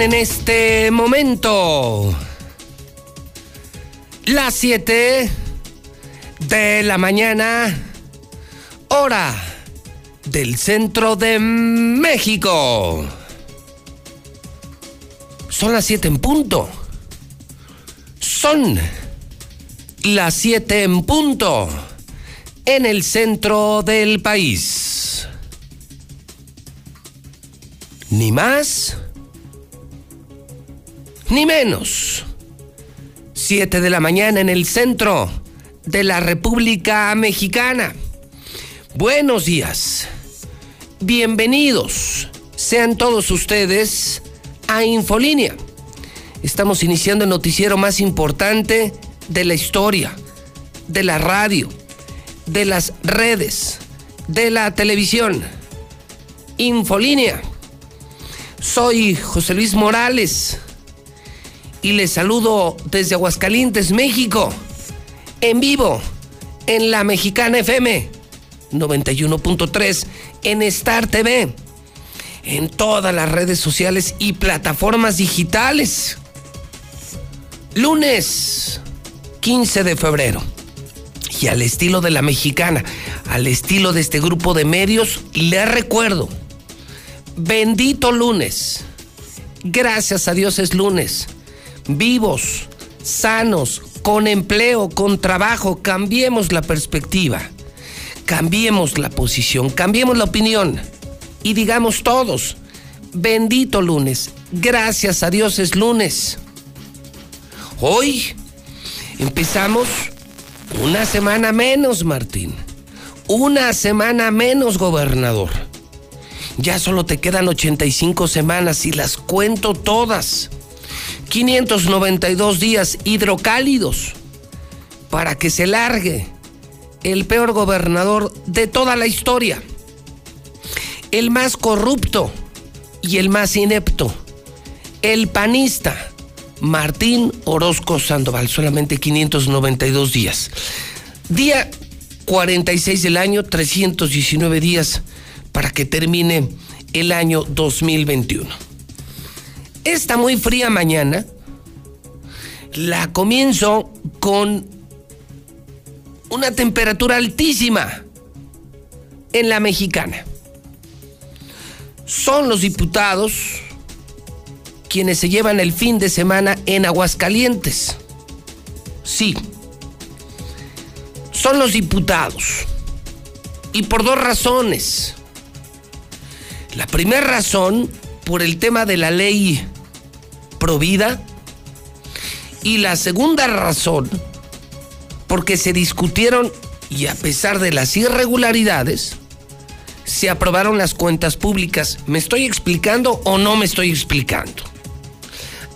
En este momento las 7 de la mañana, hora del centro de México. Son las 7 en punto. Son las 7 en punto en el centro del país. Ni más ni menos. 7 de la mañana en el centro de la República Mexicana. Buenos días. Bienvenidos sean todos ustedes a Infolínea. Estamos iniciando el noticiero más importante de la historia, de la radio, de las redes, de la televisión. Infolínea. Soy José Luis Morales y les saludo desde Aguascalientes, México, en vivo, en la Mexicana FM 91.3, en Star TV, en todas las redes sociales y plataformas digitales. Lunes 15 de febrero. Y al estilo de la mexicana, al estilo de este grupo de medios, les recuerdo, bendito lunes. Gracias a Dios es lunes vivos, sanos, con empleo, con trabajo, cambiemos la perspectiva, cambiemos la posición, cambiemos la opinión y digamos todos, bendito lunes, gracias a Dios es lunes. Hoy empezamos una semana menos, Martín, una semana menos, gobernador. Ya solo te quedan 85 semanas y las cuento todas. 592 días hidrocálidos para que se largue el peor gobernador de toda la historia, el más corrupto y el más inepto, el panista Martín Orozco Sandoval, solamente 592 días. Día 46 del año, 319 días para que termine el año 2021. Esta muy fría mañana la comienzo con una temperatura altísima en la mexicana. Son los diputados quienes se llevan el fin de semana en Aguascalientes. Sí, son los diputados. Y por dos razones. La primera razón, por el tema de la ley Provida. Y la segunda razón, porque se discutieron y a pesar de las irregularidades, se aprobaron las cuentas públicas. ¿Me estoy explicando o no me estoy explicando?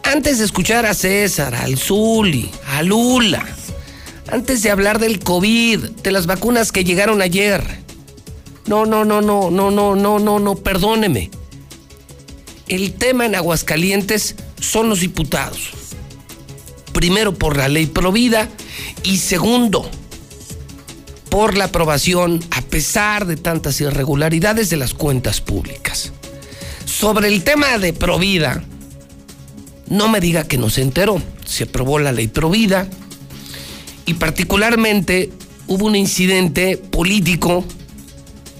Antes de escuchar a César, al Zuli, a Lula, antes de hablar del COVID, de las vacunas que llegaron ayer. No, no, no, no, no, no, no, no, no, perdóneme. El tema en Aguascalientes son los diputados. Primero por la ley Provida y segundo por la aprobación, a pesar de tantas irregularidades, de las cuentas públicas. Sobre el tema de Provida, no me diga que no se enteró. Se aprobó la ley Provida y particularmente hubo un incidente político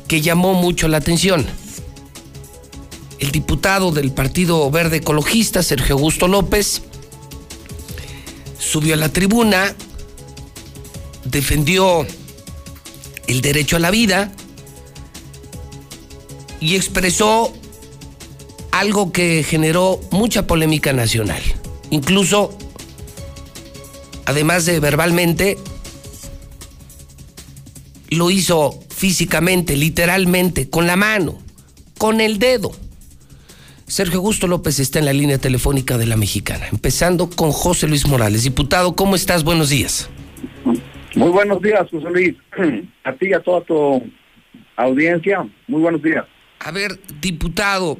que llamó mucho la atención el diputado del Partido Verde Ecologista, Sergio Augusto López, subió a la tribuna, defendió el derecho a la vida y expresó algo que generó mucha polémica nacional. Incluso, además de verbalmente, lo hizo físicamente, literalmente, con la mano, con el dedo. Sergio Augusto López está en la línea telefónica de la Mexicana, empezando con José Luis Morales. Diputado, ¿cómo estás? Buenos días. Muy buenos días, José Luis. A ti y a toda tu audiencia, muy buenos días. A ver, diputado,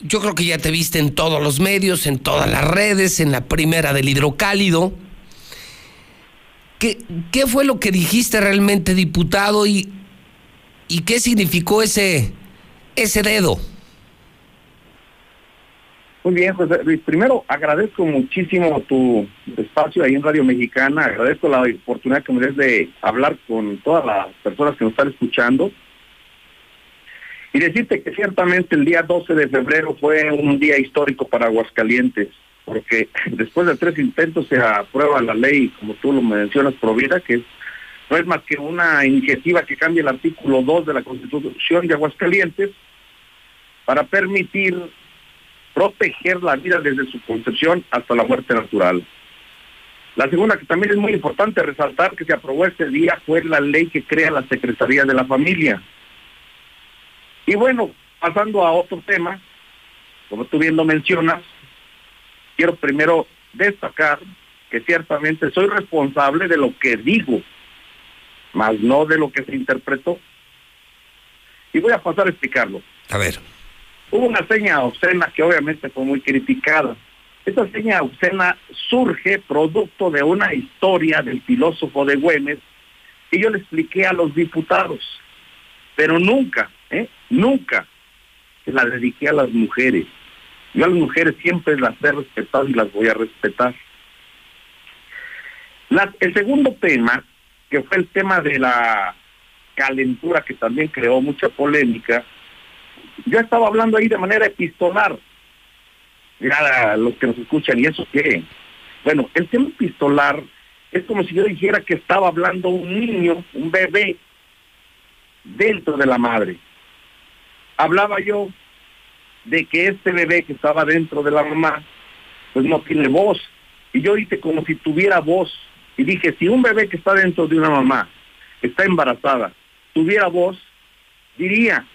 yo creo que ya te viste en todos los medios, en todas las redes, en la primera del hidrocálido. ¿Qué, qué fue lo que dijiste realmente, diputado, y, y qué significó ese, ese dedo? Muy bien, José Luis. Primero, agradezco muchísimo tu espacio ahí en Radio Mexicana. Agradezco la oportunidad que me des de hablar con todas las personas que nos están escuchando. Y decirte que ciertamente el día 12 de febrero fue un día histórico para Aguascalientes, porque después de tres intentos se aprueba la ley, como tú lo mencionas, Provida, que no es más que una iniciativa que cambia el artículo 2 de la Constitución de Aguascalientes para permitir proteger la vida desde su concepción hasta la muerte natural. La segunda, que también es muy importante resaltar que se aprobó este día, fue la ley que crea la Secretaría de la Familia. Y bueno, pasando a otro tema, como tú bien lo mencionas, quiero primero destacar que ciertamente soy responsable de lo que digo, más no de lo que se interpretó. Y voy a pasar a explicarlo. A ver. Hubo una seña obscena que obviamente fue muy criticada. Esta seña obscena surge producto de una historia del filósofo de Güemes que yo le expliqué a los diputados, pero nunca, ¿eh? Nunca se la dediqué a las mujeres. Yo a las mujeres siempre las he respetado y las voy a respetar. el segundo tema, que fue el tema de la calentura, que también creó mucha polémica, yo estaba hablando ahí de manera epistolar. Mira, los que nos escuchan, ¿y eso qué? Bueno, el tema epistolar es como si yo dijera que estaba hablando un niño, un bebé, dentro de la madre hablaba yo de que este bebé que estaba dentro de la mamá, pues no tiene voz. Y yo hice como si tuviera voz. Y dije, si un bebé que está dentro de una mamá, está embarazada, tuviera voz, diría,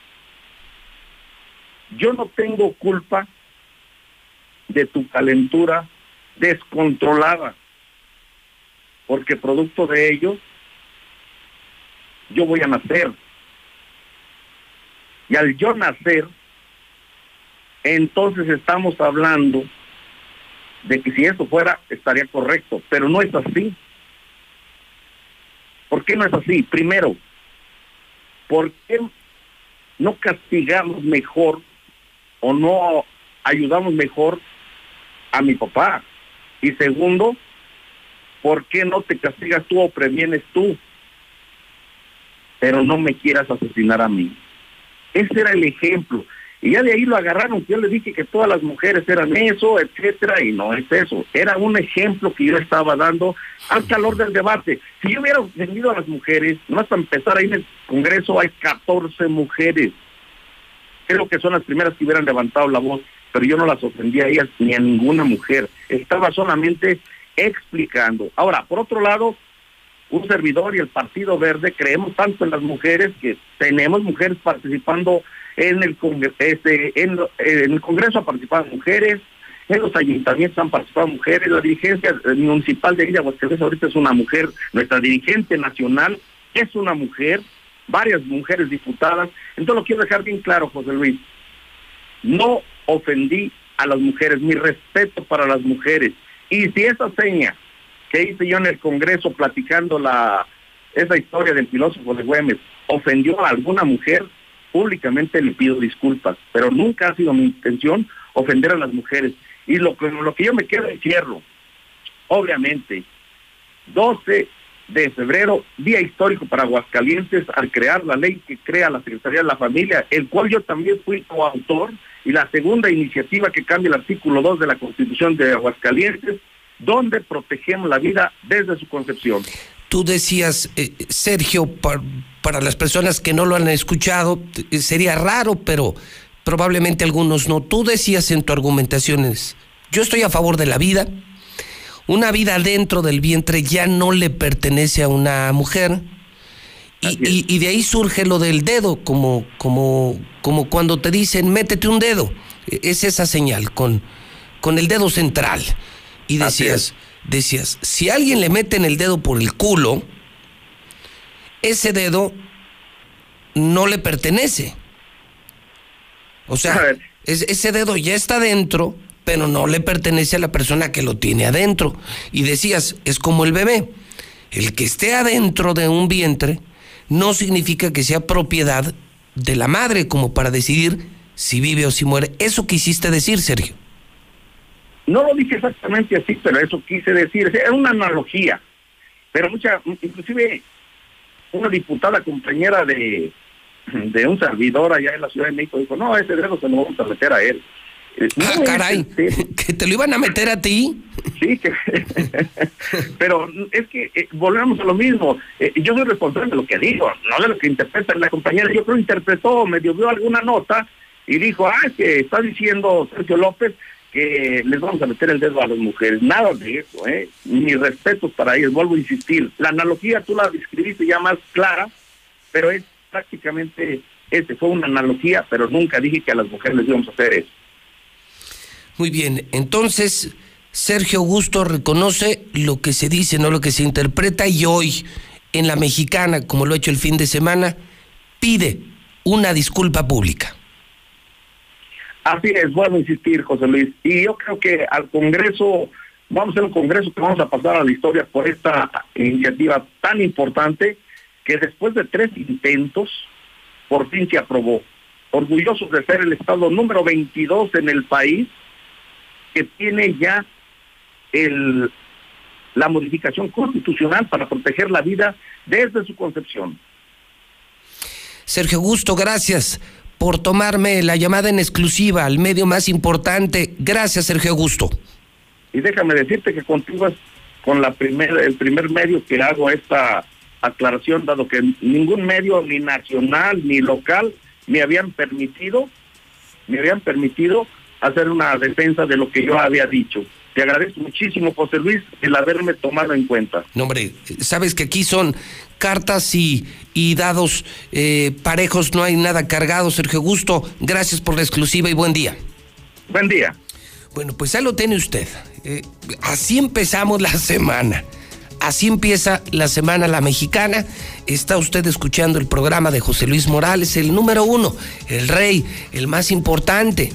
yo no tengo culpa de tu calentura descontrolada, porque producto de ello, yo voy a nacer. Y al yo nacer, entonces estamos hablando de que si eso fuera, estaría correcto, pero no es así. ¿Por qué no es así? Primero, ¿por qué no castigamos mejor o no ayudamos mejor a mi papá? Y segundo, ¿por qué no te castigas tú o previenes tú? Pero no me quieras asesinar a mí. Ese era el ejemplo. Y ya de ahí lo agarraron, yo le dije que todas las mujeres eran eso, etcétera, y no es eso. Era un ejemplo que yo estaba dando al calor del debate. Si yo hubiera venido a las mujeres, no hasta empezar ahí en el Congreso hay 14 mujeres. Creo que son las primeras que hubieran levantado la voz, pero yo no las ofendí a ellas ni a ninguna mujer. Estaba solamente explicando. Ahora, por otro lado, un servidor y el Partido Verde creemos tanto en las mujeres que tenemos mujeres participando en el, este, en, el Congreso han participado mujeres, en los ayuntamientos han participado mujeres, la dirigencia municipal de Villa Aguascalientes ahorita es una mujer, nuestra dirigente nacional es una mujer, varias mujeres diputadas, entonces lo quiero dejar bien claro, José Luis, no ofendí a las mujeres, mi respeto para las mujeres, y si esa seña que hice yo en el Congreso platicando la esa historia del filósofo de Güemes ofendió a alguna mujer, públicamente le pido disculpas, pero nunca ha sido mi intención ofender a las mujeres. Y lo lo que yo me quedo en cierro, obviamente, 12 de febrero, día histórico para Aguascalientes, al crear la ley que crea la Secretaría de la Familia, el cual yo también fui coautor, y la segunda iniciativa que cambia el artículo 2 de la Constitución de Aguascalientes, donde protegemos la vida desde su concepción. Tú decías, eh, Sergio, para las personas que no lo han escuchado, eh, sería raro, pero probablemente algunos no. Tú decías en tu argumentaciones, yo estoy a favor de la vida, una vida dentro del vientre ya no le pertenece a una mujer. Y, de ahí surge lo del dedo, como, como, como cuando te dicen métete un dedo. E, es esa señal, con, con el dedo central. Y decías, decías, si alguien le mete en el dedo por el culo, ese dedo no le pertenece. O sea, ese dedo ya está dentro, pero no le pertenece a la persona que lo tiene adentro. Y decías, es como el bebé. El que esté adentro de un vientre no significa que sea propiedad de la madre como para decidir si vive o si muere. Eso quisiste decir, Sergio. no lo dije exactamente así, pero eso quise decir, es una analogía. Pero mucha, inclusive una diputada compañera de, de un servidor allá en la Ciudad de México dijo, no, ese dedo se lo vamos a meter a él. Eh, ah, caray, ¿que te lo iban a meter a ti? Sí, que... pero es que eh, volvemos a lo mismo. Eh, yo soy responsable de lo que digo, no de lo que interpreta la compañera. Yo creo que interpretó, medio vio alguna nota y dijo, ah, que está diciendo Sergio López que les vamos a meter el dedo a las mujeres. Nada de eso, ¿eh? Mis respetos para ellos, vuelvo a insistir. La analogía tú la describiste ya más clara, pero es prácticamente, este fue una analogía, pero nunca dije que a las mujeres les íbamos a hacer eso. Muy bien, entonces Sergio Augusto reconoce lo que se dice, no lo que se interpreta, y hoy en la mexicana, como lo ha hecho el fin de semana, pide una disculpa pública. Así es, vuelvo a insistir, José Luis. Y yo creo que al Congreso, vamos a un Congreso que vamos a pasar a la historia por esta iniciativa tan importante que después de tres intentos, por fin se aprobó. Orgullosos de ser el Estado número 22 en el país, que tiene ya el, la modificación constitucional para proteger la vida desde su concepción. Sergio Gusto, gracias por tomarme la llamada en exclusiva al medio más importante. Gracias, Sergio Augusto. Y déjame decirte que contigo es con la primer, el primer medio que hago esta aclaración, dado que ningún medio, ni nacional ni local, me habían permitido, me habían permitido hacer una defensa de lo que yo había dicho. Te agradezco muchísimo, José Luis, el haberme tomado en cuenta. No, hombre, sabes que aquí son cartas y, y dados eh, parejos, no hay nada cargado. Sergio Gusto, gracias por la exclusiva y buen día. Buen día. Bueno, pues ahí lo tiene usted. Eh, así empezamos la semana. Así empieza la semana la mexicana. Está usted escuchando el programa de José Luis Morales, el número uno, el rey, el más importante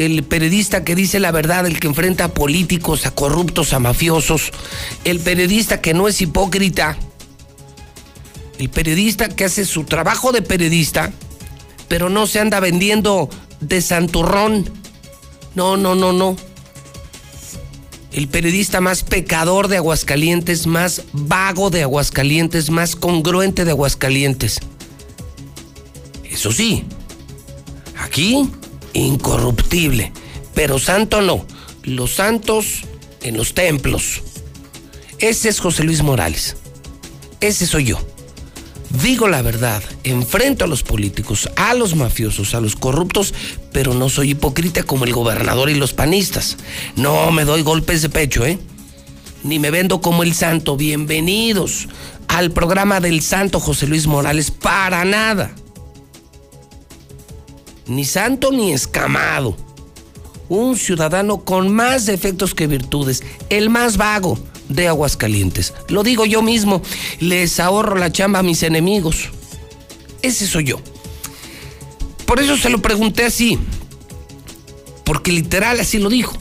el periodista que dice la verdad, el que enfrenta a políticos, a corruptos, a mafiosos, el periodista que no es hipócrita, el periodista que hace su trabajo de periodista, pero no se anda vendiendo de santurrón. No, no, no, no. El periodista más pecador de Aguascalientes, más vago de Aguascalientes, más congruente de Aguascalientes. Eso sí, aquí incorruptible, pero santo no. Los santos en los templos. Ese es José Luis Morales. Ese soy yo. Digo la verdad, enfrento a los políticos, a los mafiosos, a los corruptos, pero no soy hipócrita como el gobernador y los panistas. No me doy golpes de pecho, ¿eh? Ni me vendo como el santo. Bienvenidos al programa del santo José Luis Morales. Para nada ni santo ni escamado. Un ciudadano con más defectos que virtudes, el más vago de Aguascalientes. Lo digo yo mismo, les ahorro la chamba a mis enemigos. Ese soy yo. Por eso se lo pregunté así, porque literal así lo dijo.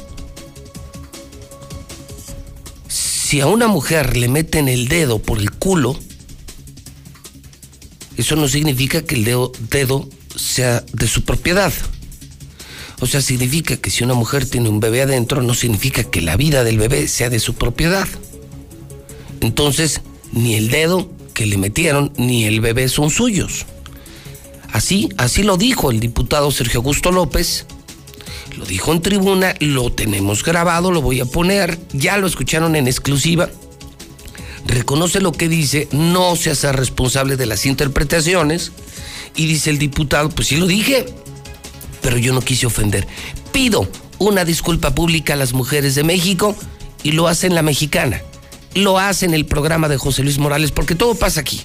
Si a una mujer le meten el dedo por el culo, eso no significa que el dedo, dedo sea de su propiedad. O sea, significa que si una mujer tiene un bebé adentro, no significa que la vida del bebé sea de su propiedad. Entonces, ni el dedo que le metieron, ni el bebé son suyos. Así, así lo dijo el diputado Sergio Augusto López. Lo dijo en tribuna, lo tenemos grabado, lo voy a poner, ya lo escucharon en exclusiva. Reconoce lo que dice, no se hace responsable de las interpretaciones y dice el diputado, pues sí lo dije, pero yo no quise ofender. Pido una disculpa pública a las mujeres de México y lo hace en la mexicana. Lo hace en el programa de José Luis Morales, porque todo pasa aquí.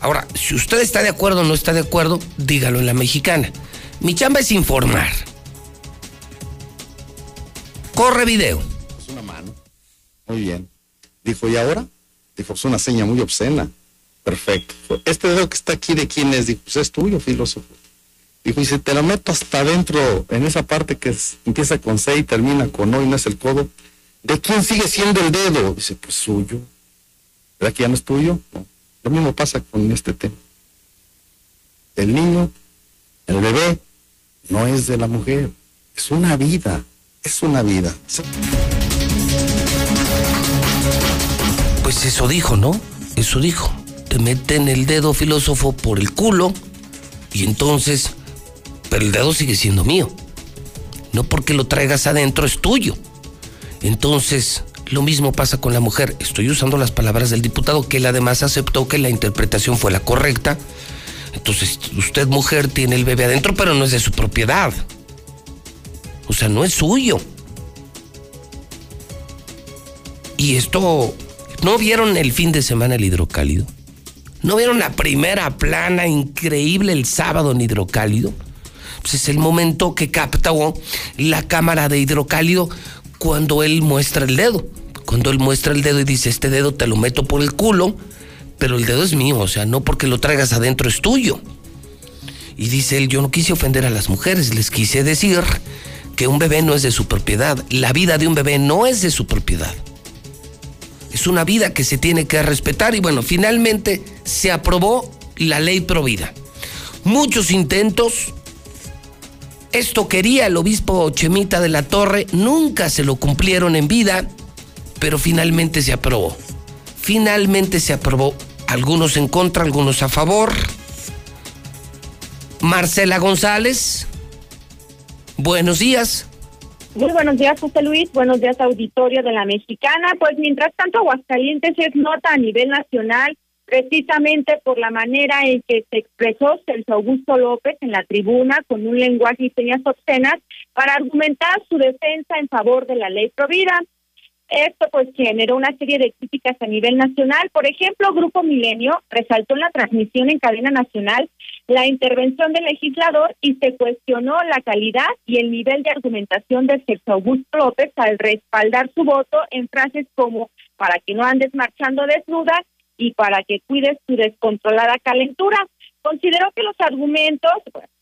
Ahora, si usted está de acuerdo o no está de acuerdo, dígalo en la mexicana. Mi chamba es informar. Corre video. Es una mano. Muy bien. Dijo, ¿y ahora? Dijo, es una seña muy obscena. Perfecto. Este dedo que está aquí, ¿de quién es? Dijo, pues es tuyo, filósofo. Dijo, y si te lo meto hasta adentro, en esa parte que empieza con C y termina con O y no es el codo, ¿de quién sigue siendo el dedo? Dice, pues suyo. ¿Verdad que ya no es tuyo? Lo mismo pasa con este tema. El niño, el bebé, no es de la mujer, es una vida, Es una vida. Pues eso dijo, ¿no? Eso dijo. Te meten el dedo filósofo por el culo y entonces, pero el dedo sigue siendo mío. No porque lo traigas adentro es tuyo. Entonces, lo mismo pasa con la mujer. Estoy usando las palabras del diputado, que él además aceptó que la interpretación fue la correcta. Entonces, usted mujer tiene el bebé adentro, pero no es de su propiedad. O sea, no es suyo. Y esto, ¿no vieron el fin de semana el hidrocálido? ¿No vieron la primera plana increíble el sábado en hidrocálido? Pues es el momento que captó la cámara de hidrocálido cuando él muestra el dedo. Cuando él muestra el dedo y dice, este dedo te lo meto por el culo, pero el dedo es mío, o sea, no porque lo traigas adentro es tuyo. Y dice él, yo no quise ofender a las mujeres, les quise decir que un bebé no es de su propiedad. La vida de un bebé no es de su propiedad. Es una vida que se tiene que respetar y bueno, finalmente se aprobó la ley provida. Muchos intentos. Esto quería el obispo Chemita de la Torre, nunca se lo cumplieron en vida, pero finalmente se aprobó. Finalmente se aprobó. Algunos en contra, algunos a favor. Marcela González, Buenos días. Muy buenos días, José Luis. Buenos días, auditorio de la Mexicana. Pues mientras tanto, Aguascalientes es nota a nivel nacional precisamente por la manera en que se expresó Celso Augusto López en la tribuna con un lenguaje y señas obscenas para argumentar su defensa en favor de la ley Provida. Esto pues generó una serie de críticas a nivel nacional. Por ejemplo, Grupo Milenio resaltó en la transmisión en cadena nacional la intervención del legislador y se cuestionó la calidad y el nivel de argumentación de Sergio Augusto López al respaldar su voto en frases como para que no andes marchando desnuda y para que cuides tu descontrolada calentura. Consideró que los argumentos,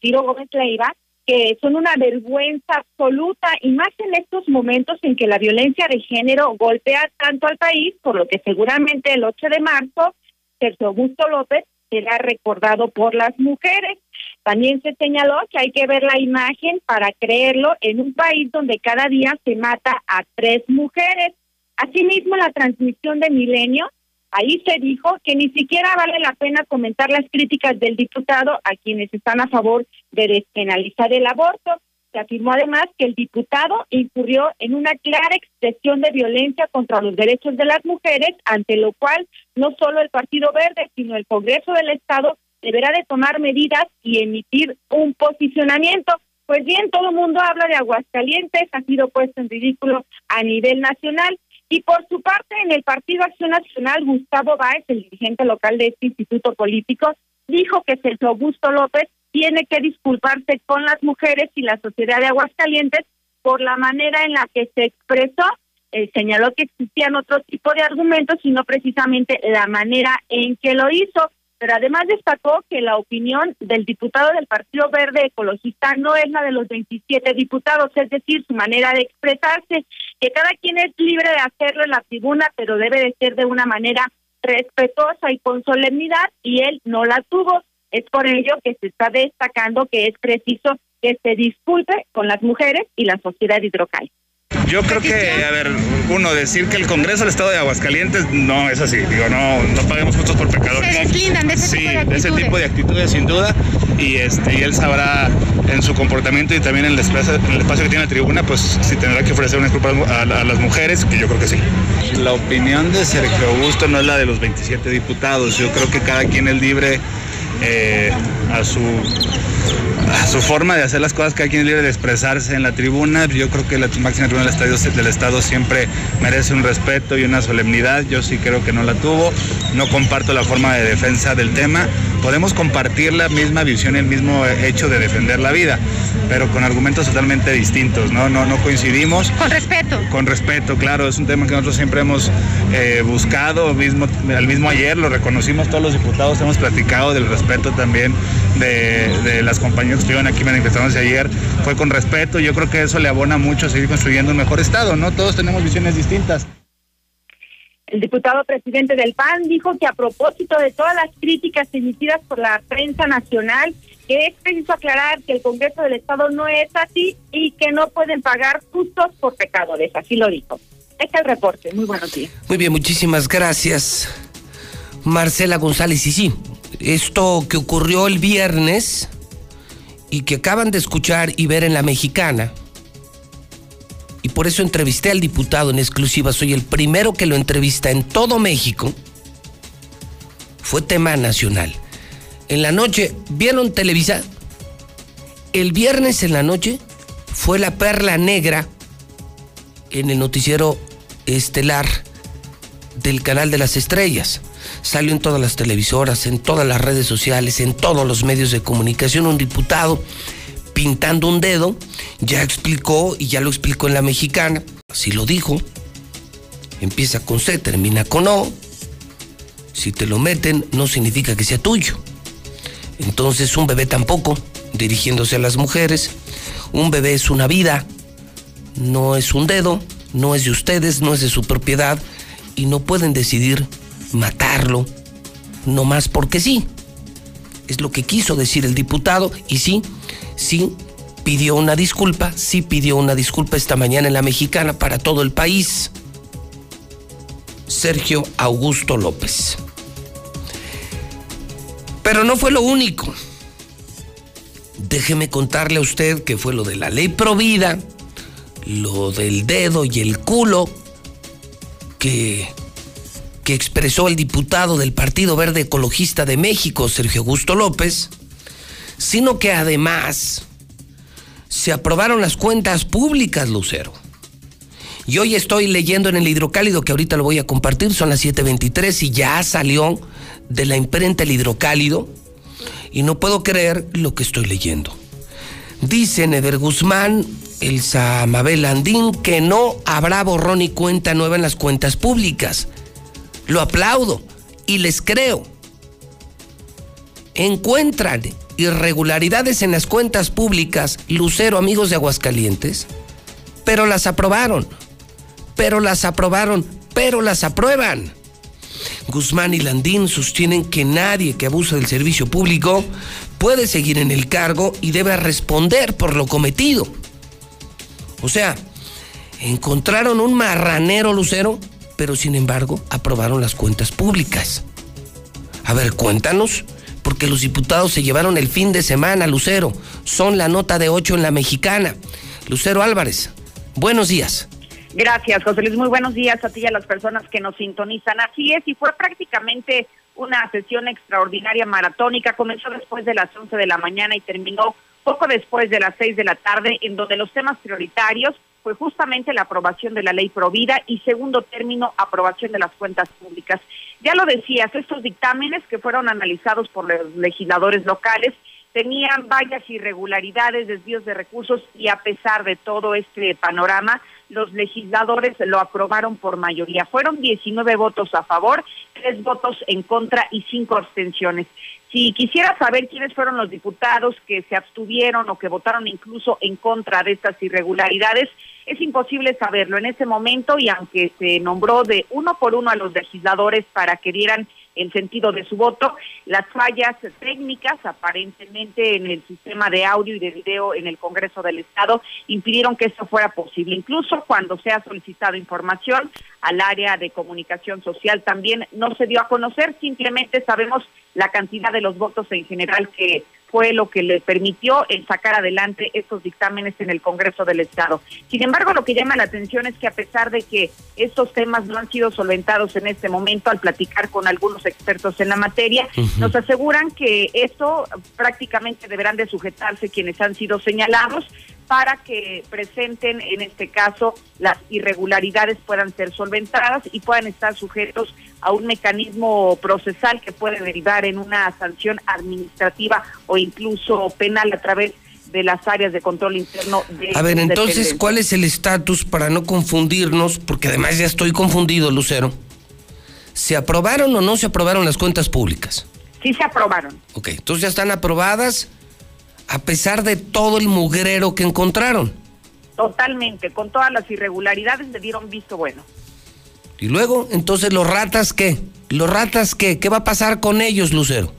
Ciro Gómez Leiva, que son una vergüenza absoluta y más en estos momentos en que la violencia de género golpea tanto al país, por lo que seguramente el 8 de marzo Sergio Augusto López será recordado por las mujeres. También se señaló que hay que ver la imagen para creerlo en un país donde cada día se mata a tres mujeres. Asimismo, la transmisión de Milenio Ahí se dijo que ni siquiera vale la pena comentar las críticas del diputado a quienes están a favor de despenalizar el aborto. Se afirmó además que el diputado incurrió en una clara expresión de violencia contra los derechos de las mujeres, ante lo cual no solo el Partido Verde, sino el Congreso del Estado deberá de tomar medidas y emitir un posicionamiento. Pues bien, todo el mundo habla de Aguascalientes, ha sido puesto en ridículo a nivel nacional. Y por su parte, en el Partido Acción Nacional, Gustavo Báez, el dirigente local de este instituto político, dijo que Sergio Augusto López tiene que disculparse con las mujeres y la sociedad de Aguascalientes por la manera en la que se expresó. Eh, señaló que existían otro tipo de argumentos y no precisamente la manera en que lo hizo pero además destacó que la opinión del diputado del Partido Verde Ecologista no es la de los 27 diputados, es decir, su manera de expresarse, que cada quien es libre de hacerlo en la tribuna, pero debe de ser de una manera respetuosa y con solemnidad, y él no la tuvo. Es por ello que se está destacando que es preciso que se disculpe con las mujeres y la sociedad hidrocal. Yo creo que, a ver, uno, decir que el Congreso del Estado de Aguascalientes no es así. Digo, no, no paguemos justos por pecadores. Se deslindan de ese sí, tipo de actitudes. ese tipo de actitudes, sin duda. Y, este, y él sabrá en su comportamiento y también en el, espacio, en el espacio que tiene la tribuna, pues si tendrá que ofrecer una disculpa a, a las mujeres, que yo creo que sí. La opinión de Sergio Augusto no es la de los 27 diputados. Yo creo que cada quien es libre eh, a su a su forma de hacer las cosas, cada quien es libre de expresarse en la tribuna. Yo creo que la máxima tribuna del Estado, del Estado siempre merece un respeto y una solemnidad. Yo sí creo que no la tuvo. No comparto la forma de defensa del tema. Podemos compartir la misma visión, el mismo hecho de defender la vida, pero con argumentos totalmente distintos, ¿no? No, no coincidimos. Con respeto. Con respeto, claro, es un tema que nosotros siempre hemos eh, buscado, mismo, al mismo ayer lo reconocimos todos los diputados, hemos platicado del respeto también de, de las compañías que estuvieron aquí manifestándose ayer, fue con respeto, yo creo que eso le abona mucho a seguir construyendo un mejor Estado, ¿no? Todos tenemos visiones distintas. El diputado presidente del PAN dijo que a propósito de todas las críticas emitidas por la prensa nacional que es preciso aclarar que el Congreso del Estado no es así y que no pueden pagar justos por pecadores, así lo dijo. Este es el reporte, muy buenos días. Muy bien, muchísimas gracias, Marcela González. Y sí, esto que ocurrió el viernes y que acaban de escuchar y ver en la mexicana, y por eso entrevisté al diputado en exclusiva, soy el primero que lo entrevista en todo México, fue tema nacional. En la noche, ¿vieron Televisa? El viernes en la noche fue la perla negra en el noticiero estelar del canal de las estrellas. Salió en todas las televisoras, en todas las redes sociales, en todos los medios de comunicación un diputado pintando un dedo, ya explicó y ya lo explicó en la mexicana, así lo dijo. Empieza con C, termina con O. Si te lo meten, no significa que sea tuyo. Entonces un bebé tampoco, dirigiéndose a las mujeres. Un bebé es una vida, no es un dedo, no es de ustedes, no es de su propiedad y no pueden decidir matarlo, no más porque sí. Es lo que quiso decir el diputado y sí, sí pidió una disculpa, sí pidió una disculpa esta mañana en la mexicana para todo el país. Sergio Augusto López. Pero no fue lo único. Déjeme contarle a usted que fue lo de la ley provida, lo del dedo y el culo que, que expresó el diputado del Partido Verde Ecologista de México, Sergio Augusto López, sino que además se aprobaron las cuentas públicas, Lucero. Y hoy estoy leyendo en el hidrocálido que ahorita lo voy a compartir, son las 7.23 y ya salió de la imprenta el hidrocálido y no puedo creer lo que estoy leyendo. Dice Neder Guzmán, el Mabel Andín, que no habrá borrón y cuenta nueva en las cuentas públicas. Lo aplaudo y les creo. Encuentran irregularidades en las cuentas públicas, Lucero, amigos de Aguascalientes, pero las aprobaron, pero las aprobaron, pero las aprueban. Guzmán y Landín sostienen que nadie que abuse del servicio público puede seguir en el cargo y debe responder por lo cometido. O sea, encontraron un marranero lucero, pero sin embargo aprobaron las cuentas públicas. A ver, cuéntanos, porque los diputados se llevaron el fin de semana, Lucero. Son la nota de ocho en la mexicana. Lucero Álvarez, buenos días. Gracias, José Luis. Muy buenos días a ti y a las personas que nos sintonizan. Así es, y fue prácticamente una sesión extraordinaria maratónica. Comenzó después de las 11 de la mañana y terminó poco después de las 6 de la tarde, en donde los temas prioritarios fue justamente la aprobación de la ley Provida y segundo término, aprobación de las cuentas públicas. Ya lo decías, estos dictámenes que fueron analizados por los legisladores locales tenían varias irregularidades, desvíos de recursos y a pesar de todo este panorama, los legisladores lo aprobaron por mayoría. Fueron 19 votos a favor, 3 votos en contra y 5 abstenciones. Si quisiera saber quiénes fueron los diputados que se abstuvieron o que votaron incluso en contra de estas irregularidades, es imposible saberlo en ese momento y aunque se nombró de uno por uno a los legisladores para que dieran el sentido de su voto. Las fallas técnicas, aparentemente en el sistema de audio y de video en el Congreso del Estado, impidieron que esto fuera posible. Incluso cuando se ha solicitado información al área de comunicación social también no se dio a conocer, simplemente sabemos la cantidad de los votos en general que fue lo que le permitió el sacar adelante estos dictámenes en el Congreso del Estado. Sin embargo, lo que llama la atención es que a pesar de que estos temas no han sido solventados en este momento, al platicar con algunos expertos en la materia, nos aseguran que esto prácticamente deberán de sujetarse quienes han sido señalados para que presenten, en este caso, las irregularidades puedan ser solventadas y puedan estar sujetos a un mecanismo procesal que puede derivar en una sanción administrativa o incluso penal a través de las áreas de control interno de A ver, entonces, ¿cuál es el estatus para no confundirnos? Porque además ya estoy confundido, Lucero. ¿Se aprobaron o no se aprobaron las cuentas públicas? Sí se aprobaron. Ok, entonces ya están aprobadas a pesar de todo el mugrero que encontraron. Totalmente, con todas las irregularidades le dieron visto bueno. Y luego, entonces, ¿los ratas qué? ¿Los ratas qué? ¿Qué va a pasar con ellos, Lucero?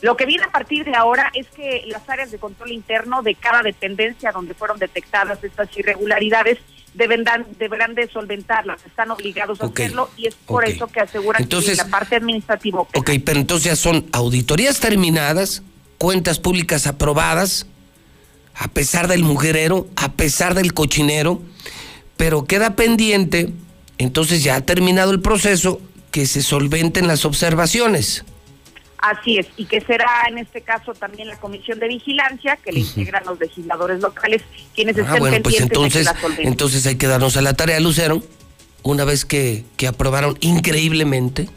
Lo que viene a partir de ahora es que las áreas de control interno de cada dependencia donde fueron detectadas estas irregularidades deberán, deberán de solventarlas, están obligados a hacerlo y es por eso que aseguran que la parte administrativa. Ok, pero entonces ya son auditorías terminadas, cuentas públicas aprobadas, a pesar del mujerero, a pesar del cochinero, pero queda pendiente, entonces ya ha terminado el proceso, que se solventen las observaciones. Así es, y que será en este caso también la comisión de vigilancia que le integran los legisladores locales, quienes ah, estén bueno, pues entonces, entonces hay que darnos a la tarea, Lucero, una vez que, que aprobaron increíblemente,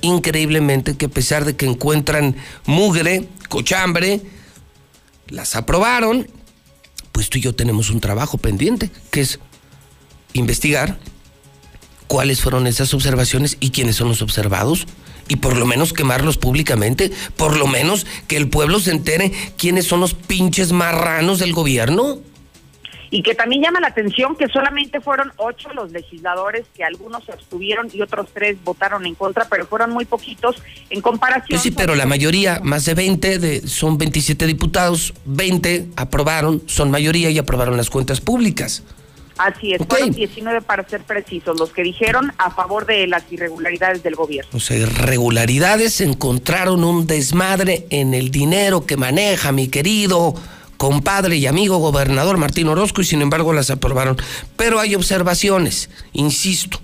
increíblemente, que a pesar de que encuentran mugre, cochambre, las aprobaron, pues tú y yo tenemos un trabajo pendiente, que es investigar cuáles fueron esas observaciones y quiénes son los observados y por lo menos quemarlos públicamente, por lo menos que el pueblo se entere quiénes son los pinches marranos del gobierno. Y que también llama la atención que solamente fueron ocho los legisladores, que algunos se abstuvieron y otros tres votaron en contra, pero fueron muy poquitos en comparación. Pues sí, pero la mayoría, más de 20, de, son 27 diputados, 20 aprobaron, son mayoría y aprobaron las cuentas públicas. Así es, fueron 19 para ser precisos, los que dijeron a favor de las irregularidades del gobierno. O sea, irregularidades encontraron un desmadre en el dinero que maneja mi querido compadre y amigo gobernador Martín Orozco y sin embargo las aprobaron. Pero hay observaciones, insisto.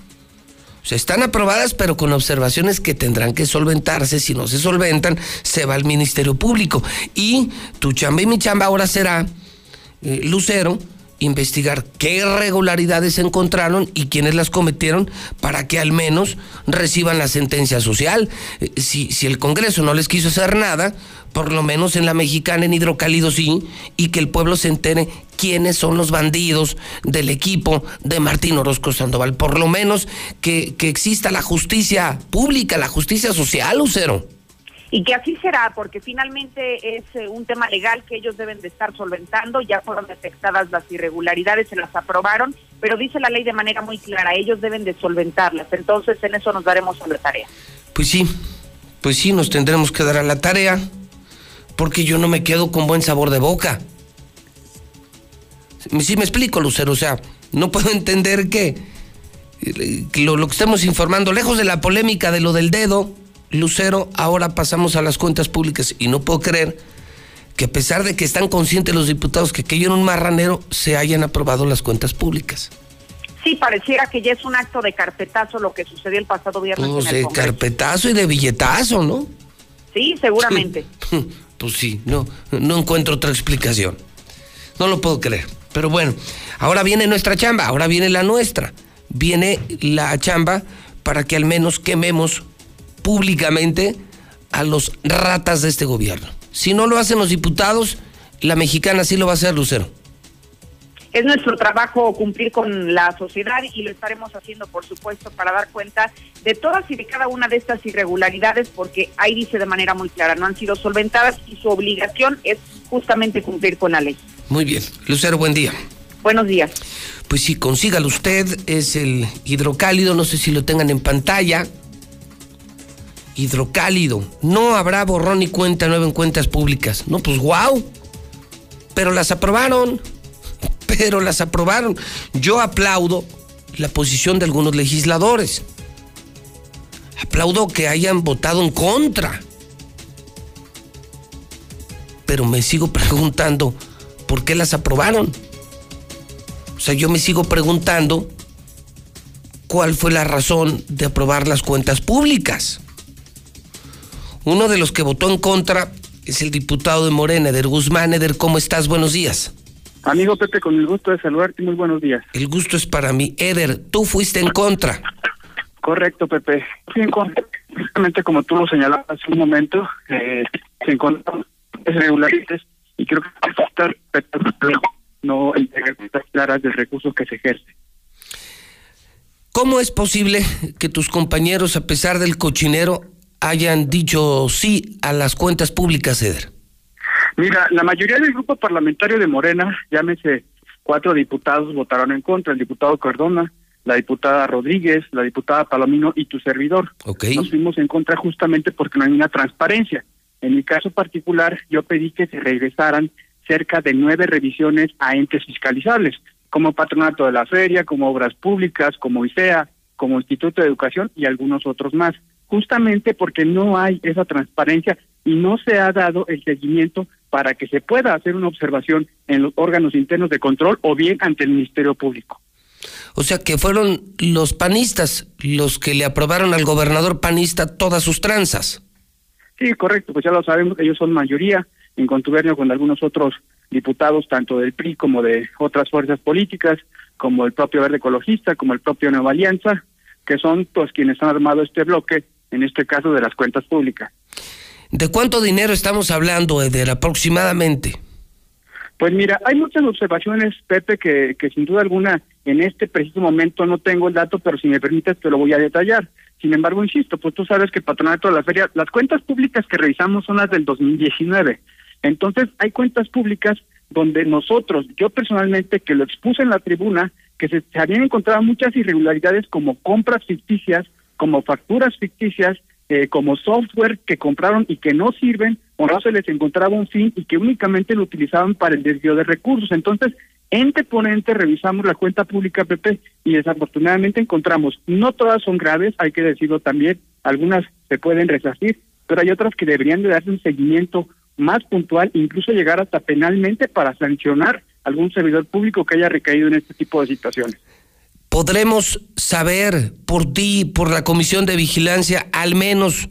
O sea, están aprobadas, pero con observaciones que tendrán que solventarse. Si no se solventan, se va al Ministerio Público. Y tu chamba y mi chamba ahora será, eh, Lucero, investigar qué irregularidades encontraron y quiénes las cometieron para que al menos reciban la sentencia social. Eh, si, si el Congreso no les quiso hacer nada, por lo menos en la mexicana, en Hidrocálido sí, y que el pueblo se entere quiénes son los bandidos del equipo de Martín Orozco Sandoval. Por lo menos que, que exista la justicia pública, la justicia social, Lucero y que así será, porque finalmente es eh, un tema legal que ellos deben de estar solventando, ya fueron detectadas las irregularidades, se las aprobaron, pero dice la ley de manera muy clara, ellos deben de solventarlas, entonces en eso nos daremos a la tarea. Pues sí, pues sí, nos tendremos que dar a la tarea, porque yo no me quedo con buen sabor de boca. Sí me explico, Lucero, o sea, no puedo entender que eh, lo, lo que estamos informando, lejos de la polémica de lo del dedo, Lucero, ahora pasamos a las cuentas públicas y no puedo creer que a pesar de que están conscientes los diputados que aquello en un marranero, se hayan aprobado las cuentas públicas. Sí, pareciera que ya es un acto de carpetazo lo que sucedió el pasado viernes. Pues de carpetazo y de billetazo, ¿no? Sí, seguramente. Pues sí, no, no encuentro otra explicación. No lo puedo creer. Pero bueno, ahora viene nuestra chamba, ahora viene la nuestra. Viene la chamba para que al menos quememos públicamente a los ratas de este gobierno. Si no lo hacen los diputados, la mexicana sí lo va a hacer, Lucero. Es nuestro trabajo cumplir con la sociedad y lo estaremos haciendo, por supuesto, para dar cuenta de todas y de cada una de estas irregularidades, porque ahí dice de manera muy clara, no han sido solventadas y su obligación es justamente cumplir con la ley. Muy bien. Lucero, buen día. Buenos días. Pues sí, consígalo usted, es el hidrocálido, no sé si lo tengan en pantalla, hidrocálido. No habrá borrón y cuenta nueva en cuentas públicas. No, pues wow. Pero las aprobaron. Pero las aprobaron. Yo aplaudo la posición de algunos legisladores. Aplaudo que hayan votado en contra. Pero me sigo preguntando, ¿por qué las aprobaron? O sea, yo me sigo preguntando cuál fue la razón de aprobar las cuentas públicas. Uno de los que votó en contra es el diputado de Morena, Eder Guzmán. Eder, ¿cómo estás? Buenos días. Amigo Pepe, con el gusto de saludarte, muy buenos días. El gusto es para mí. Eder, tú fuiste en contra. Correcto, Pepe. Fui en contra. Justamente como tú lo señalabas hace un momento, eh, se encontraron irregularidades y creo que no integridad claras del recurso que se ejerce. ¿Cómo es posible que tus compañeros, a pesar del cochinero, hayan dicho sí a las cuentas públicas, Eder? Mira, la mayoría del grupo parlamentario de Morena, llámese cuatro diputados, votaron en contra, el diputado Cardona, la diputada Rodríguez, la diputada Palomino y tu servidor. Okay. Nos fuimos en contra justamente porque no hay una transparencia. En mi caso particular, yo pedí que se regresaran cerca de nueve revisiones a entes fiscalizables, como Patronato de la Feria, como Obras Públicas, como ICEA, como Instituto de Educación y algunos otros más, justamente porque no hay esa transparencia y no se ha dado el seguimiento para que se pueda hacer una observación en los órganos internos de control o bien ante el Ministerio Público. O sea que fueron los panistas los que le aprobaron al gobernador panista todas sus tranzas. Sí, correcto, pues ya lo sabemos, ellos son mayoría en contubernio con algunos otros diputados, tanto del PRI como de otras fuerzas políticas, como el propio Verde Ecologista, como el propio Nueva Alianza, que son pues quienes han armado este bloque, en este caso de las cuentas públicas. ¿De cuánto dinero estamos hablando, Eder, aproximadamente? Pues mira, hay muchas observaciones, Pepe, que, que sin duda alguna en este preciso momento no tengo el dato, pero si me permites te lo voy a detallar. Sin embargo, insisto, pues tú sabes que el Patronato de la Feria, las cuentas públicas que revisamos son las del 2019. Entonces, hay cuentas públicas donde nosotros, yo personalmente, que lo expuse en la tribuna, que se, se habían encontrado muchas irregularidades como compras ficticias, como facturas ficticias, eh, como software que compraron y que no sirven o no se les encontraba un fin y que únicamente lo utilizaban para el desvío de recursos. Entonces, ente ponente revisamos la cuenta pública PP y desafortunadamente encontramos, no todas son graves, hay que decirlo también, algunas se pueden resarcir, pero hay otras que deberían de darse un seguimiento más puntual, incluso llegar hasta penalmente para sancionar algún servidor público que haya recaído en este tipo de situaciones. ¿Podremos saber por ti, por la Comisión de Vigilancia, al menos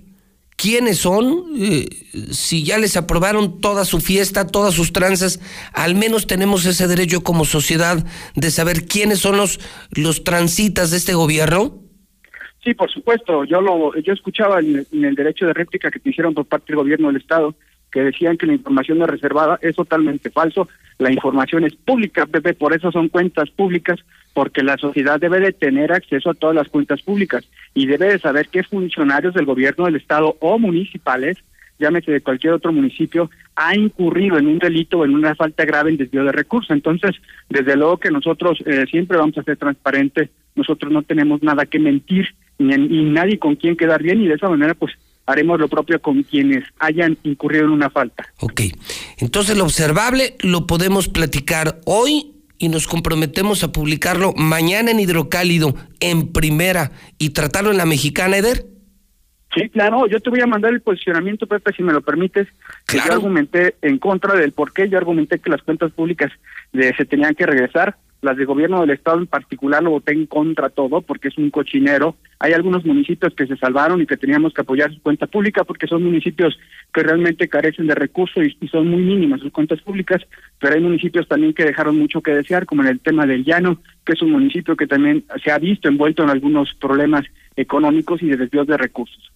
quiénes son? Eh, si ya les aprobaron toda su fiesta, todas sus tranzas, al menos tenemos ese derecho como sociedad de saber quiénes son los, los transitas de este gobierno. Sí, por supuesto. Yo lo yo escuchaba en, en el derecho de réplica que te hicieron por parte del gobierno del Estado que decían que la información es reservada, es totalmente falso. La información es pública, Pepe, por eso son cuentas públicas, porque la sociedad debe de tener acceso a todas las cuentas públicas y debe de saber qué funcionarios del gobierno del Estado o municipales, llámese de cualquier otro municipio, ha incurrido en un delito o en una falta grave en desvío de recursos. Entonces, desde luego que nosotros eh, siempre vamos a ser transparentes, nosotros no tenemos nada que mentir ni, ni nadie con quien quedar bien y de esa manera pues haremos lo propio con quienes hayan incurrido en una falta. Ok, entonces lo observable lo podemos platicar hoy y nos comprometemos a publicarlo mañana en Hidrocálido, en primera, y tratarlo en la mexicana, Eder. Sí, claro, yo te voy a mandar el posicionamiento, Pepe, si me lo permites. Que Claro. Yo argumenté en contra del por qué, yo argumenté que las cuentas públicas de, se tenían que regresar, las de gobierno del Estado en particular lo voté en contra todo, porque es un cochinero. Hay algunos municipios que se salvaron y que teníamos que apoyar su cuenta pública, porque son municipios que realmente carecen de recursos y, son muy mínimas sus cuentas públicas, pero hay municipios también que dejaron mucho que desear, como en el tema del Llano, que es un municipio que también se ha visto envuelto en algunos problemas económicos y de desvíos de recursos.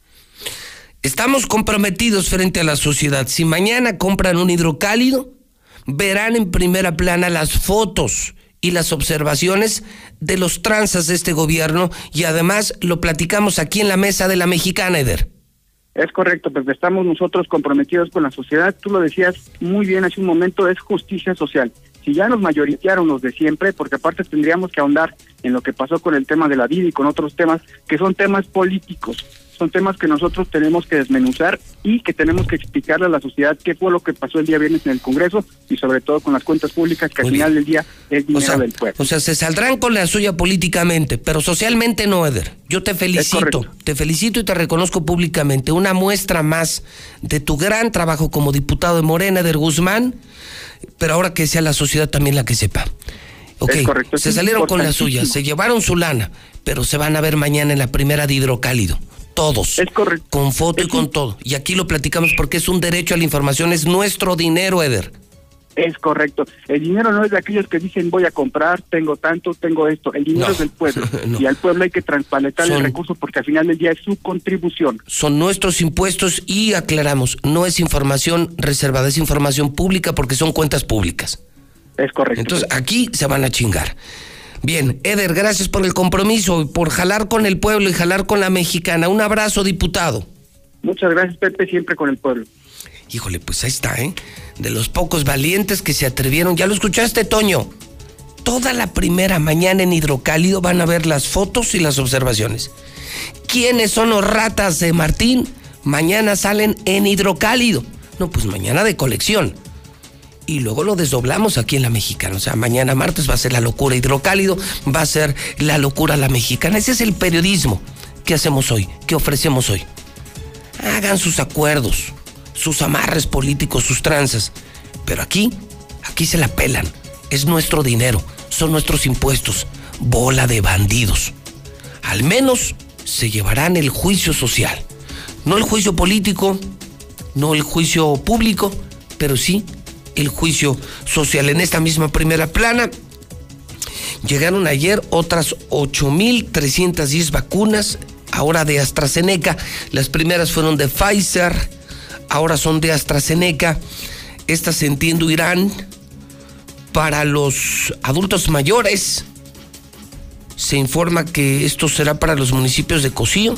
Estamos comprometidos frente a la sociedad. Si mañana compran un hidrocálido, verán en primera plana las fotos y las observaciones de los tranzas de este gobierno y además lo platicamos aquí en la mesa de la mexicana, Eder. Es correcto, pues estamos nosotros comprometidos con la sociedad. Tú lo decías muy bien hace un momento, es justicia social. Si ya nos mayoritearon los de siempre, porque aparte tendríamos que ahondar en lo que pasó con el tema de la vida y con otros temas que son temas políticos, son temas que nosotros tenemos que desmenuzar y que tenemos que explicarle a la sociedad qué fue lo que pasó el día viernes en el Congreso y sobre todo con las cuentas públicas que al final bien. del día es O dinero sea, del pueblo. o sea, se saldrán con la suya políticamente, pero socialmente no, Eder. Yo te felicito, te felicito y te reconozco públicamente. Una muestra más de tu gran trabajo como diputado de Morena, Eder Guzmán, pero ahora que sea la sociedad también la que sepa. Ok, correcto, se salieron con la suya, se llevaron su lana, pero se van a ver mañana en la primera de hidrocálido. Todos. Es correcto. Con foto y con un- todo. Y aquí lo platicamos porque es un derecho a la información, es nuestro dinero, Eder. Es correcto. El dinero no es de aquellos que dicen voy a comprar, tengo tanto, tengo esto. El dinero No. es del pueblo. No. Y al pueblo hay que transparentar Son- el recurso porque al final del día es su contribución. son nuestros impuestos y aclaramos, no es información reservada, es información pública porque son cuentas públicas. Es correcto. Entonces aquí se van a chingar. Bien, Eder, gracias por el compromiso y por jalar con el pueblo y jalar con la mexicana. Un abrazo, diputado. Muchas gracias, Pepe, siempre con el pueblo. Híjole, pues ahí está, ¿eh? De los pocos valientes que se atrevieron. ¿Ya lo escuchaste, Toño? Toda la primera mañana en Hidrocálido van a ver las fotos y las observaciones. ¿Quiénes son los ratas de Martín? Mañana salen en Hidrocálido. No, pues mañana de colección. Y luego lo desdoblamos aquí en la mexicana. O sea, mañana martes va a ser la locura hidrocálido, va a ser la locura la mexicana. Ese es el periodismo que hacemos hoy, que ofrecemos hoy. Hagan sus acuerdos, sus amarres políticos, sus tranzas. Pero aquí, aquí se la pelan. Es nuestro dinero, son nuestros impuestos. Bola de bandidos. Al menos se llevarán el juicio social. No el juicio político, no el juicio público, pero sí el juicio social. En esta misma primera plana llegaron ayer otras 8.310 vacunas, ahora de AstraZeneca. Las primeras fueron de Pfizer, ahora son de AstraZeneca. Estas, entiendo, irán para los adultos mayores. Se informa que esto será para los municipios de Cocío,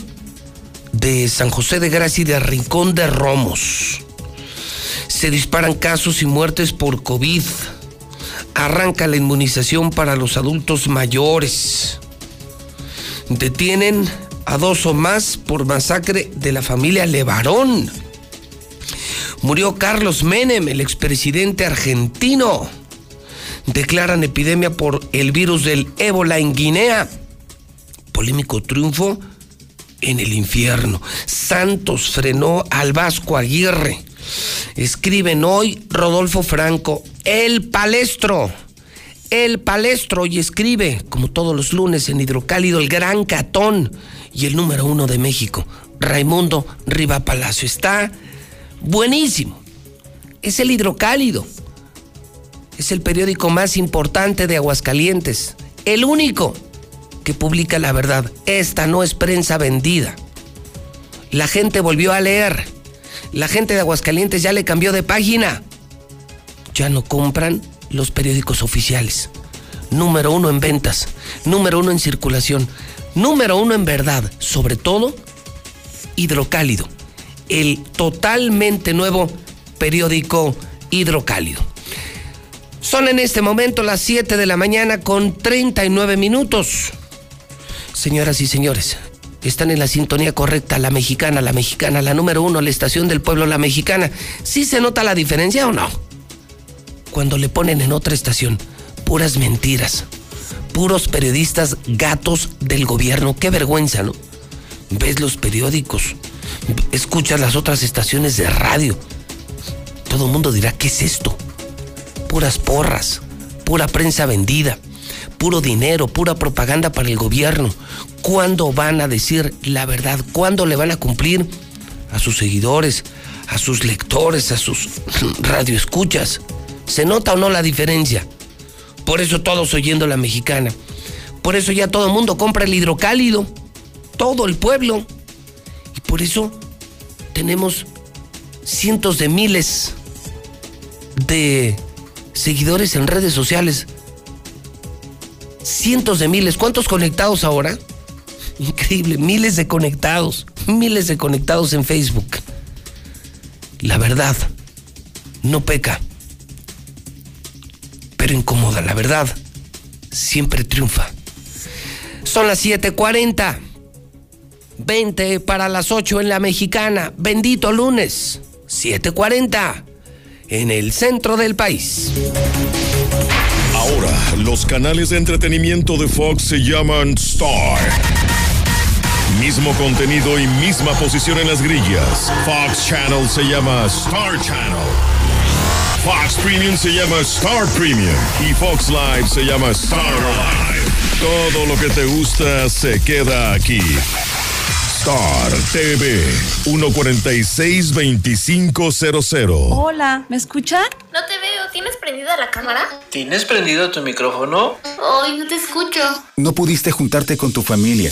de San José de Gracia y de Rincón de Romos. Se disparan casos y muertes por COVID. Arranca la inmunización para los adultos mayores. Detienen a dos o más por masacre de la familia Levarón. Murió Carlos Menem, el expresidente argentino. Declaran epidemia por el virus del ébola en Guinea. Polémico triunfo en el infierno. Santos frenó al Vasco Aguirre. Escriben hoy Rodolfo Franco, el palestro. El palestro y escribe, como todos los lunes en Hidrocálido, el gran catón y el número uno de México, Raimundo Riva Palacio. Está buenísimo. Es el Hidrocálido. Es el periódico más importante de Aguascalientes. El único que publica la verdad. Esta no es prensa vendida. La gente volvió a leer. La gente de Aguascalientes ya le cambió de página. Ya no compran los periódicos oficiales. Número uno en ventas, número uno en circulación, número uno en verdad, sobre todo Hidrocálido, el totalmente nuevo periódico Hidrocálido. Son en este momento las 7 de la mañana con 39 minutos. Señoras y señores, están en la sintonía correcta, la mexicana, la mexicana, la número uno, la estación del pueblo, la mexicana. ¿Sí se nota la diferencia o no? Cuando le ponen en otra estación puras mentiras, puros periodistas gatos del gobierno, qué vergüenza, ¿no? Ves los periódicos, escuchas las otras estaciones de radio. Todo el mundo dirá, ¿qué es esto? Puras porras, pura prensa vendida, puro dinero, pura propaganda para el gobierno. ¿Cuándo van a decir la verdad? ¿Cuándo le van a cumplir a sus seguidores, a sus lectores, a sus radioescuchas? ¿Se nota o no la diferencia? Por eso todos oyendo la mexicana. Por eso ya todo el mundo compra el hidrocálido. Todo el pueblo. Y por eso tenemos cientos de miles de seguidores en redes sociales. Cientos de miles. ¿Cuántos conectados ahora? Increíble. Miles de conectados. Miles de conectados en Facebook. La verdad no peca pero incomoda. La verdad siempre triunfa. Son las 7:40. 20 para las 8 en la mexicana. Bendito lunes. 7:40 en el centro del país. Ahora, los canales de entretenimiento de Fox se llaman Star. Mismo contenido y misma posición en las grillas. Fox Channel se llama Star Channel. Fox Premium se llama Star Premium y Fox Live se llama Star Live. Todo lo que te gusta se queda aquí. Star TV 146-2500. Hola, ¿me escucha? No te veo. ¿Tienes prendida la cámara? ¿Tienes prendido tu micrófono? Ay, no te escucho. No pudiste juntarte con tu familia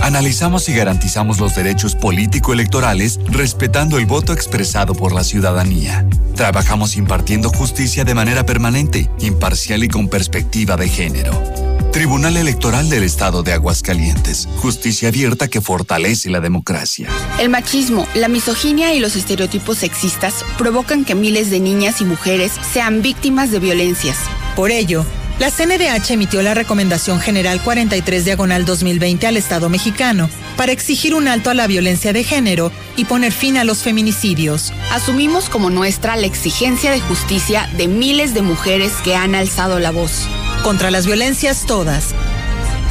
Analizamos y garantizamos los derechos político-electorales respetando el voto expresado por la ciudadanía. Trabajamos impartiendo justicia de manera permanente, imparcial y con perspectiva de género. Tribunal Electoral del Estado de Aguascalientes. Justicia abierta que fortalece la democracia. El machismo, la misoginia y los estereotipos sexistas provocan que miles de niñas y mujeres sean víctimas de violencias. Por ello, la CNDH emitió la Recomendación General 43 Diagonal 2020 al Estado mexicano para exigir un alto a la violencia de género y poner fin a los feminicidios. Asumimos como nuestra la exigencia de justicia de miles de mujeres que han alzado la voz. Contra las violencias todas.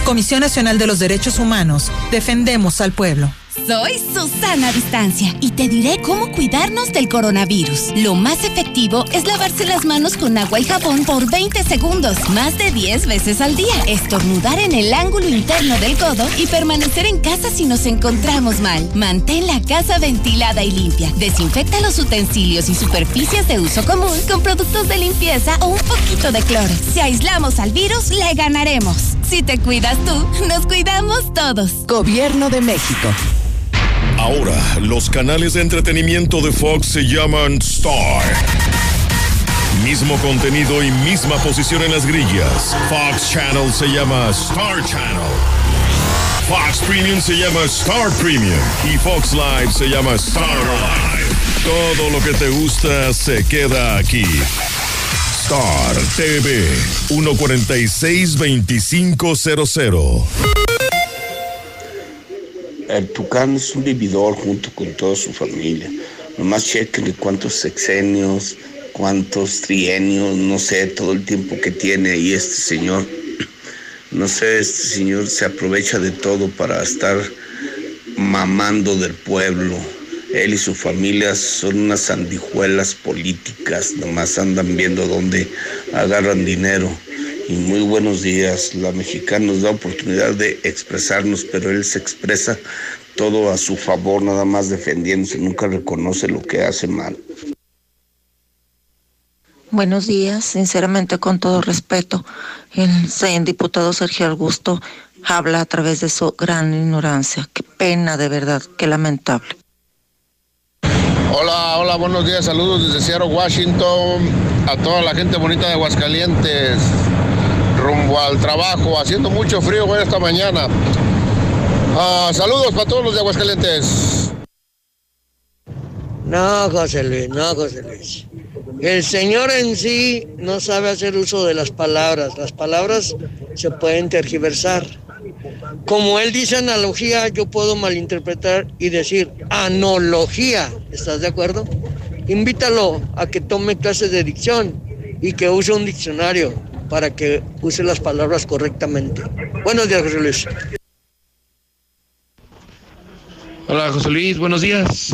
Comisión Nacional de los Derechos Humanos. Defendemos al pueblo. Soy Susana Distancia y te diré cómo cuidarnos del coronavirus. Lo más efectivo es lavarse las manos con agua y jabón por 20 segundos, más de 10 veces al día. Estornudar en el ángulo interno del codo y permanecer en casa si nos encontramos mal. Mantén la casa ventilada y limpia. Desinfecta los utensilios y superficies de uso común con productos de limpieza o un poquito de cloro. Si aislamos al virus, le ganaremos. Si te cuidas tú, nos cuidamos todos. Gobierno de México. Ahora, los canales de entretenimiento de Fox se llaman Star. Mismo contenido y misma posición en las grillas. Fox Channel se llama Star Channel. Fox Premium se llama Star Premium. Y Fox Live se llama Star Live. Todo lo que te gusta se queda aquí. Star TV 146-2500. El Tucán es un vividor junto con toda su familia. Nomás chequen cuántos sexenios, cuántos trienios, no sé, todo el tiempo que tiene ahí este señor. No sé, este señor se aprovecha de todo para estar mamando del pueblo. Él y su familia son unas sandijuelas políticas, nomás andan viendo dónde agarran dinero. Y muy buenos días, la mexicana nos da oportunidad de expresarnos, pero él se expresa todo a su favor, nada más defendiéndose, nunca reconoce lo que hace mal. Buenos días, sinceramente con todo respeto, el diputado Sergio Augusto habla a través de su gran ignorancia. Qué pena, de verdad, qué lamentable. Hola, hola, buenos días, saludos desde Seattle, Washington, a toda la gente bonita de Aguascalientes, rumbo al trabajo, haciendo mucho frío hoy esta mañana. Ah, saludos para todos los de Aguascalientes. No, José Luis, no, José Luis. El Señor en sí no sabe hacer uso de las palabras. Las palabras se pueden tergiversar. Como él dice analogía, yo puedo malinterpretar y decir analogía. ¿Estás de acuerdo? Invítalo a que tome clases de dicción y que use un diccionario para que use las palabras correctamente. Buenos días, José Luis. Hola, José Luis, buenos días.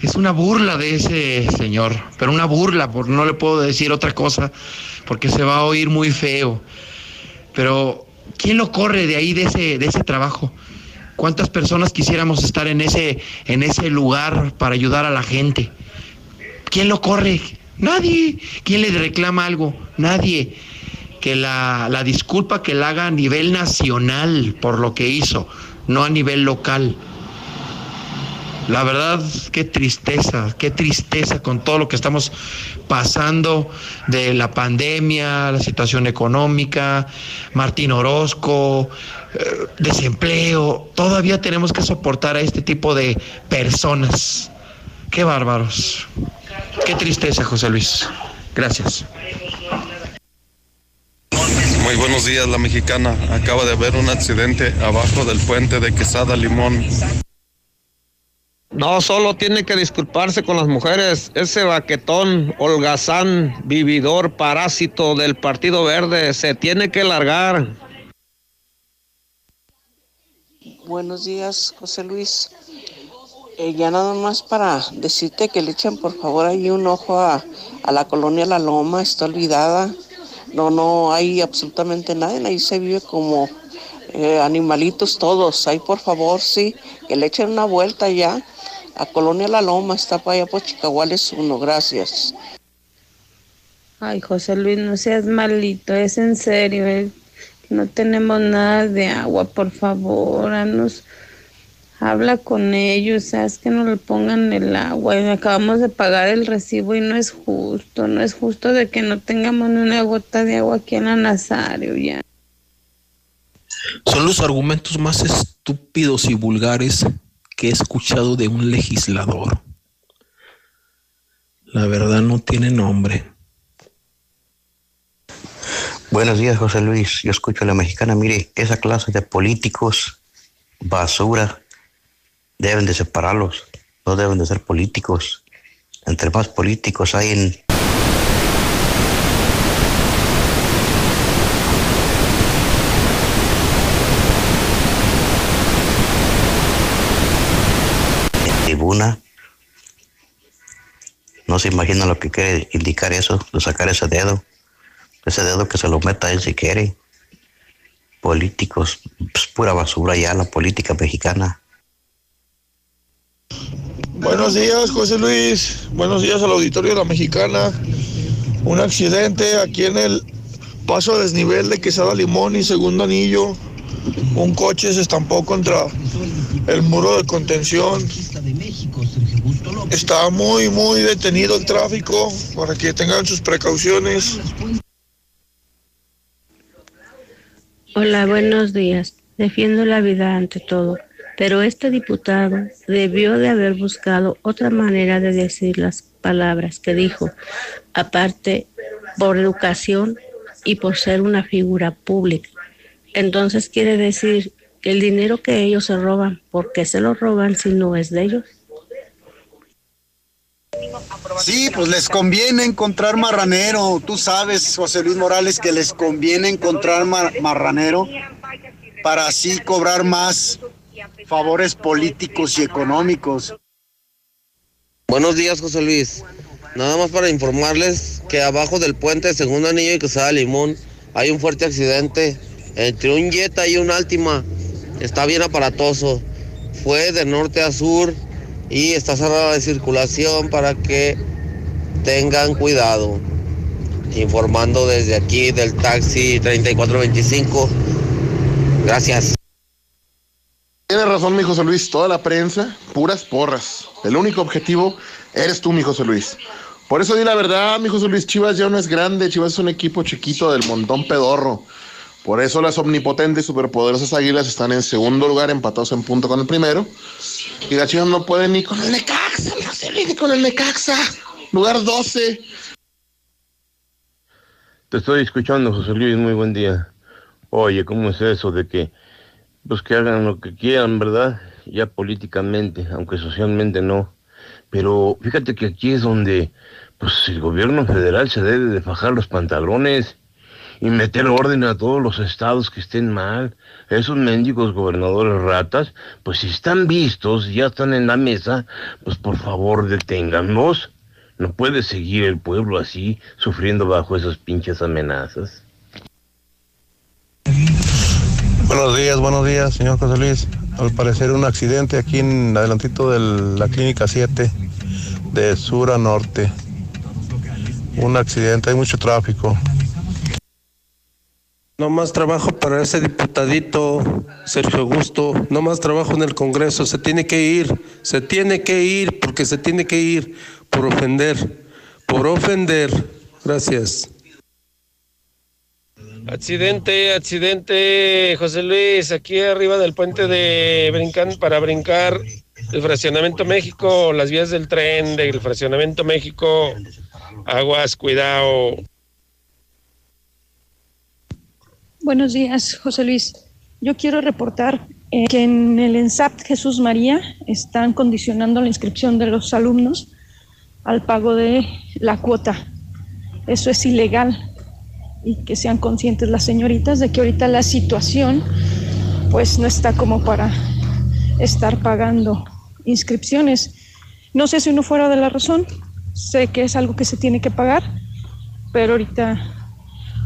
Es una burla de ese señor, pero una burla, porque no le puedo decir otra cosa, porque se va a oír muy feo. Pero, ¿quién lo corre de ahí, de ese, de ese trabajo? ¿Cuántas personas quisiéramos estar en ese, en ese lugar para ayudar a la gente? ¿Quién lo corre? Nadie. ¿Quién le reclama algo? Nadie. Que la, la disculpa que la haga a nivel nacional por lo que hizo, no a nivel local. La verdad, qué tristeza, qué tristeza con todo lo que estamos pasando de la pandemia, la situación económica, Martín Orozco, eh, desempleo. Todavía tenemos que soportar a este tipo de personas. Qué bárbaros. Qué tristeza, José Luis. Gracias. Muy buenos días, la mexicana. Acaba de haber un accidente abajo del puente de Quesada Limón. No solo tiene que disculparse con las mujeres, ese baquetón, holgazán, vividor, parásito del Partido Verde, se tiene que largar. Buenos días, José Luis. Eh, ya nada más para decirte que le echen por favor ahí un ojo a, la colonia La Loma, está olvidada. No, no hay absolutamente nadie, ahí se vive como eh, animalitos todos. Ahí por favor, sí, que le echen una vuelta ya. A Colonia La Loma, está para allá por Chicaguales uno, gracias. Ay, José Luis, no seas malito, es en serio, eh, no tenemos nada de agua, por favor, nos habla con ellos, sabes que no le pongan el agua, y acabamos de pagar el recibo y no es justo, no es justo de que no tengamos ni una gota de agua aquí en la Nazario ya. Son los argumentos más estúpidos y vulgares que he escuchado de un legislador. La verdad no tiene nombre. Buenos días, José Luis. Yo escucho a la mexicana. Mire, esa clase de políticos, basura, deben de separarlos. No deben de ser políticos. Entre más políticos hay en, tribuna. No se imagina lo que quiere indicar eso, de sacar ese dedo. Ese dedo que se lo meta él si quiere. Políticos, pues pura basura ya la política mexicana. Buenos días, José Luis. Buenos días al auditorio de la Mexicana. Un accidente aquí en el paso a desnivel de Quesada Limón y segundo anillo. Un coche se estampó contra el muro de contención. Está muy, muy detenido el tráfico para que tengan sus precauciones. Hola, buenos días. Defiendo la vida ante todo, pero este diputado debió de haber buscado otra manera de decir las palabras que dijo, aparte por educación y por ser una figura pública. Entonces quiere decir que el dinero que ellos se roban, ¿por qué se lo roban si no es de ellos? Sí, pues les conviene encontrar marranero. Tú sabes, José Luis Morales, que les conviene encontrar mar- marranero para así cobrar más favores políticos y económicos. Buenos días, José Luis. Nada más para informarles que abajo del puente Segundo Anillo y Quesada Limón hay un fuerte accidente entre un Jetta y un Altima. Está bien aparatoso. Fue de norte a sur y está cerrada de circulación para que tengan cuidado. Informando desde aquí del taxi 3425. Gracias. Tiene razón, mi José Luis. Toda la prensa, puras porras. El único objetivo eres tú, mi José Luis. Por eso di la verdad, mi José Luis. Chivas ya no es grande. Chivas es un equipo chiquito del montón pedorro. Por eso las omnipotentes y superpoderosas águilas están en segundo lugar, empatados en punto con el primero. Y las chivas no pueden ni con el Necaxa, ni con el Necaxa. Lugar 12. Te estoy escuchando, José Luis, muy buen día. Oye, ¿cómo es eso de que, pues que hagan lo que quieran, verdad? Ya políticamente, aunque socialmente no. Pero fíjate que aquí es donde, pues el gobierno federal se debe de fajar los pantalones y meter orden a todos los estados que estén mal. Esos mendigos gobernadores ratas, pues si están vistos, ya están en la mesa, pues por favor deténganlos. No puede seguir el pueblo así, sufriendo bajo esas pinches amenazas. Buenos días, buenos días, señor José Luis. Al parecer un accidente aquí en adelantito de la clínica 7, de sur a norte. Un accidente, hay mucho tráfico. No más trabajo para ese diputadito Sergio Augusto, no más trabajo en el Congreso, se tiene que ir, se tiene que ir porque se tiene que ir por ofender, por ofender. Gracias. Accidente, accidente, José Luis, aquí arriba del puente de Brincan para brincar el fraccionamiento México, las vías del tren del fraccionamiento México. Aguas, cuidado. Buenos días, José Luis. Yo quiero reportar eh, que en el ENSAP Jesús María están condicionando la inscripción de los alumnos al pago de la cuota. Eso es ilegal y que sean conscientes las señoritas de que ahorita la situación pues no está como para estar pagando inscripciones. No sé si uno fuera de la razón, sé que es algo que se tiene que pagar, pero ahorita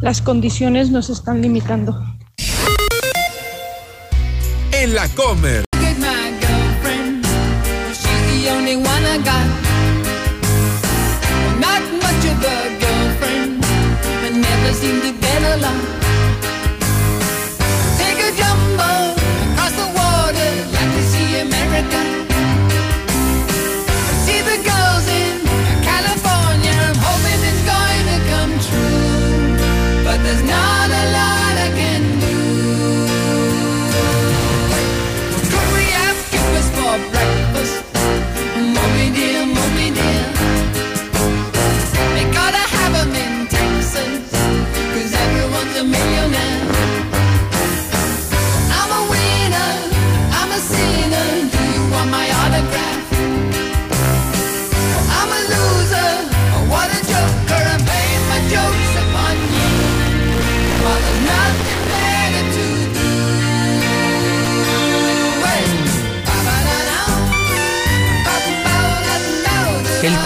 las condiciones nos están limitando. En la Comer. El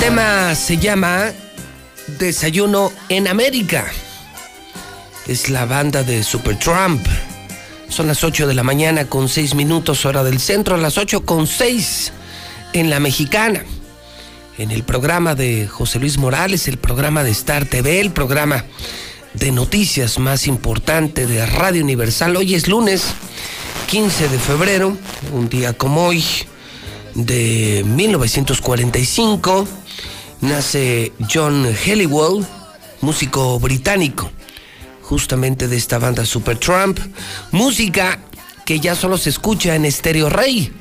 tema se llama Desayuno en América. Es la banda de Supertramp. Son las 8 de la mañana con 6 minutos hora del centro, a las 8 con 6 en la mexicana. En el programa de José Luis Morales, el programa de Star TV, el programa de noticias más importante de Radio Universal. Hoy es lunes 15 de febrero, un día como hoy de 1945 nace John Helliwell, músico británico, justamente de esta banda Supertramp, música que ya solo se escucha en Stereo Rey,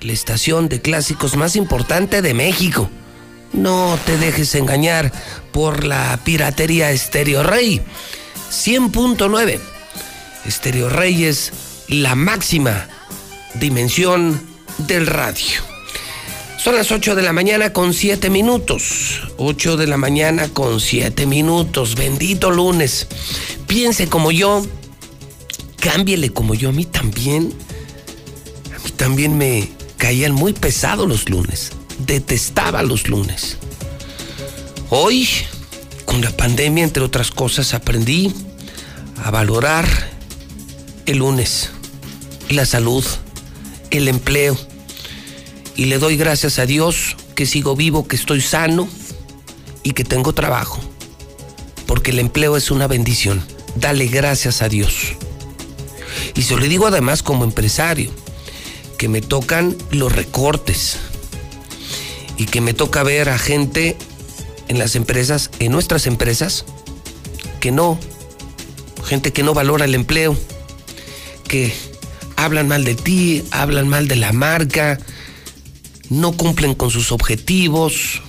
la estación de clásicos más importante de México. No te dejes engañar por la piratería Stereo Rey. 100.9. Stereo Rey es la máxima dimensión del radio. Son las 8 de la mañana con 7 minutos. 8 de la mañana con 7 minutos. Bendito lunes. Piense como yo. Cámbiele como yo. A mí también. A mí también me caían muy pesados los lunes. Detestaba los lunes. Hoy, con la pandemia, entre otras cosas, aprendí a valorar el lunes, la salud, el empleo. Y le doy gracias a Dios que sigo vivo, que estoy sano y que tengo trabajo. Porque el empleo es una bendición. Dale gracias a Dios. Y se lo digo además como empresario, que me tocan los recortes y que me toca ver a gente en las empresas, en nuestras empresas, que no, gente que no valora el empleo, que hablan mal de ti, hablan mal de la marca, no cumplen con sus objetivos,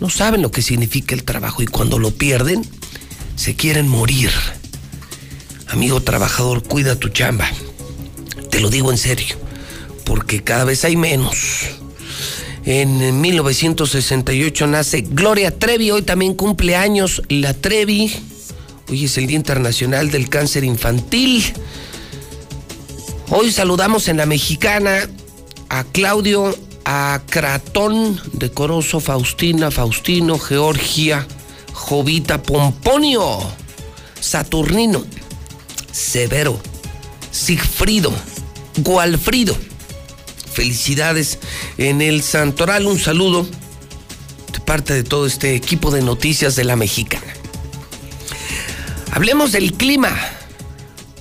no saben lo que significa el trabajo y cuando lo pierden, se quieren morir. Amigo trabajador, cuida tu chamba. Te lo digo en serio, porque cada vez hay menos. En 1968 nace Gloria Trevi, hoy también cumple años la Trevi. Hoy es el Día Internacional del Cáncer Infantil. Hoy saludamos en la mexicana a Claudio, a Cratón, Decoroso, Faustina, Faustino, Georgia, Jovita, Pomponio, Saturnino, Severo, Sigfrido, Gualfrido. Felicidades en el Santoral. Un saludo de parte de todo este equipo de noticias de la mexicana. Hablemos del clima.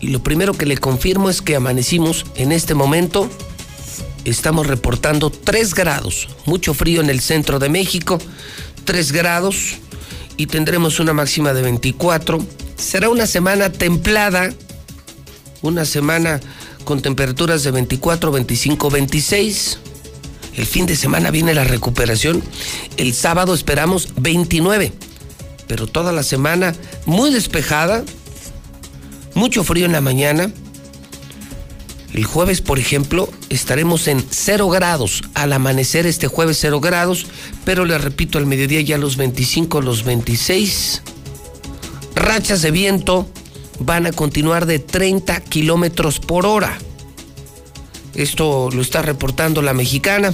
Y lo primero que le confirmo es que amanecimos en este momento. Estamos reportando 3 grados. Mucho frío en el centro de México. 3 grados. Y tendremos una máxima de 24. Será una semana templada. Una semana con temperaturas de 24, 25, 26. El fin de semana viene la recuperación. El sábado esperamos 29. Pero toda la semana muy despejada mucho frío en la mañana. El jueves, por ejemplo, estaremos en 0 grados. Al amanecer este jueves 0 grados, pero le repito, al mediodía ya los 25, los 26. Rachas de viento van a continuar de 30 kilómetros por hora. Esto lo está reportando la mexicana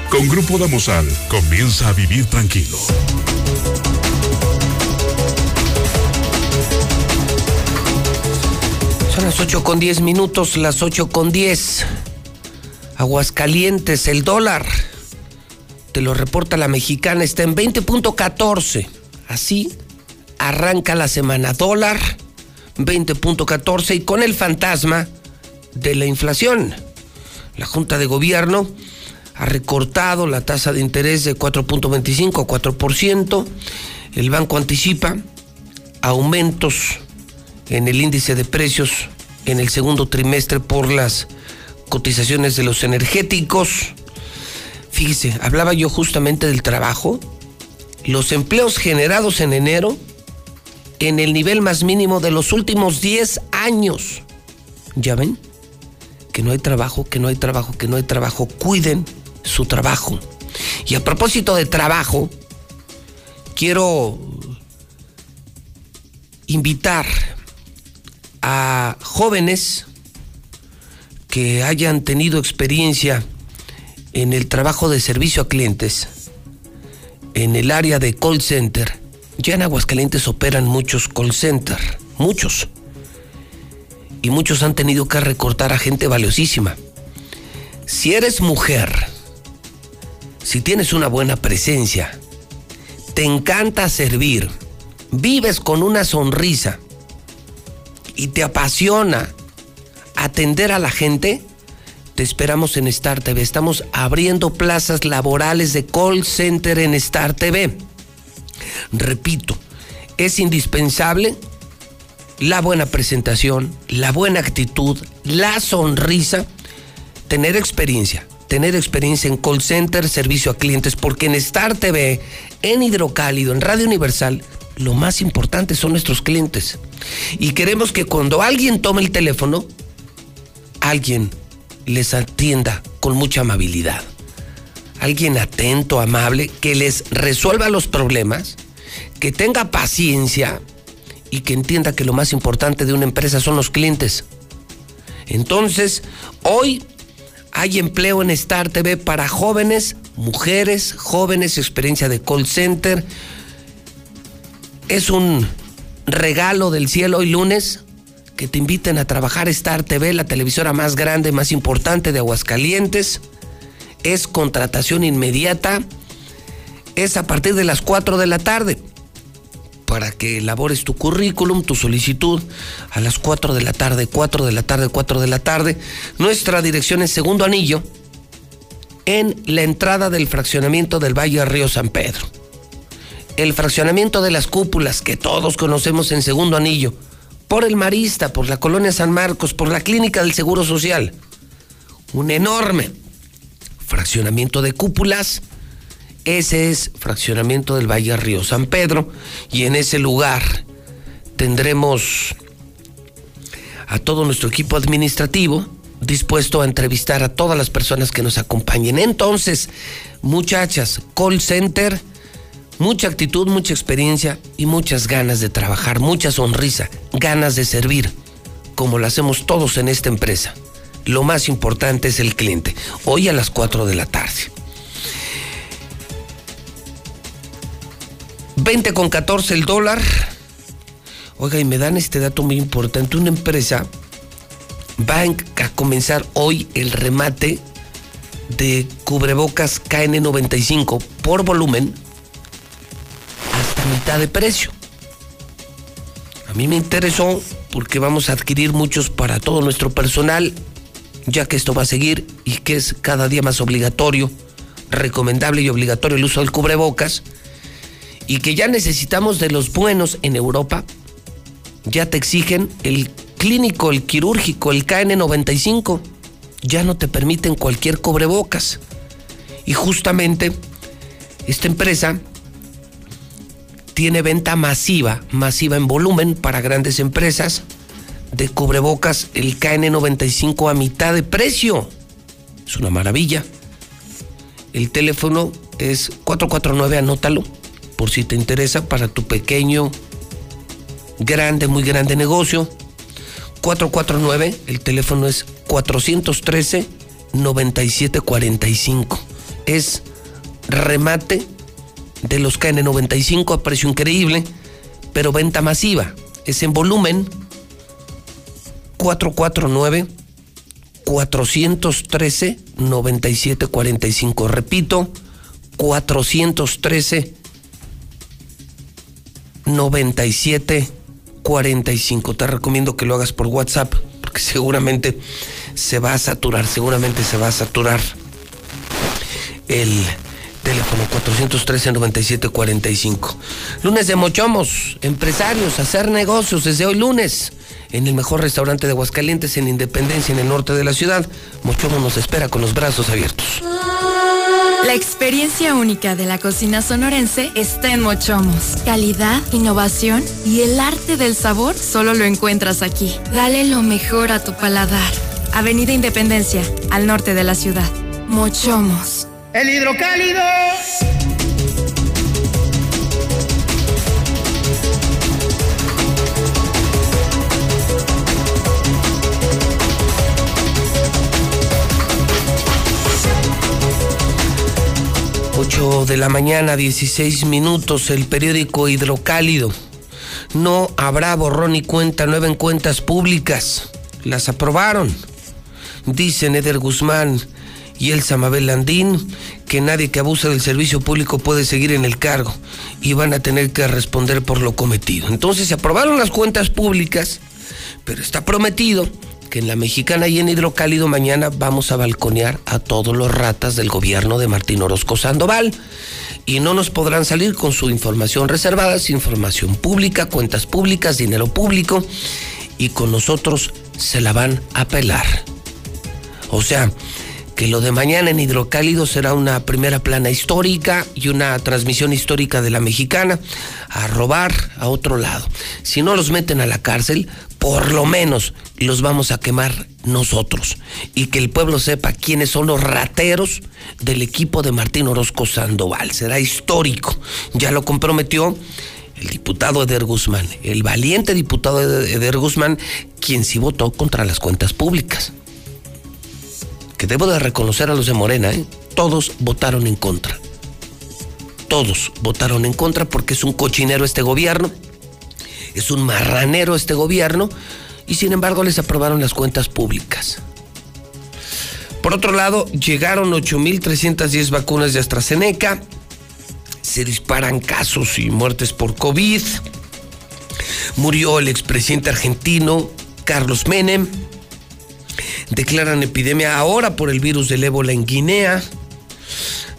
Con Grupo Damosal comienza a vivir tranquilo. Son las 8 con 10 minutos, las 8 con 10. Aguascalientes, el dólar. Te lo reporta la mexicana, está en 20.14. Así arranca la semana. Dólar 20.14 y con el fantasma de la inflación. La Junta de Gobierno ha recortado la tasa de interés de 4.25 a 4%. El banco anticipa aumentos en el índice de precios en el segundo trimestre por las cotizaciones de los energéticos. Fíjese, hablaba yo justamente del trabajo. Los empleos generados en enero en el nivel más mínimo de los últimos 10 años. ¿Ya ven? Que no hay trabajo, que no hay trabajo, que no hay trabajo. Cuiden su trabajo. Y a propósito de trabajo, quiero invitar a jóvenes que hayan tenido experiencia en el trabajo de servicio a clientes, en el área de call center. Ya en Aguascalientes operan muchos call center, muchos. Y muchos han tenido que recortar a gente valiosísima. Si eres mujer, si tienes una buena presencia, te encanta servir, vives con una sonrisa y te apasiona atender a la gente, te esperamos en Star TV. Estamos abriendo plazas laborales de call center en Star TV. Repito, es indispensable la buena presentación, la buena actitud, la sonrisa, tener experiencia tener experiencia en call center, servicio a clientes, porque en Star TV, en Hidrocálido, en Radio Universal, lo más importante son nuestros clientes. Y queremos que cuando alguien tome el teléfono, alguien les atienda con mucha amabilidad. Alguien atento, amable, que les resuelva los problemas, que tenga paciencia y que entienda que lo más importante de una empresa son los clientes. Entonces, hoy hay empleo en Star TV para jóvenes, mujeres, jóvenes, experiencia de call center. Es un regalo del cielo hoy lunes que te inviten a trabajar Star TV, la televisora más grande, más importante de Aguascalientes. Es contratación inmediata. Es a partir de las 4 de la tarde para que elabores tu currículum, tu solicitud a las 4 de la tarde, 4 de la tarde, 4 de la tarde. Nuestra dirección es Segundo Anillo, en la entrada del fraccionamiento del Valle Río San Pedro. El fraccionamiento de las cúpulas que todos conocemos en Segundo Anillo, por el Marista, por la Colonia San Marcos, por la Clínica del Seguro Social. Un enorme fraccionamiento de cúpulas. Ese es fraccionamiento del Valle Río San Pedro y en ese lugar tendremos a todo nuestro equipo administrativo dispuesto a entrevistar a todas las personas que nos acompañen. Entonces, muchachas, call center, mucha actitud, mucha experiencia y muchas ganas de trabajar, mucha sonrisa, ganas de servir, como lo hacemos todos en esta empresa. Lo más importante es el cliente. Hoy a las 4 de la tarde. 20 con 14 el dólar. Oiga, y me dan este dato muy importante. Una empresa va a comenzar hoy el remate de cubrebocas KN95 por volumen hasta mitad de precio. A mí me interesó porque vamos a adquirir muchos para todo nuestro personal, ya que esto va a seguir y que es cada día más obligatorio, recomendable y obligatorio el uso del cubrebocas, y que ya necesitamos de los buenos en Europa. Ya te exigen el clínico, el quirúrgico, el KN95, ya no te permiten cualquier cobrebocas. Y justamente esta empresa tiene venta masiva, masiva en volumen para grandes empresas de cubrebocas, el KN95 a mitad de precio. Es una maravilla. El teléfono es 449, anótalo, por si te interesa, para tu pequeño, grande, muy grande negocio. 449, el teléfono es 413-9745. Es remate de los KN95 a precio increíble, pero venta masiva. Es en volumen 449 413 9745. Repito, 413 9745. 45. Te recomiendo que lo hagas por WhatsApp, porque seguramente se va a saturar, seguramente se va a saturar el teléfono 413-9745. Lunes de Mochomos, empresarios, hacer negocios desde hoy lunes. En el mejor restaurante de Aguascalientes, en Independencia, en el norte de la ciudad. Mochomos nos espera con los brazos abiertos. La experiencia única de la cocina sonorense está en Mochomos. Calidad, innovación y el arte del sabor solo lo encuentras aquí. Dale lo mejor a tu paladar. Avenida Independencia, al norte de la ciudad. Mochomos. El hidrocálido. 8 de la mañana, 16 minutos, el periódico Hidrocálido. No habrá borrón y cuenta nueva en cuentas públicas. Las aprobaron. Dicen Eder Guzmán y el Samabel Landín que nadie que abuse del servicio público puede seguir en el cargo y van a tener que responder por lo cometido. Entonces se aprobaron las cuentas públicas, pero está prometido que en la mexicana y en Hidrocálido mañana vamos a balconear a todos los ratas del gobierno de Martín Orozco Sandoval. Y no nos podrán salir con su información reservada, es información pública, cuentas públicas, dinero público, y con nosotros se la van a pelar. O sea, que lo de mañana en Hidrocálido será una primera plana histórica y una transmisión histórica de la mexicana a robar a otro lado. Si no los meten a la cárcel, por lo menos los vamos a quemar nosotros y que el pueblo sepa quiénes son los rateros del equipo de Martín Orozco Sandoval. Será histórico. Ya lo comprometió el diputado Eder Guzmán, el valiente diputado Eder Guzmán, quien sí votó contra las cuentas públicas. Que debo de reconocer a los de Morena, ¿eh? todos votaron en contra. Todos votaron en contra porque es un cochinero este gobierno, es un marranero este gobierno y sin embargo les aprobaron las cuentas públicas. Por otro lado, llegaron 8.310 vacunas de AstraZeneca, se disparan casos y muertes por COVID, murió el expresidente argentino Carlos Menem, declaran epidemia ahora por el virus del ébola en Guinea,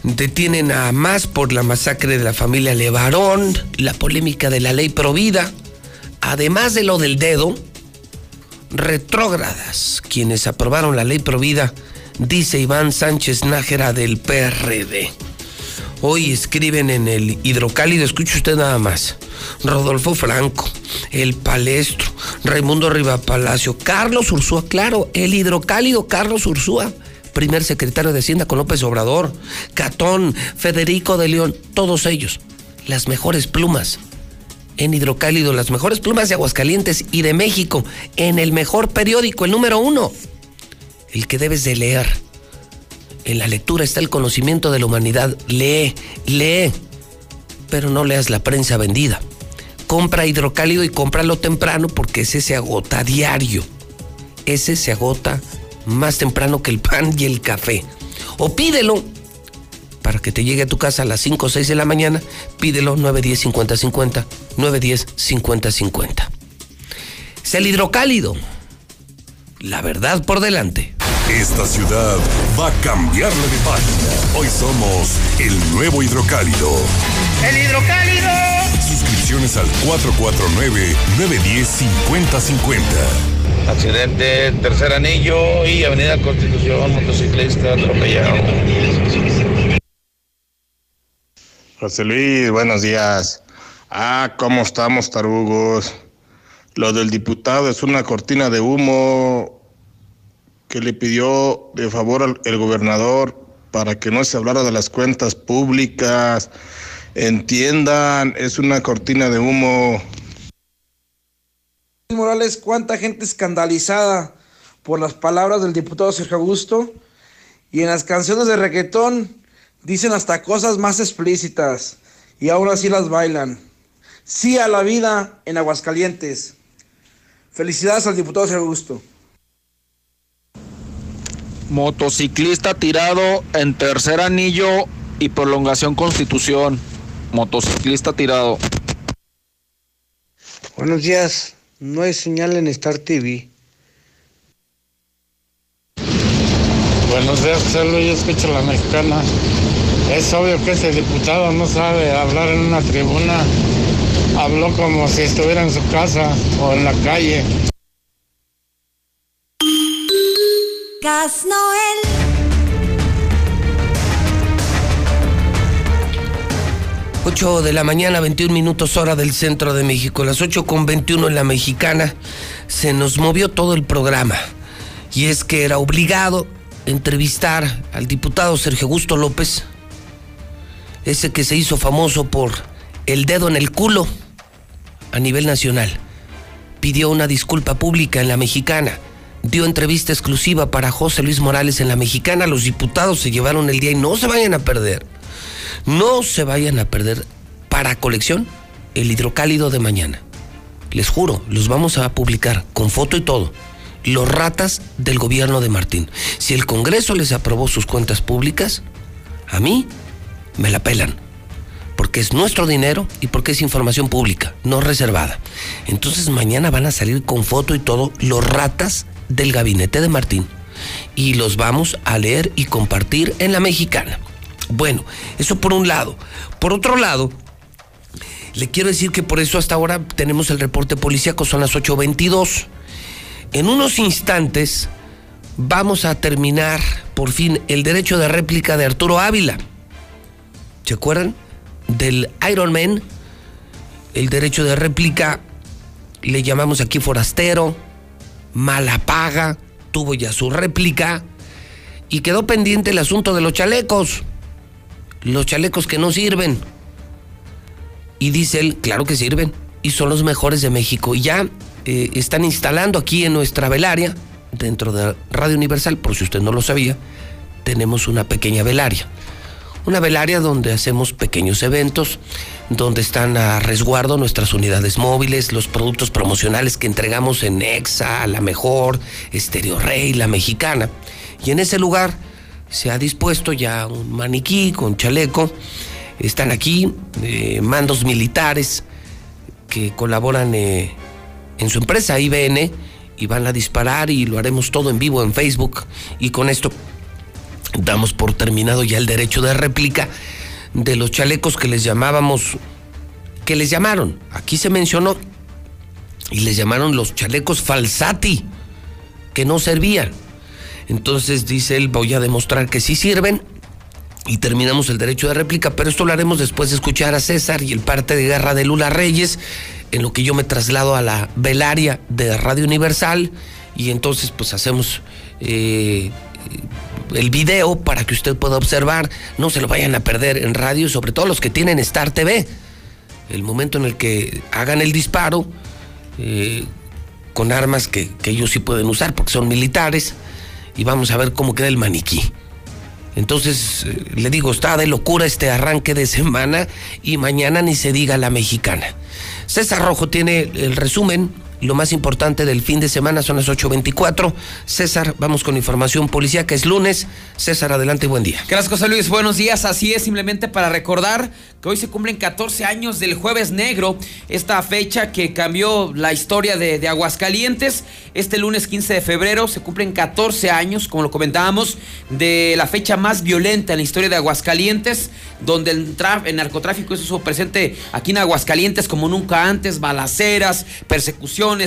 detienen a más por la masacre de la familia Levarón, la polémica de la ley Provida, además de lo del dedo, retrógradas quienes aprobaron la ley Provida, dice Iván Sánchez Nájera del PRD. Hoy escriben en el hidrocálido, escuche usted nada más. Rodolfo Franco, el Palestro, Raimundo Palacio, Carlos Ursúa, claro, el hidrocálido Carlos Ursúa, primer secretario de Hacienda con López Obrador, Catón, Federico de León, todos ellos, las mejores plumas. En Hidrocálido, las mejores plumas de Aguascalientes y de México, en el mejor periódico, el número uno, el que debes de leer en la lectura está el conocimiento de la humanidad. Lee, lee, pero no leas la prensa vendida. Compra hidrocálido y cómpralo temprano porque ese se agota a diario. Ese se agota más temprano que el pan y el café. O pídelo para que te llegue a tu casa a las 5 o 6 de la mañana. Pídelo 910 50 50, 910 50 50. Es el hidrocálido. La verdad por delante. Esta ciudad va a cambiarle de página. Hoy somos el nuevo hidrocálido. ¡El hidrocálido! Suscripciones al 449-910-5050. Accidente, tercer anillo y Avenida Constitución, motociclista atropellado. José Luis, buenos días. Ah, ¿cómo estamos, tarugos? Lo del diputado es una cortina de humo que le pidió de favor al el gobernador para que no se hablara de las cuentas públicas. Entiendan, es una cortina de humo. Morales, cuánta gente escandalizada por las palabras del diputado Sergio Augusto y en las canciones de reggaetón dicen hasta cosas más explícitas y ahora sí las bailan. Sí a la vida en Aguascalientes. Felicidades al diputado Sergio Augusto. Motociclista tirado en tercer anillo y prolongación constitución. Motociclista tirado. Buenos días. No hay señal en Star TV. Buenos días, Luis. Yo escucho a la mexicana. Es obvio que ese diputado no sabe hablar en una tribuna. Habló como si estuviera en su casa o en la calle. Gas Noel. 8 de la mañana, 21 minutos hora del centro de México. Las 8 con 21 en la mexicana. Se nos movió todo el programa. Y es que era obligado entrevistar al diputado Sergio Augusto López, ese que se hizo famoso por el dedo en el culo a nivel nacional. Pidió una disculpa pública en la mexicana dio entrevista exclusiva para José Luis Morales en la mexicana. Los diputados se llevaron el día y no se vayan a perder. No se vayan a perder para colección el hidrocálido de mañana. Les juro, los vamos a publicar con foto y todo. Los ratas del gobierno de Martín. Si el Congreso les aprobó sus cuentas públicas, a mí me la pelan. Porque es nuestro dinero y porque es información pública, no reservada. Entonces mañana van a salir con foto y todo los ratas del gabinete de Martín y los vamos a leer y compartir en la mexicana. Bueno, eso por un lado. Por otro lado, le quiero decir que por eso hasta ahora tenemos el reporte policíaco, son las 8.22. En unos instantes vamos a terminar por fin el derecho de réplica de Arturo Ávila. ¿Se acuerdan? Del Iron Man. El derecho de réplica le llamamos aquí forastero, mala paga, tuvo ya su réplica y quedó pendiente el asunto de los chalecos. Los chalecos que no sirven. Y dice él, claro que sirven. Y son los mejores de México. Y ya eh, están instalando aquí en nuestra velaria, dentro de Radio Universal, por si usted no lo sabía, tenemos una pequeña velaria. Una velaria donde hacemos pequeños eventos, donde están a resguardo nuestras unidades móviles, los productos promocionales que entregamos en Exa, La Mejor, Estéreo Rey, La Mexicana. Y en ese lugar se ha dispuesto ya un maniquí con chaleco. Están aquí eh, mandos militares que colaboran eh, en su empresa IBN y van a disparar y lo haremos todo en vivo en Facebook. Y con esto damos por terminado ya el derecho de réplica de los chalecos que les llamábamos, que les llamaron, aquí se mencionó, y les llamaron los chalecos falsati, que no servían. Entonces dice él, voy a demostrar que sí sirven y terminamos el derecho de réplica, pero esto lo haremos después de escuchar a César y el parte de guerra de Lula Reyes, en lo que yo me traslado a la velaria de Radio Universal y entonces pues hacemos eh, el video para que usted pueda observar, no se lo vayan a perder en radio, sobre todo los que tienen Star TV. El momento en el que hagan el disparo eh, con armas que, que ellos sí pueden usar porque son militares y vamos a ver cómo queda el maniquí. Entonces, eh, le digo, está de locura este arranque de semana y mañana ni se diga la mexicana. César Rojo tiene el resumen lo más importante del fin de semana son las 8.24. César, vamos con información policía que es lunes. César, adelante buen día. Gracias, José Luis. Buenos días. Así es, simplemente para recordar que hoy se cumplen 14 años del Jueves Negro, esta fecha que cambió la historia de, Aguascalientes. Este lunes 15 de febrero se cumplen 14 años, como lo comentábamos, de la fecha más violenta en la historia de Aguascalientes, donde el, el narcotráfico estuvo presente aquí en Aguascalientes como nunca antes, balaceras,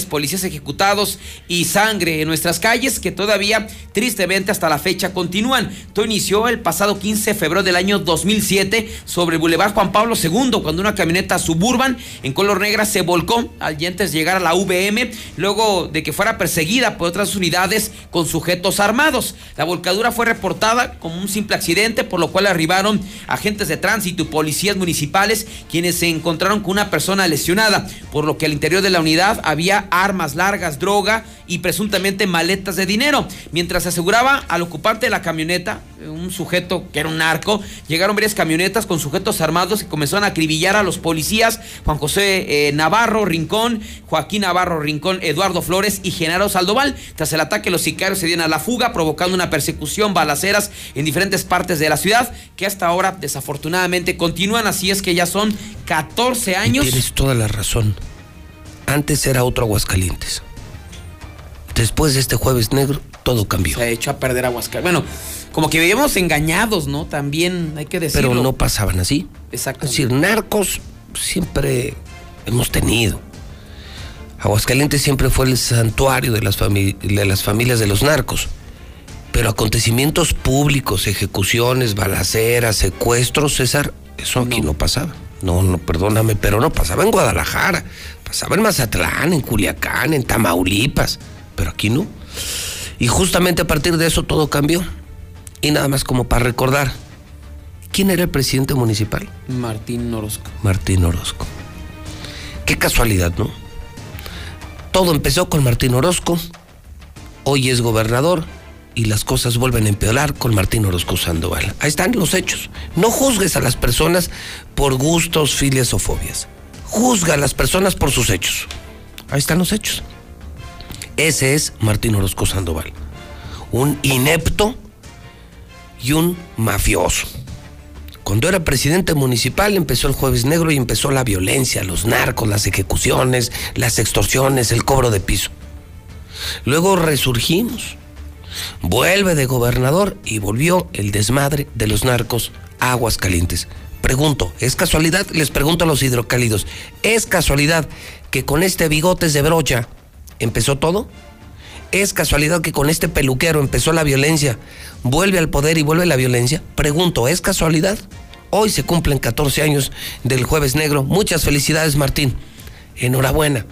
policías ejecutados y sangre en nuestras calles que todavía tristemente hasta la fecha continúan. Todo inició el pasado 15 de febrero del año 2007 sobre el Boulevard Juan Pablo II, cuando una camioneta suburban en color negra se volcó al antes de llegar a la VM, luego de que fuera perseguida por otras unidades con sujetos armados. La volcadura fue reportada como un simple accidente, por lo cual arribaron agentes de tránsito y policías municipales, quienes se encontraron con una persona lesionada, por lo que al interior de la unidad había armas largas, droga y presuntamente maletas de dinero. Mientras se aseguraba al ocupante de la camioneta, un sujeto que era un narco, llegaron varias camionetas con sujetos armados que comenzaron a acribillar a los policías, Juan José eh, Navarro Rincón, Joaquín Navarro Rincón, Eduardo Flores y Genaro Saldoval. Tras el ataque, los sicarios se dieron a la fuga, provocando una persecución, balaceras en diferentes partes de la ciudad, que hasta ahora desafortunadamente continúan, así es que ya son 14 años. tienes toda la razón. Antes era otro Aguascalientes. Después de este jueves negro, todo cambió. Se ha hecho a perder Aguascalientes. Bueno, como que veíamos engañados, ¿no? También hay que decirlo. Pero no pasaban así. Exacto. Es decir, narcos siempre hemos tenido. Aguascalientes siempre fue el santuario de las, de las familias de los narcos. Pero acontecimientos públicos, ejecuciones, balaceras, secuestros, César, eso aquí no, no pasaba. No, no, perdóname, pero no pasaba en Guadalajara, pasaba en Mazatlán, en Culiacán, en Tamaulipas, pero aquí no. Y justamente a partir de eso todo cambió. Y nada más como para recordar, ¿quién era el presidente municipal? Martín Orozco. Martín Orozco. Qué casualidad, ¿no? Todo empezó con Martín Orozco, hoy es gobernador y las cosas vuelven a empeorar con Martín Orozco Sandoval. Ahí están los hechos. No juzgues a las personas por gustos, filias o fobias. Juzga a las personas por sus hechos. Ahí están los hechos. Ese es Martín Orozco Sandoval. Un inepto y un mafioso. Cuando era presidente municipal empezó el jueves negro y empezó la violencia, los narcos, las ejecuciones, las extorsiones, el cobro de piso. Luego resurgimos. Vuelve de gobernador y volvió el desmadre de los narcos aguas calientes. Pregunto, ¿es casualidad? Les pregunto a los hidrocálidos, ¿es casualidad que con este bigotes de brocha empezó todo? ¿Es casualidad que con este peluquero empezó la violencia, vuelve al poder y vuelve la violencia? Pregunto, ¿es casualidad? Hoy se cumplen 14 años del jueves negro. Muchas felicidades, Martín. Enhorabuena.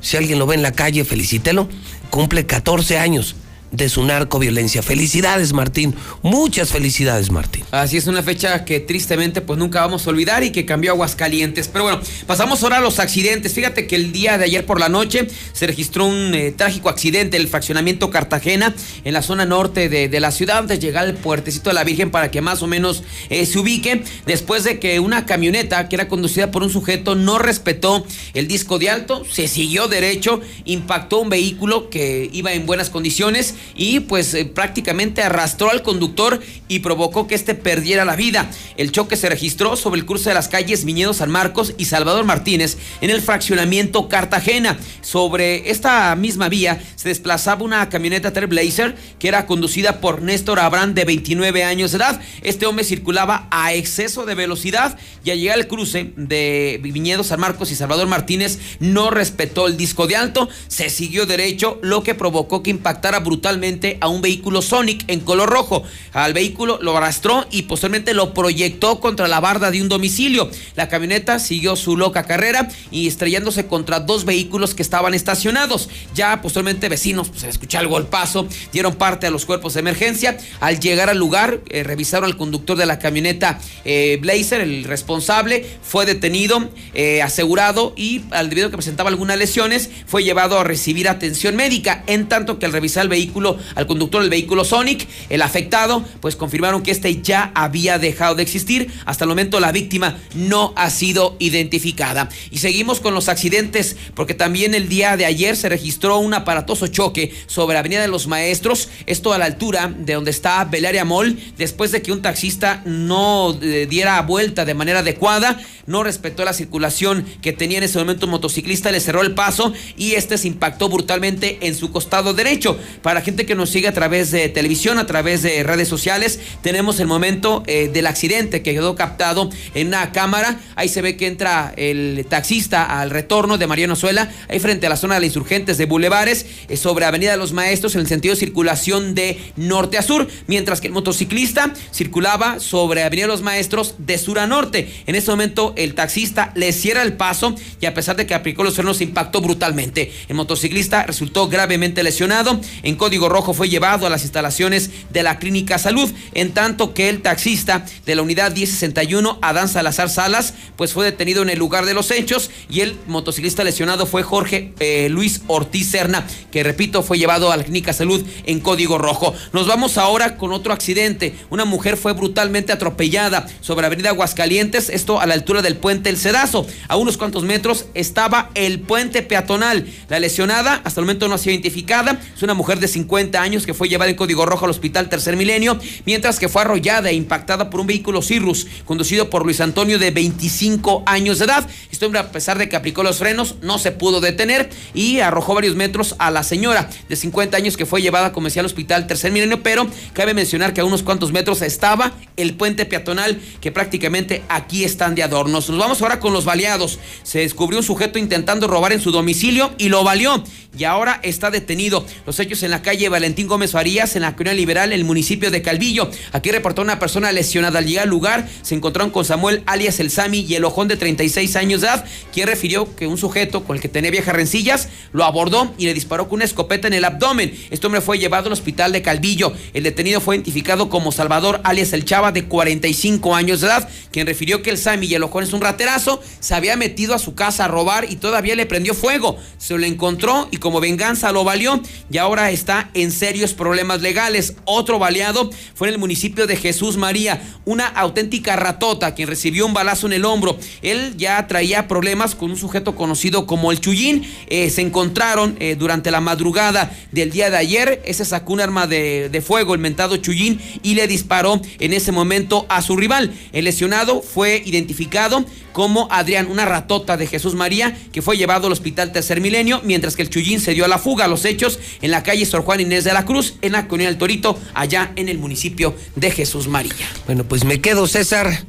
Si alguien lo ve en la calle, felicítelo. Cumple 14 años de su narcoviolencia. Felicidades, Martín. Muchas felicidades, Martín. Así es una fecha que tristemente pues nunca vamos a olvidar y que cambió Aguascalientes. Pero bueno, pasamos ahora a los accidentes. Fíjate que el día de ayer por la noche se registró un eh, trágico accidente en el fraccionamiento Cartagena, en la zona norte de, la ciudad, antes de llegar al puertecito de la Virgen para que más o menos eh, se ubique, después de que una camioneta que era conducida por un sujeto no respetó el disco de alto, se siguió derecho, impactó un vehículo que iba en buenas condiciones y pues eh, prácticamente arrastró al conductor y provocó que éste perdiera la vida. El choque se registró sobre el cruce de las calles Viñedo San Marcos y Salvador Martínez en el fraccionamiento Cartagena. Sobre esta misma vía se desplazaba una camioneta Trailblazer que era conducida por Néstor Abrán de 29 años de edad. Este hombre circulaba a exceso de velocidad y al llegar al cruce de Viñedo San Marcos y Salvador Martínez no respetó el disco de alto, se siguió derecho, lo que provocó que impactara brutalmente a un vehículo Sonic en color rojo. Al vehículo lo arrastró y posteriormente lo proyectó contra la barda de un domicilio. La camioneta siguió su loca carrera y estrellándose contra dos vehículos que estaban estacionados. Ya posteriormente vecinos, pues, se escuchó el golpazo, dieron parte a los cuerpos de emergencia. Al llegar al lugar, eh, revisaron al conductor de la camioneta eh, Blazer, el responsable, fue detenido, eh, asegurado y al debido que presentaba algunas lesiones, fue llevado a recibir atención médica. En tanto que al revisar el vehículo, al conductor del vehículo Sonic, el afectado, pues confirmaron que este ya había dejado de existir. Hasta el momento la víctima no ha sido identificada. Y seguimos con los accidentes, porque también el día de ayer se registró un aparatoso choque sobre la Avenida de los Maestros, esto a la altura de donde está Belaria Mall, después de que un taxista no eh, diera vuelta de manera adecuada, no respetó la circulación que tenía en ese momento un motociclista, le cerró el paso y este se impactó brutalmente en su costado derecho. Para gente que nos sigue a través de televisión, a través de redes sociales, tenemos el momento eh, del accidente que quedó captado en una cámara. Ahí se ve que entra el taxista al retorno de Mariano Suela, ahí frente a la zona de los insurgentes de Bulevares, eh, sobre Avenida de los Maestros, en el sentido de circulación de norte a sur, mientras que el motociclista circulaba sobre Avenida de los Maestros de sur a norte. En ese momento el taxista le cierra el paso y a pesar de que aplicó los frenos, impactó brutalmente. El motociclista resultó gravemente lesionado. En código rojo fue llevado a las instalaciones de la Clínica Salud, en tanto que el taxista de la unidad 1061, Adán Salazar Salas, pues fue detenido en el lugar de los hechos y el motociclista lesionado fue Jorge eh, Luis Ortiz Serna, que repito, fue llevado a la Clínica Salud en código rojo. Nos vamos ahora con otro accidente. Una mujer fue brutalmente atropellada sobre Avenida Aguascalientes, esto a la altura del puente El Cedazo. A unos cuantos metros estaba el puente peatonal. La lesionada, hasta el momento no ha sido identificada, es una mujer de 50 50 años que fue llevada en código rojo al hospital Tercer Milenio, mientras que fue arrollada e impactada por un vehículo Cirrus conducido por Luis Antonio de 25 años de edad. Este hombre, a pesar de que aplicó los frenos, no se pudo detener y arrojó varios metros a la señora de 50 años que fue llevada, como decía, al hospital Tercer Milenio, pero cabe mencionar que a unos cuantos metros estaba el puente peatonal que prácticamente aquí están de adornos. Nos vamos ahora con los baleados. Se descubrió un sujeto intentando robar en su domicilio y lo valió y ahora está detenido. Los hechos en la calle Valentín Gómez Farías, en la Colonia Liberal, en el municipio de Calvillo. Aquí reportó una persona lesionada. Al llegar al lugar, se encontraron con Samuel alias El Sami y el ojón de 36 años de edad, quien refirió que un sujeto con el que tenía viejas rencillas lo abordó y le disparó con una escopeta en el abdomen. Este hombre fue llevado al hospital de Calvillo. El detenido fue identificado como Salvador alias El Chava, de 45 años de edad, quien refirió que el Sami y el ojón es un raterazo, se había metido a su casa a robar y todavía le prendió fuego. Se lo encontró y como venganza lo valió y ahora está en serios problemas legales. Otro baleado fue en el municipio de Jesús María, una auténtica ratota quien recibió un balazo en el hombro. Él ya traía problemas con un sujeto conocido como el Chuyín. Eh, se encontraron eh, durante la madrugada del día de ayer. Ese sacó un arma de, de fuego, el mentado Chuyín, y le disparó en ese momento a su rival. El lesionado fue identificado como Adrián, una ratota de Jesús María, que fue llevado al hospital Tercer Milenio, mientras que el Chuyín se dio a la fuga a los hechos en la calle Sor Juan Inés de la Cruz, en la Colonia del Torito, allá en el municipio de Jesús María. Bueno, pues me quedo, César,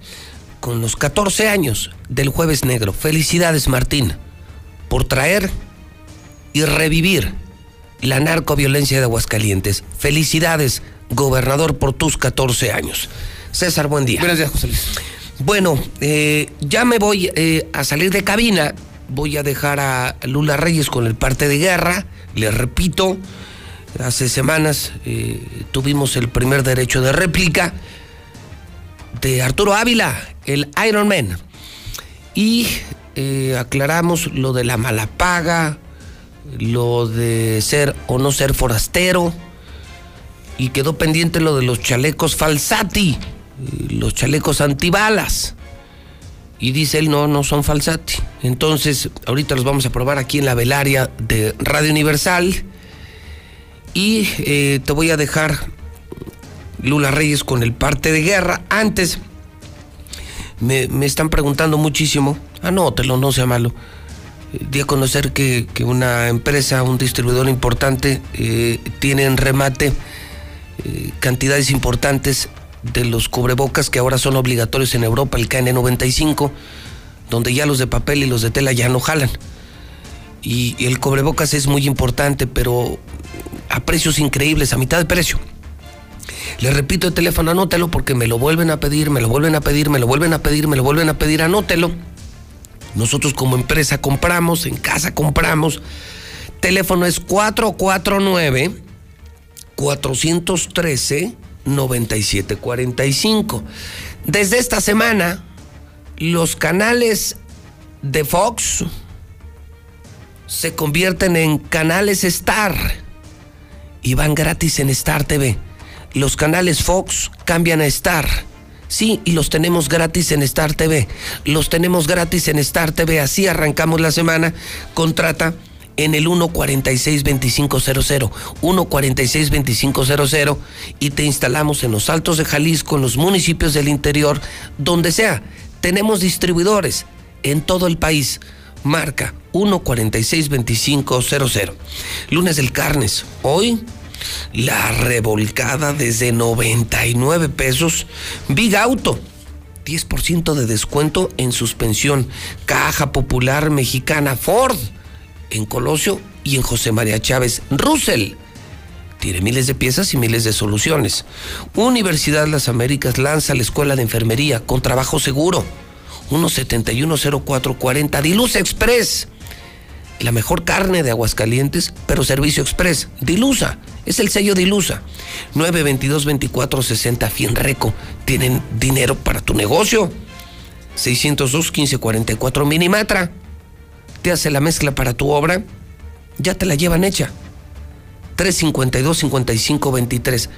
con los 14 años del Jueves Negro. Felicidades, Martín, por traer y revivir la narcoviolencia de Aguascalientes. Felicidades, gobernador, por tus 14 años. César, buen día. Buenos días, José Luis. Bueno, eh, ya me voy eh, a salir de cabina. Voy a dejar a Lula Reyes con el parte de guerra. Les repito, Hace semanas eh, tuvimos el primer derecho de réplica de Arturo Ávila, el Iron Man. Y aclaramos lo de la mala paga, lo de ser o no ser forastero. Y quedó pendiente lo de los chalecos falsati, los chalecos antibalas. Y dice él, no, no son falsati. Entonces, ahorita los vamos a probar aquí en la velaria de Radio Universal. Y eh, te voy a dejar Lula Reyes con el parte de guerra. Antes, me, están preguntando muchísimo. Anótelo, no sea malo. Eh, di a conocer que, una empresa, un distribuidor importante, eh, tiene en remate cantidades importantes de los cubrebocas que ahora son obligatorios en Europa, el KN95, donde ya los de papel y los de tela ya no jalan. Y, el cubrebocas es muy importante, pero a precios increíbles, a mitad de precio. Le repito el teléfono, anótelo porque me lo vuelven a pedir, me lo vuelven a pedir, me lo vuelven a pedir, me lo vuelven a pedir, anótelo. Nosotros como empresa compramos, en casa compramos. Teléfono es 449 413 9745. Desde esta semana, los canales de Fox se convierten en canales Star y van gratis en Star TV. Los canales Fox cambian a Star. Sí, y los tenemos gratis en Star TV. Los tenemos gratis en Star TV. Así arrancamos la semana. Contrata en el 146-2500, 146-2500 y te instalamos en los Altos de Jalisco, en los municipios del interior, donde sea. Tenemos distribuidores en todo el país. Marca 146-2500. Lunes del Carnes. Hoy la revolcada desde 99 pesos. Big Auto. 10% de descuento en suspensión. Caja Popular Mexicana Ford en Colosio y en José María Chávez. Russell tiene miles de piezas y miles de soluciones. Universidad Las Américas lanza la escuela de enfermería con trabajo seguro. 1710440 Dilusa Express. La mejor carne de Aguascalientes, pero servicio express. Dilusa, es el sello Dilusa. 922-2460 Fienreco. Tienen dinero para tu negocio. 602-1544 Minimatra hace la mezcla para tu obra, ya te la llevan hecha. 352 55 23.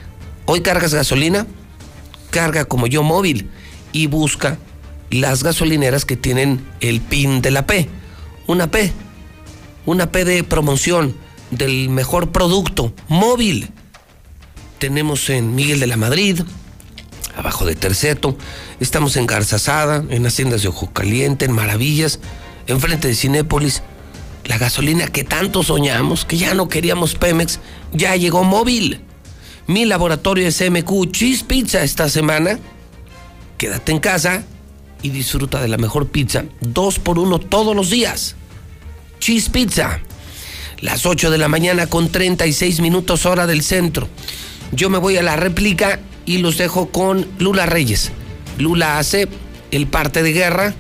Hoy cargas gasolina, carga como yo móvil y busca las gasolineras que tienen el PIN de la P. Una P. Una P de promoción del mejor producto móvil. Tenemos en Miguel de la Madrid, abajo de Terceto. Estamos en Garzazada, en Haciendas de Ojo Caliente, en Maravillas enfrente de Cinépolis, la gasolina que tanto soñamos, que ya no queríamos Pemex, ya llegó móvil. Mi laboratorio SMQ Cheese Pizza esta semana. Quédate en casa y disfruta de la mejor pizza, dos por uno todos los días. Cheese Pizza. Las 8 de la mañana con 36 minutos hora del centro. Yo me voy a la réplica y los dejo con Lula Reyes. Lula hace el parte de guerra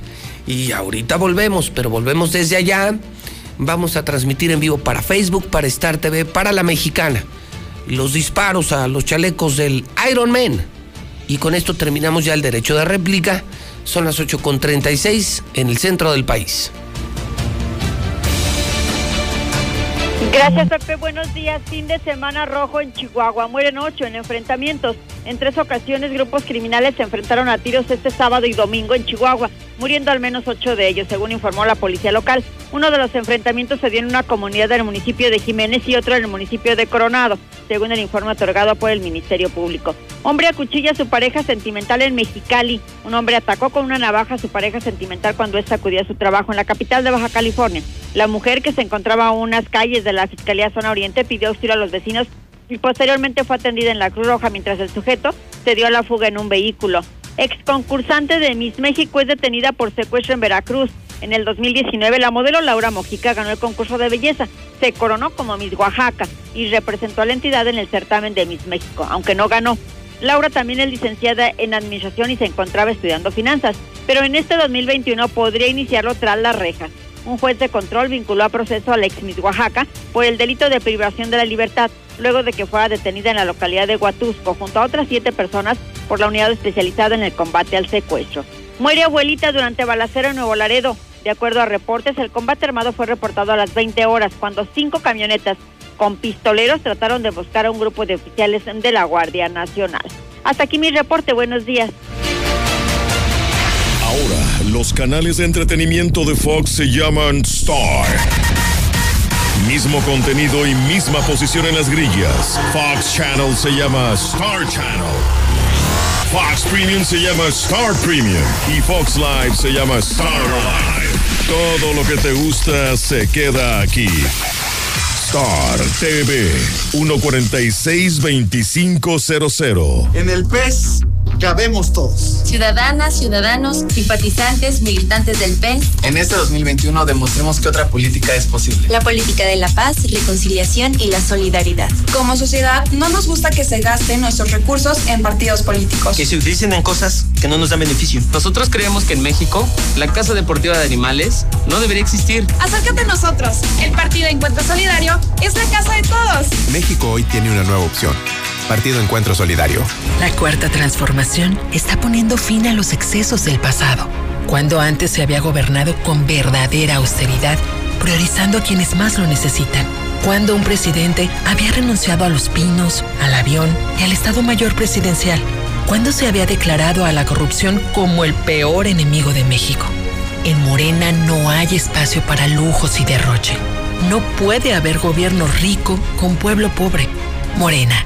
y ahorita volvemos, pero volvemos desde allá. Vamos a transmitir en vivo para Facebook, para Star TV, para la mexicana. Los disparos a los chalecos del Iron Man. Y con esto terminamos ya el derecho de réplica. Son las 8.36 en el centro del país. Gracias, Pepe. Buenos días. Fin de semana rojo en Chihuahua. Mueren ocho en enfrentamientos. En tres ocasiones, grupos criminales se enfrentaron a tiros este sábado y domingo en Chihuahua, muriendo al menos ocho de ellos, según informó la policía local. Uno de los enfrentamientos se dio en una comunidad del municipio de Jiménez y otro en el municipio de Coronado, según el informe otorgado por el Ministerio Público. Hombre acuchilla a su pareja sentimental en Mexicali. Un hombre atacó con una navaja a su pareja sentimental cuando ésta acudía a su trabajo en la capital de Baja California. La mujer, que se encontraba a unas calles de la Fiscalía Zona Oriente, pidió auxilio a los vecinos y posteriormente fue atendida en la Cruz Roja mientras el sujeto se dio a la fuga en un vehículo. Ex concursante de Miss México es detenida por secuestro en Veracruz. En el 2019 la modelo Laura Mojica ganó el concurso de belleza, se coronó como Miss Oaxaca y representó a la entidad en el certamen de Miss México, aunque no ganó. Laura también es licenciada en administración y se encontraba estudiando finanzas, pero en este 2021 podría iniciarlo tras las rejas. Un juez de control vinculó a proceso a la ex Miss Oaxaca por el delito de privación de la libertad, luego de que fuera detenida en la localidad de Huatusco junto a otras siete personas por la unidad especializada en el combate al secuestro. Muere abuelita durante balacero en Nuevo Laredo. De acuerdo a reportes, el combate armado fue reportado a las 20 horas, cuando cinco camionetas con pistoleros trataron de buscar a un grupo de oficiales de la Guardia Nacional. Hasta aquí mi reporte, buenos días. Ahora, los canales de entretenimiento de Fox se llaman Star. Mismo contenido y misma posición en las grillas. Fox Channel se llama Star Channel. Fox Premium se llama Star Premium. Y Fox Live se llama Star Live. Todo lo que te gusta se queda aquí. Star TV 146-2500. En el PES cabemos todos. Ciudadanas, ciudadanos, simpatizantes, militantes del PES. En este 2021 demostremos que otra política es posible. La política de la paz, reconciliación y la solidaridad. Como sociedad, no nos gusta que se gasten nuestros recursos en partidos políticos. Que se utilicen en cosas que no nos dan beneficio. Nosotros creemos que en México, la Casa Deportiva de Animales no debería existir. Acércate a nosotros. El Partido Encuentro Solidario es la casa de todos. México hoy tiene una nueva opción. Partido Encuentro Solidario. La cuarta transformación está poniendo fin a los excesos del pasado. Cuando antes se había gobernado con verdadera austeridad, priorizando a quienes más lo necesitan. Cuando un presidente había renunciado a los pinos, al avión y al Estado Mayor Presidencial. Cuando se había declarado a la corrupción como el peor enemigo de México. En Morena no hay espacio para lujos y derroche. No puede haber gobierno rico con pueblo pobre. Morena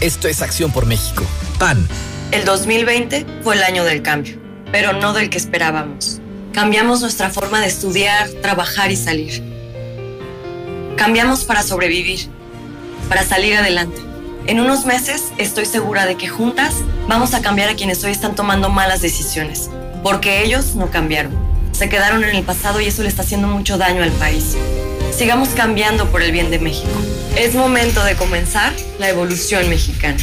Esto es Acción por México. PAN. El 2020 fue el año del cambio, pero no del que esperábamos. Cambiamos nuestra forma de estudiar, trabajar y salir. Cambiamos para sobrevivir, para salir adelante. En unos meses estoy segura de que juntas vamos a cambiar a quienes hoy están tomando malas decisiones, porque ellos no cambiaron. Se quedaron en el pasado y eso le está haciendo mucho daño al país. Sigamos cambiando por el bien de México. Es momento de comenzar la evolución mexicana.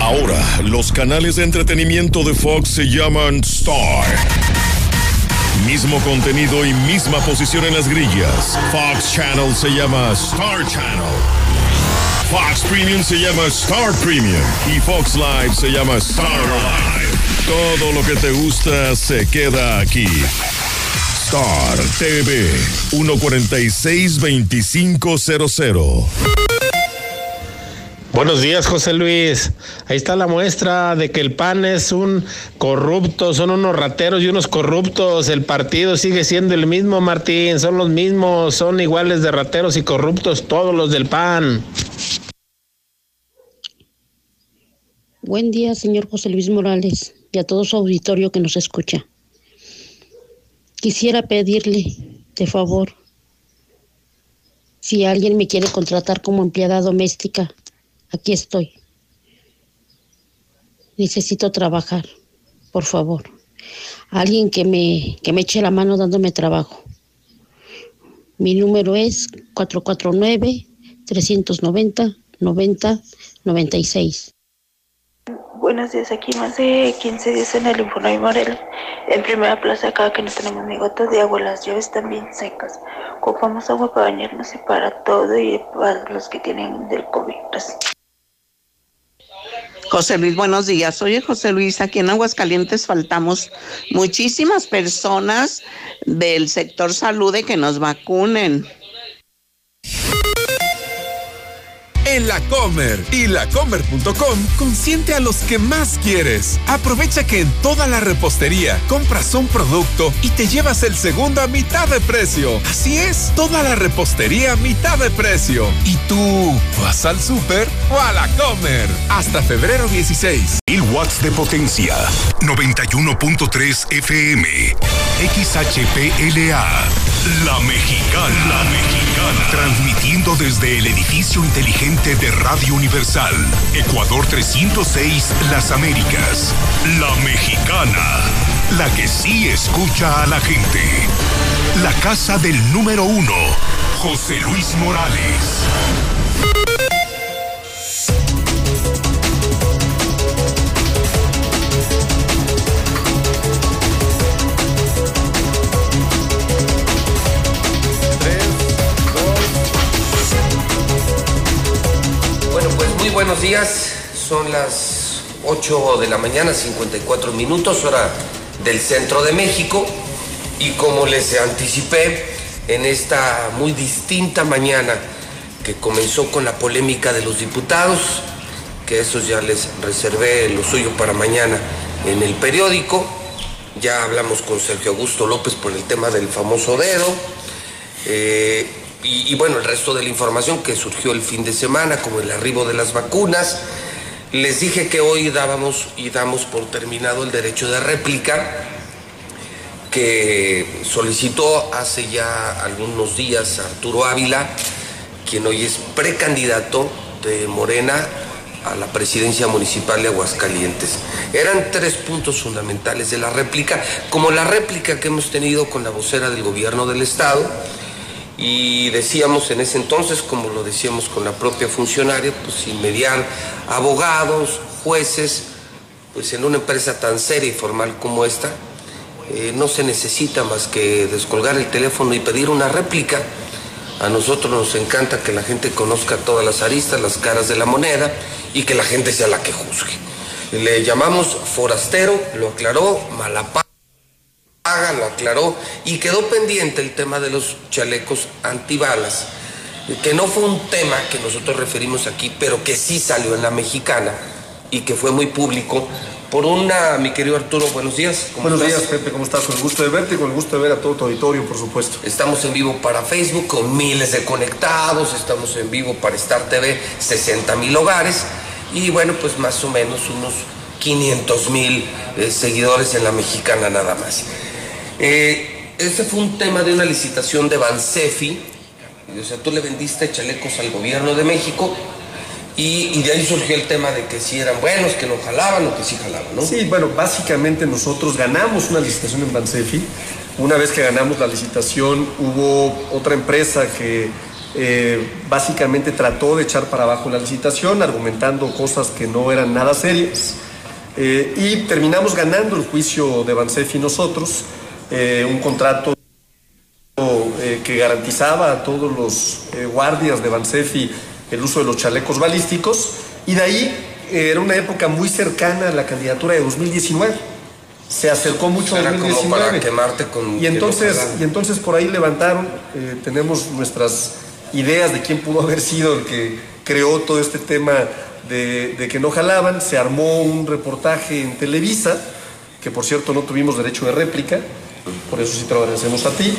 Ahora, los canales de entretenimiento de Fox se llaman Star. Mismo contenido y misma posición en las grillas. Fox Channel se llama Star Channel. Fox Premium se llama Star Premium. Y Fox Live se llama Star Live. Todo lo que te gusta se queda aquí. Star TV 146-2500. Buenos días, José Luis. Ahí está la muestra de que el PAN es un corrupto, son unos rateros y unos corruptos. El partido sigue siendo el mismo, Martín, son los mismos, son iguales de rateros y corruptos todos los del PAN. Buen día, señor José Luis Morales, y a todo su auditorio que nos escucha. Quisiera pedirle, de favor, si alguien me quiere contratar como empleada doméstica, aquí estoy. Necesito trabajar, por favor. Alguien que me, que me eche la mano dándome trabajo. Mi número es 449-390-90-96. Buenos días, aquí más de 15 días en el Infonavit Morel. En primera plaza acá que no tenemos ni gotas de agua, las llaves también secas. Ocupamos agua para bañarnos y para todo y para los que tienen del COVID. José Luis, buenos días. Oye, José Luis, aquí en Aguascalientes faltamos muchísimas personas del sector salud de que nos vacunen. En la Comer y lacomer.com consiente a los que más quieres. Aprovecha que en toda la repostería compras un producto y te llevas el segundo a mitad de precio. Así es, toda la repostería a mitad de precio. ¿Y tú vas al súper o a la Comer? Hasta febrero 16. El watts de potencia 91.3 FM XHPLA La Mexicana La Mexicana transmitiendo desde el edificio inteligente de Radio Universal Ecuador 306 Las Américas. La Mexicana la que sí escucha a la gente. La casa del número uno José Luis Morales buenos días. Son las 8 de la mañana, 54 minutos, hora del centro de México. Y como les anticipé, en esta muy distinta mañana que comenzó con la polémica de los diputados, que esos ya les reservé lo suyo para mañana en el periódico. Ya hablamos con Sergio Augusto López por el tema del famoso dedo. Eh, y, bueno, el resto de la información que surgió el fin de semana, como el arribo de las vacunas. Les dije que hoy dábamos y damos por terminado el derecho de réplica que solicitó hace ya algunos días Arturo Ávila, quien hoy es precandidato de Morena a la presidencia municipal de Aguascalientes. Eran tres puntos fundamentales de la réplica, como la réplica que hemos tenido con la vocera del gobierno del estado, y decíamos en ese entonces, como lo decíamos con la propia funcionaria, pues sin mediar abogados, jueces, pues en una empresa tan seria y formal como esta, eh, no se necesita más que descolgar el teléfono y pedir una réplica. A nosotros nos encanta que la gente conozca todas las aristas, las caras de la moneda y que la gente sea la que juzgue. Le llamamos forastero, lo aclaró, malapa Haga lo aclaró y quedó pendiente el tema de los chalecos antibalas, que no fue un tema que nosotros referimos aquí, pero que sí salió en la mexicana y que fue muy público por una, mi querido Arturo, buenos días. buenos estás? días, Pepe, ¿cómo estás? Con el gusto de verte y con el gusto de ver a todo tu auditorio, por supuesto. Estamos en vivo para Facebook con miles de conectados, estamos en vivo para Star TV, 60 mil hogares y bueno, pues más o menos unos 500 mil eh, seguidores en la mexicana nada más. Eh, ese fue un tema de una licitación de Bansefi. O sea, tú le vendiste chalecos al gobierno de México y, de ahí surgió el tema de que si eran buenos, que no jalaban o que sí jalaban, ¿no? Sí, bueno, básicamente nosotros ganamos una licitación en Bansefi. Una vez que ganamos la licitación, hubo otra empresa que eh, básicamente trató de echar para abajo la licitación, argumentando cosas que no eran nada serias. Eh, y terminamos ganando el juicio de Bansefi nosotros eh, un contrato eh, que garantizaba a todos los eh, guardias de Bansefi el uso de los chalecos balísticos y de ahí era una época muy cercana a la candidatura de 2019. Se acercó mucho a Era como 2019. para quemarte con... Y entonces, y entonces por ahí levantaron, tenemos nuestras ideas de quién pudo haber sido el que creó todo este tema de, de que no jalaban. Se armó un reportaje en Televisa, que por cierto no tuvimos derecho de réplica, por eso sí te lo agradecemos a ti,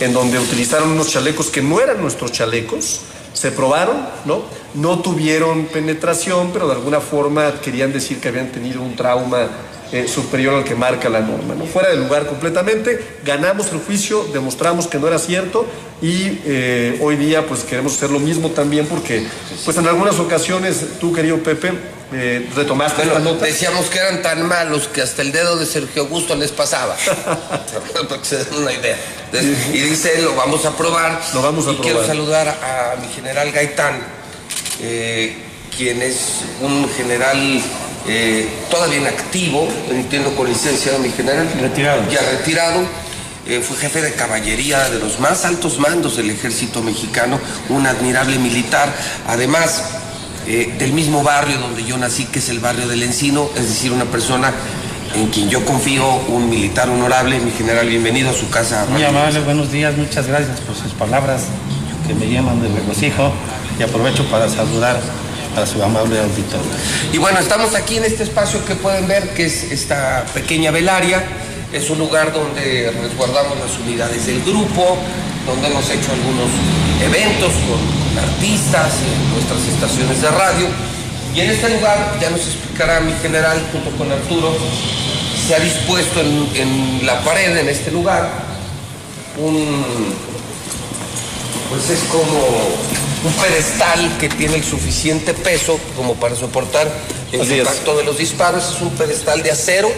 en donde utilizaron unos chalecos que no eran nuestros chalecos, se probaron, ¿no? No tuvieron penetración, pero de alguna forma querían decir que habían tenido un trauma eh, superior al que marca la norma, ¿no? Fuera de lugar completamente, ganamos el juicio, demostramos que no era cierto y eh, hoy día pues queremos hacer lo mismo también porque pues en algunas ocasiones tú, querido Pepe, eh, retomaste Bueno, esta nota. decíamos que eran tan malos que hasta el dedo de Sergio Augusto les pasaba. Para que se den una idea. Y dice, lo vamos a probar. Lo vamos a y quiero saludar a, mi general Gaitán, eh, quien es un general eh, todavía en activo, entiendo con licencia, mi general. Retirado. Ya retirado. Eh, fue jefe de caballería de los más altos mandos del ejército mexicano, un admirable militar. Además, eh, del mismo barrio donde yo nací, que es el barrio del Encino, es decir, una persona en quien yo confío, un militar honorable, mi general, bienvenido a su casa. Muy amable, buenos días, muchas gracias por sus palabras que me llenan de regocijo y aprovecho para saludar a su amable auditorio. Y bueno, estamos aquí en este espacio que pueden ver, que es esta pequeña velaria. Es un lugar donde resguardamos las unidades del grupo, donde hemos hecho algunos eventos con, con artistas en nuestras estaciones de radio. Y en este lugar, ya nos explicará mi general junto con Arturo, se ha dispuesto en, en la pared, en este lugar, un, pues es como un pedestal que tiene el suficiente peso como para soportar el Así es. impacto de los disparos. Es un pedestal de acero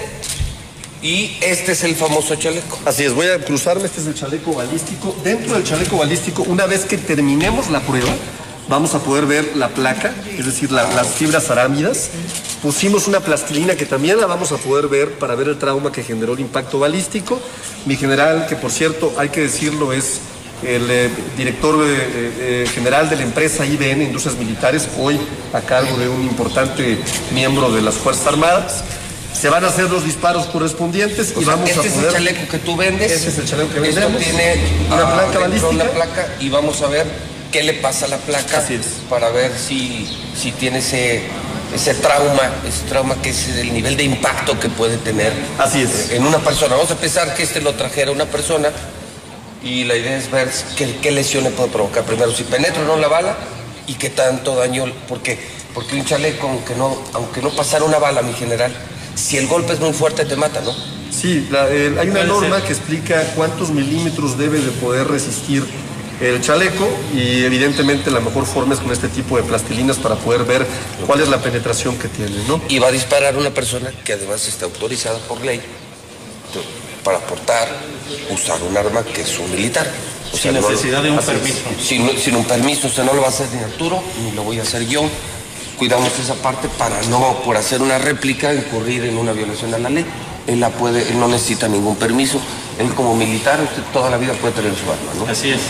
y este es el famoso chaleco. Así es, voy a cruzarme, este es el chaleco balístico. Dentro del chaleco balístico, una vez que terminemos la prueba, vamos a poder ver la placa, es decir, la- las fibras arámidas. Pusimos una plastilina que también la vamos a poder ver para ver el trauma que generó el impacto balístico. Mi general, que por cierto, hay que decirlo, es el eh, director eh, eh, general de la empresa IBN, Industrias Militares, hoy a cargo de un importante miembro de las Fuerzas Armadas. Se van a hacer los disparos correspondientes O y sea, vamos este a es el chaleco que tú vendes. Este es el chaleco que Esto vendemos. tiene Una ah, placa balística. Una placa y vamos a ver qué le pasa a la placa Así es. para ver si, si tiene ese, ese trauma, ese trauma que es el nivel de impacto que puede tener Así es. en una persona. Vamos a pensar que este lo trajera una persona y la idea es ver qué, qué lesiones puede provocar. Primero, si penetra o no la bala y qué tanto daño, porque, porque un chaleco, aunque no, aunque no pasara una bala, mi general, si el golpe es muy fuerte te mata, ¿no? Sí, la- el- hay una norma ser. que explica cuántos milímetros debe de poder resistir el chaleco y evidentemente la mejor forma es con este tipo de plastilinas para poder ver cuál es la penetración que tiene, ¿no? Y va a disparar una persona que además está autorizada por ley para portar, usar un arma que es un militar. O Sin no- necesidad de un así permiso. Sin, sin un permiso, o sea, no lo va a hacer ni Arturo, ni lo voy a hacer yo. Cuidamos esa parte para no, por hacer una réplica, incurrir en una violación a la ley. Él la puede, él no necesita ningún permiso. Él como militar, usted toda la vida puede tener su arma, ¿no? Así es.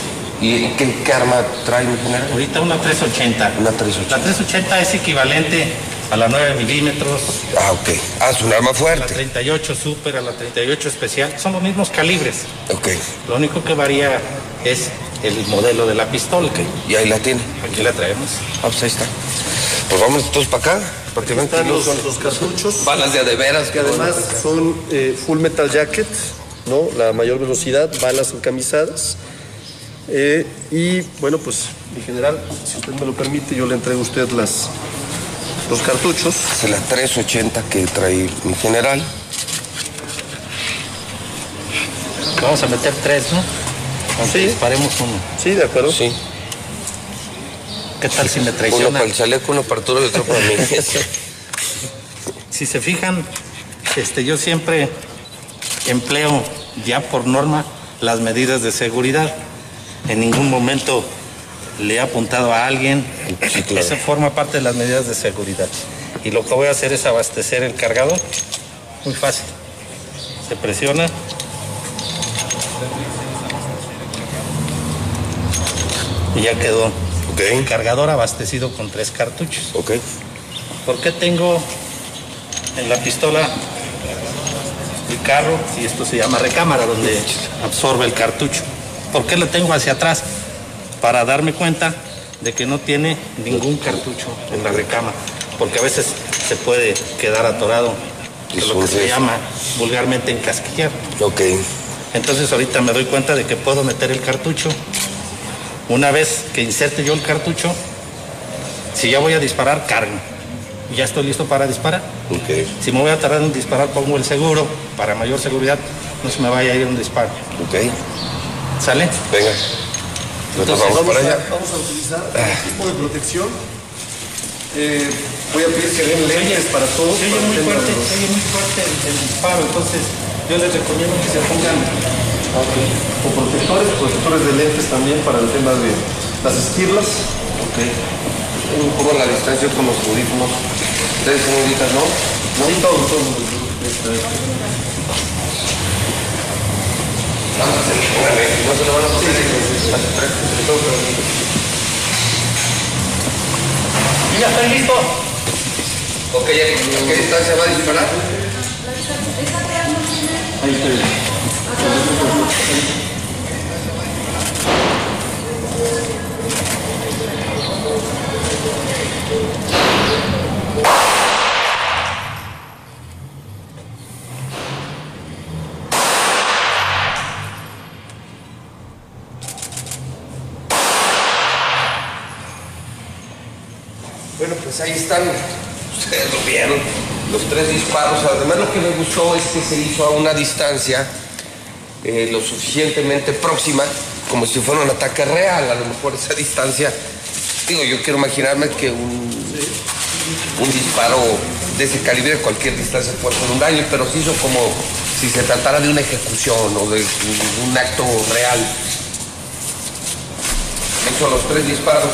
¿Y qué, qué arma trae mi general? Ahorita una 380. Una 380. La 380 es equivalente a la 9 milímetros. Ah, ok. Ah, es un arma A la fuerte. 38 super, a la 38 especial. Son los mismos calibres. Ok. Lo único que varía es el modelo de la pistola. Y ahí la tiene. Aquí la traemos. Ah, pues ahí está. Pues vamos todos para acá. Ven que Están no los, son los cartuchos balas de a de veras. que además son eh, full metal jacket, ¿no? La mayor velocidad, balas encamisadas. Eh, y bueno, pues mi general, si usted me lo permite, yo le entrego a usted las, los cartuchos. Es la 380 que trae mi general. Vamos a meter tres, ¿no? Aunque Sí. disparemos uno. Sí, de acuerdo. Sí. ¿Qué tal si me traiciona? Uno para el chaleco, uno para Arturo y otro para mí. si se fijan, este, yo siempre empleo ya por norma las medidas de seguridad. En ningún momento le he apuntado a alguien. Sí, claro. Eso forma parte de las medidas de seguridad. Y lo que voy a hacer es abastecer el cargador. Muy fácil. Se presiona. Y ya quedó el cargador abastecido con tres cartuchos. Ok. ¿Por qué tengo en la pistola el carro y esto se llama recámara donde absorbe el cartucho? ¿Por qué lo tengo hacia atrás? Para darme cuenta de que no tiene ningún cartucho en la recámara, porque a veces se puede quedar atorado, que es lo que se llama vulgarmente encasquillar. Ok. Entonces ahorita me doy cuenta de que puedo meter el cartucho. Una vez que inserte yo el cartucho, si ya voy a disparar, cargo. Ya estoy listo para disparar. Si me voy a tardar en disparar, pongo el seguro para mayor seguridad, no se me vaya a ir un disparo. Ok. ¿Sale? Venga. Nosotros vamos para allá. A, vamos a utilizar un tipo de protección. Eh, voy a pedir que den lentes para todos. Se oye muy el fuerte, se oye muy fuerte el, el disparo, entonces yo les recomiendo que se pongan O protectores, protectores de lentes también para el tema de las esquirlas. Ok. Un poco la distancia con los audífonos. Ustedes señoritas, ¿no? No, todo, todo. Vamos a hacer no se lo van a poner. Y ya estoy listo. Ok, ¿a qué distancia va a disparar? Ahí estoy. Bueno, pues ahí están. Ustedes lo vieron. Los tres disparos. Además, lo que me gustó es que se hizo a una distancia eh, lo suficientemente próxima, como si fuera un ataque real. A lo mejor esa distancia. Digo, yo quiero imaginarme que un, un disparo de ese calibre, a cualquier distancia puede hacer un daño, pero se hizo como si se tratara de una ejecución o de un, acto real. Hizo los tres disparos.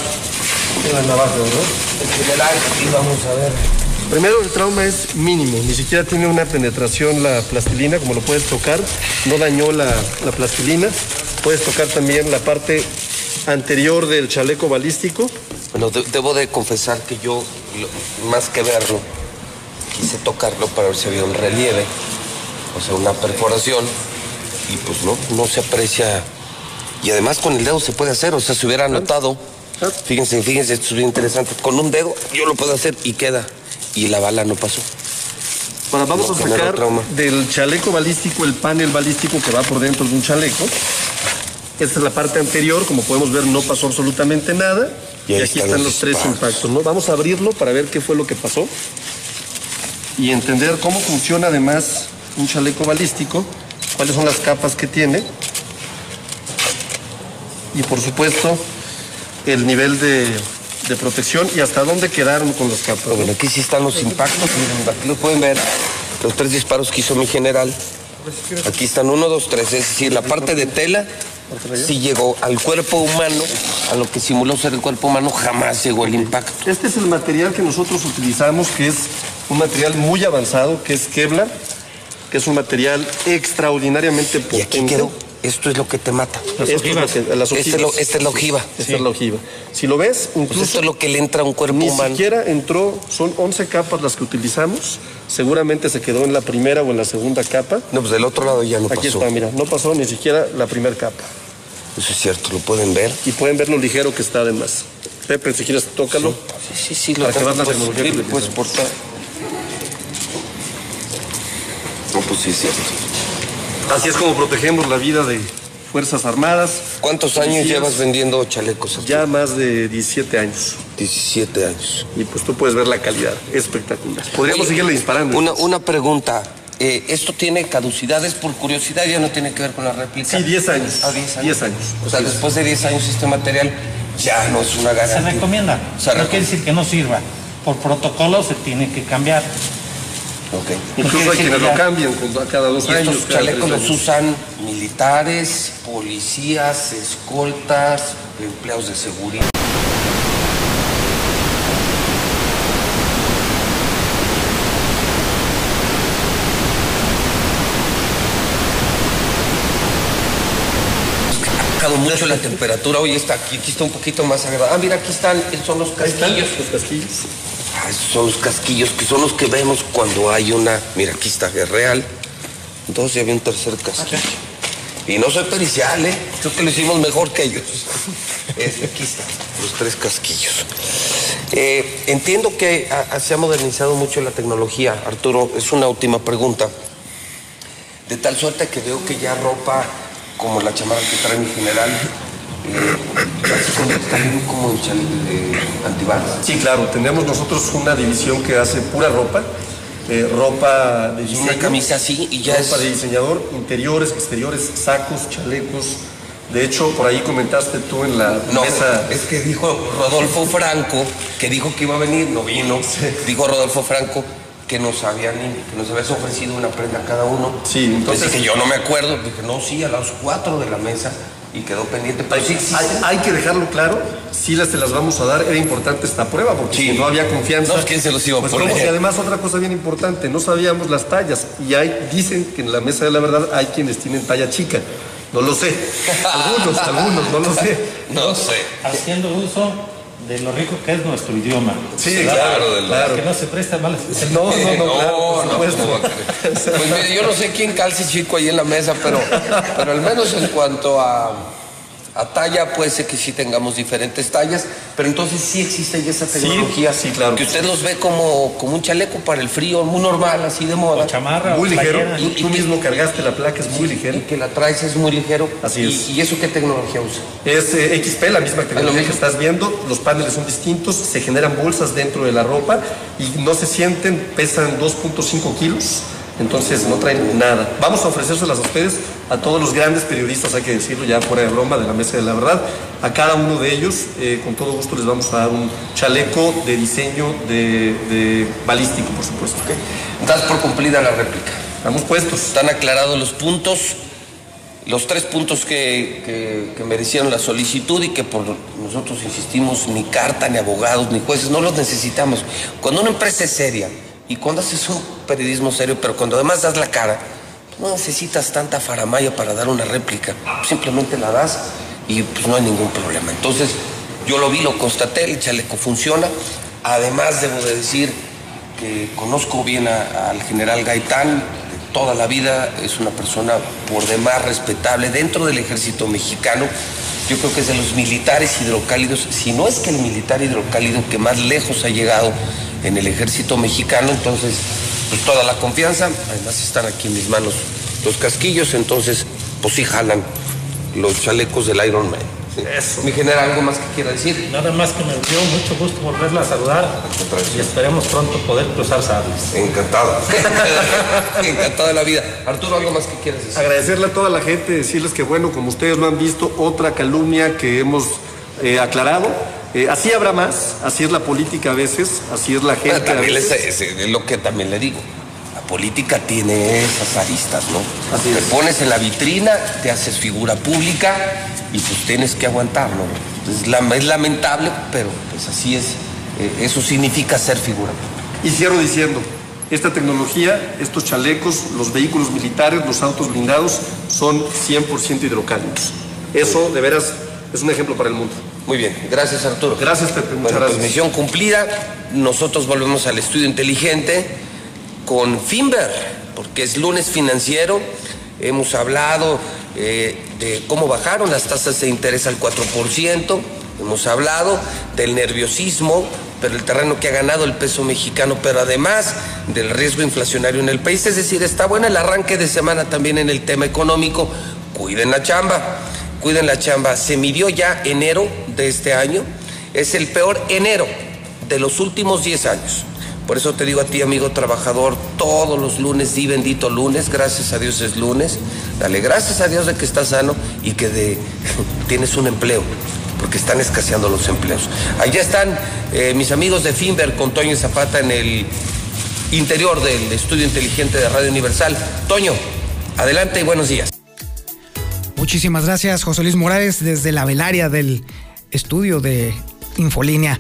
En la navaja, ¿no? En general, y vamos a ver. Primero, el trauma es mínimo, ni siquiera tiene una penetración la plastilina, como lo puedes tocar, no dañó la, la plastilina. Puedes tocar también la parte anterior del chaleco balístico. Bueno, de- debo de confesar que yo, lo- más que verlo, quise tocarlo para ver si había un relieve, o sea, una perforación, y pues no, no se aprecia. Y además con el dedo se puede hacer, o sea, se hubiera notado. Fíjense, fíjense, esto es bien interesante. Con un dedo yo lo puedo hacer y queda. Y la bala no pasó. Ahora vamos No a sacar del chaleco balístico el panel balístico que va por dentro de un chaleco. Esta es la parte anterior, como podemos ver no pasó absolutamente nada. Y aquí están están los tres impactos. ¿no? Vamos a abrirlo para ver qué fue lo que pasó y entender cómo funciona además un chaleco balístico, cuáles son las capas que tiene y por supuesto el nivel de, de protección y hasta dónde quedaron con las capas. ¿no? Bueno, aquí sí están los impactos, aquí lo pueden ver. Los tres disparos que hizo mi general. Aquí están uno, dos, tres. Es decir, la parte de tela sí llegó al cuerpo humano, a lo que simuló ser el cuerpo humano, jamás llegó el impacto. Este es el material que nosotros utilizamos, que es un material muy avanzado, que es Kevlar, que es un material extraordinariamente potente. Y aquí quedó. Esto es lo que te mata. Las ojivas. Las Este es lo- esta es la ojiva. Esta es la ojiva. Si lo ves, incluso Pues esto es lo que le entra a un cuerpo ni humano. siquiera entró, son 11 capas las que utilizamos. Seguramente se quedó en la primera o en la segunda capa. No, pues del otro lado ya no Aquí pasó. está, mira, no pasó ni siquiera la primera capa. Eso es cierto, lo pueden ver. Y pueden ver lo ligero que está además. Pepe, si quieres, tócalo. Sí, sí, sí, lo Para que veas la puedes tecnología que utilizamos. portar. No, pues sí, es cierto. Así es como protegemos la vida de Fuerzas Armadas. ¿Cuántos años policías. llevas vendiendo chalecos? Ya más de 17 años. 17 años. Y pues tú puedes ver la calidad. Espectacular. Podríamos Oye, seguirle disparando. Una, una pregunta. Eh, ¿Esto tiene caducidades por curiosidad? ¿Ya no tiene que ver con la réplica? Sí, 10 años. Ah, 10 años. 10 años. O sea, después de 10 años este material ya no es una Se garantía. recomienda. Se no quiere decir que no sirva. Por protocolo se tiene que cambiar. Ok. Incluso hay quienes lo cambian cada dos Y años. estos chalecos los usan militares, policías, escoltas, empleados de seguridad. Mucho la temperatura. Hoy está aquí, aquí está un poquito más agradable. Ah, mira, aquí están, son los casquillos. Los casquillos. Ah, esos son los casquillos que son los que vemos cuando hay una. Mira, aquí está, es real. Entonces ya había un tercer casquillo. Y no soy pericial, ¿eh? Creo que lo hicimos mejor que ellos. Es- aquí están, los tres casquillos. Eh, entiendo que se ha modernizado mucho la tecnología, Arturo. Es una última pregunta. De tal suerte que veo que ya ropa como la chamarra que trae mi general eh, como eh, antibalas. Sí, claro, tenemos nosotros una división que hace pura ropa, eh, ropa de diseño. una camisa así y ya ropa es- de diseñador, interiores, exteriores, sacos, chalecos. De hecho, por ahí comentaste tú en la No, mesa. es que dijo Rodolfo Franco, que dijo que iba a venir, no vino. Dijo Rodolfo Franco que nos habían que nos habías ofrecido una prenda a cada uno. Sí, entonces- dije, yo no me acuerdo. Dije, no, sí, a las cuatro de la mesa y quedó pendiente. Pero sí existe. Hay, hay que dejarlo claro, si las te las vamos a dar, era importante esta prueba, porque Sí. si no había confianza. No, ¿quién se los iba a pues poner? Y además otra cosa bien importante, no sabíamos las tallas. Y hay, dicen que en la mesa de la verdad hay quienes tienen talla chica. No lo sé. Algunos, algunos, no lo sé. No sé. Haciendo uso de lo rico que es nuestro idioma. Sí, ¿Verdad? claro, de lo- Para Que no se presta mal. No, no, no, claro, no, supuesto. ¿cómo va a creer? Pues yo no sé quién calce chico ahí en la mesa, pero, pero al menos en cuanto a, a talla, puede ser que sí tengamos diferentes tallas, pero entonces sí existe ya esa tecnología. sí, claro. Que usted los ve como, como un chaleco para el frío, muy normal, así de moda. chamarra Muy o ligero. Tú, mismo cargaste la placa, es muy ligero. Y que la traes es muy ligero. Así ¿Y, es. ¿Y eso qué tecnología usa? Es eh, XP, la misma tecnología mismo. que estás viendo. Los paneles son distintos, se generan bolsas dentro de la ropa y no se sienten, pesan 2.5 kilos. Entonces no traen nada. Vamos a ofrecérselas a ustedes, a todos los grandes periodistas, hay que decirlo ya fuera de broma, de la mesa de la verdad. A cada uno de ellos, eh, con todo gusto, les vamos a dar un chaleco de diseño de, de balístico, por supuesto. Das por cumplida la réplica. Estamos puestos. Están aclarados los puntos, los tres puntos que, que- que merecieron la solicitud y que por nosotros insistimos, ni carta, ni abogados, ni jueces, no los necesitamos. Cuando una empresa es seria y cuando haces un periodismo serio, pero cuando además das la cara, no necesitas tanta faramaya para dar una réplica, simplemente la das y pues no hay ningún problema. Entonces, yo lo vi, lo constaté, el chaleco funciona. Además, debo de decir que conozco bien al general Gaitán de toda la vida, es una persona por demás respetable dentro del ejército mexicano. Yo creo que es de los militares hidrocálidos, si no es que el militar hidrocálido que más lejos ha llegado en el ejército mexicano, entonces pues toda la confianza, además están aquí en mis manos los casquillos, entonces pues sí jalan los chalecos del Iron Man. Eso. Mi general, ¿algo más que quiera decir? Nada más que me dio mucho gusto volverla a saludar y esperemos pronto poder cruzar sables. Encantado. Encantado de la vida. Arturo, ¿algo más que quieras decir? Agradecerle a toda la gente, decirles que bueno, como ustedes lo han visto, otra calumnia que hemos eh, aclarado. Eh, así habrá más, así es la política a veces, así es la gente también es, veces. es- es lo que también le digo. La política tiene esas aristas, ¿no? Así te es. pones en la vitrina, te haces figura pública y pues tienes que aguantar, ¿no? Es lamentable, pero pues así es. Eh, eso significa ser figura pública. Y cierro diciendo, esta tecnología, estos chalecos, los vehículos militares, los autos blindados, son 100% hidrocálidos. Eso, de veras, es un ejemplo para el mundo. Muy bien, gracias Arturo. Gracias, Pepe, muchas Bueno, pues misión cumplida. Nosotros volvemos al estudio inteligente con Finver, porque es lunes financiero. Hemos hablado eh, de cómo bajaron las tasas de interés al 4%. Hemos hablado del nerviosismo, pero el terreno que ha ganado el peso mexicano, pero además del riesgo inflacionario en el país. Es decir, está bueno el arranque de semana también en el tema económico. Cuiden la chamba, cuiden la chamba. Se midió ya enero este año. Es el peor enero de los últimos 10 años. Por eso te digo a ti, amigo trabajador, todos los lunes, di bendito lunes, gracias a Dios es lunes. Dale gracias a Dios de que estás sano y que tienes un empleo, porque están escaseando los empleos. Allá están eh, mis amigos de Finver con Toño Zapata en el interior del estudio inteligente de Radio Universal. Toño, adelante y buenos días. Muchísimas gracias, José Luis Morales, desde la velaria del estudio de Infolínea.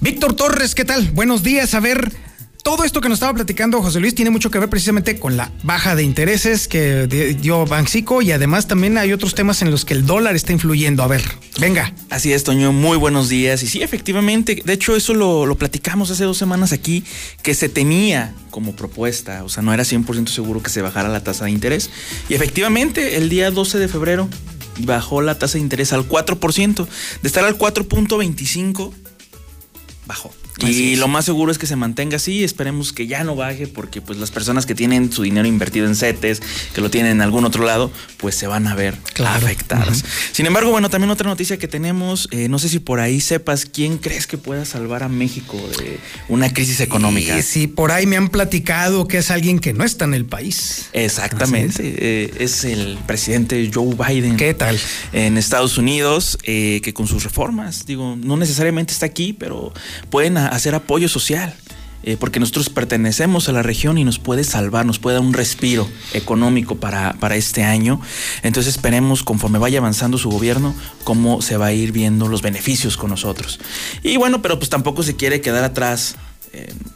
Víctor Torres, ¿qué tal? Buenos días. A ver, todo esto que nos estaba platicando José Luis tiene mucho que ver precisamente con la baja de intereses que dio Banxico y además también hay otros temas en los que el dólar está influyendo. A ver, venga. Así es, Toño, muy buenos días. Y sí, efectivamente, de hecho eso lo, lo platicamos hace dos semanas aquí, que se tenía como propuesta, o sea, no era 100% seguro que se bajara la tasa de interés. Y efectivamente, el día 12 de febrero bajó la tasa de interés al 4%, de estar al 4.25, bajó y lo más seguro es que se mantenga así, esperemos que ya no baje porque pues las personas que tienen su dinero invertido en CETES, que lo tienen en algún otro lado, pues se van a ver afectadas. Sin embargo, bueno, también otra noticia que tenemos, eh, no sé si por ahí sepas quién crees que pueda salvar a México de una crisis económica. Sí, por ahí me han platicado que es alguien que no está en el país. Exactamente, eh, es. el presidente Joe Biden. ¿Qué tal? En Estados Unidos, eh, que con sus reformas, digo, no necesariamente está aquí, pero pueden hacer apoyo social. Eh, porque nosotros pertenecemos a la región y nos puede salvar, nos puede dar un respiro económico para, para, este año. Entonces esperemos, conforme vaya avanzando su gobierno, cómo se va a ir viendo los beneficios con nosotros. Y bueno, pero pues tampoco se quiere quedar atrás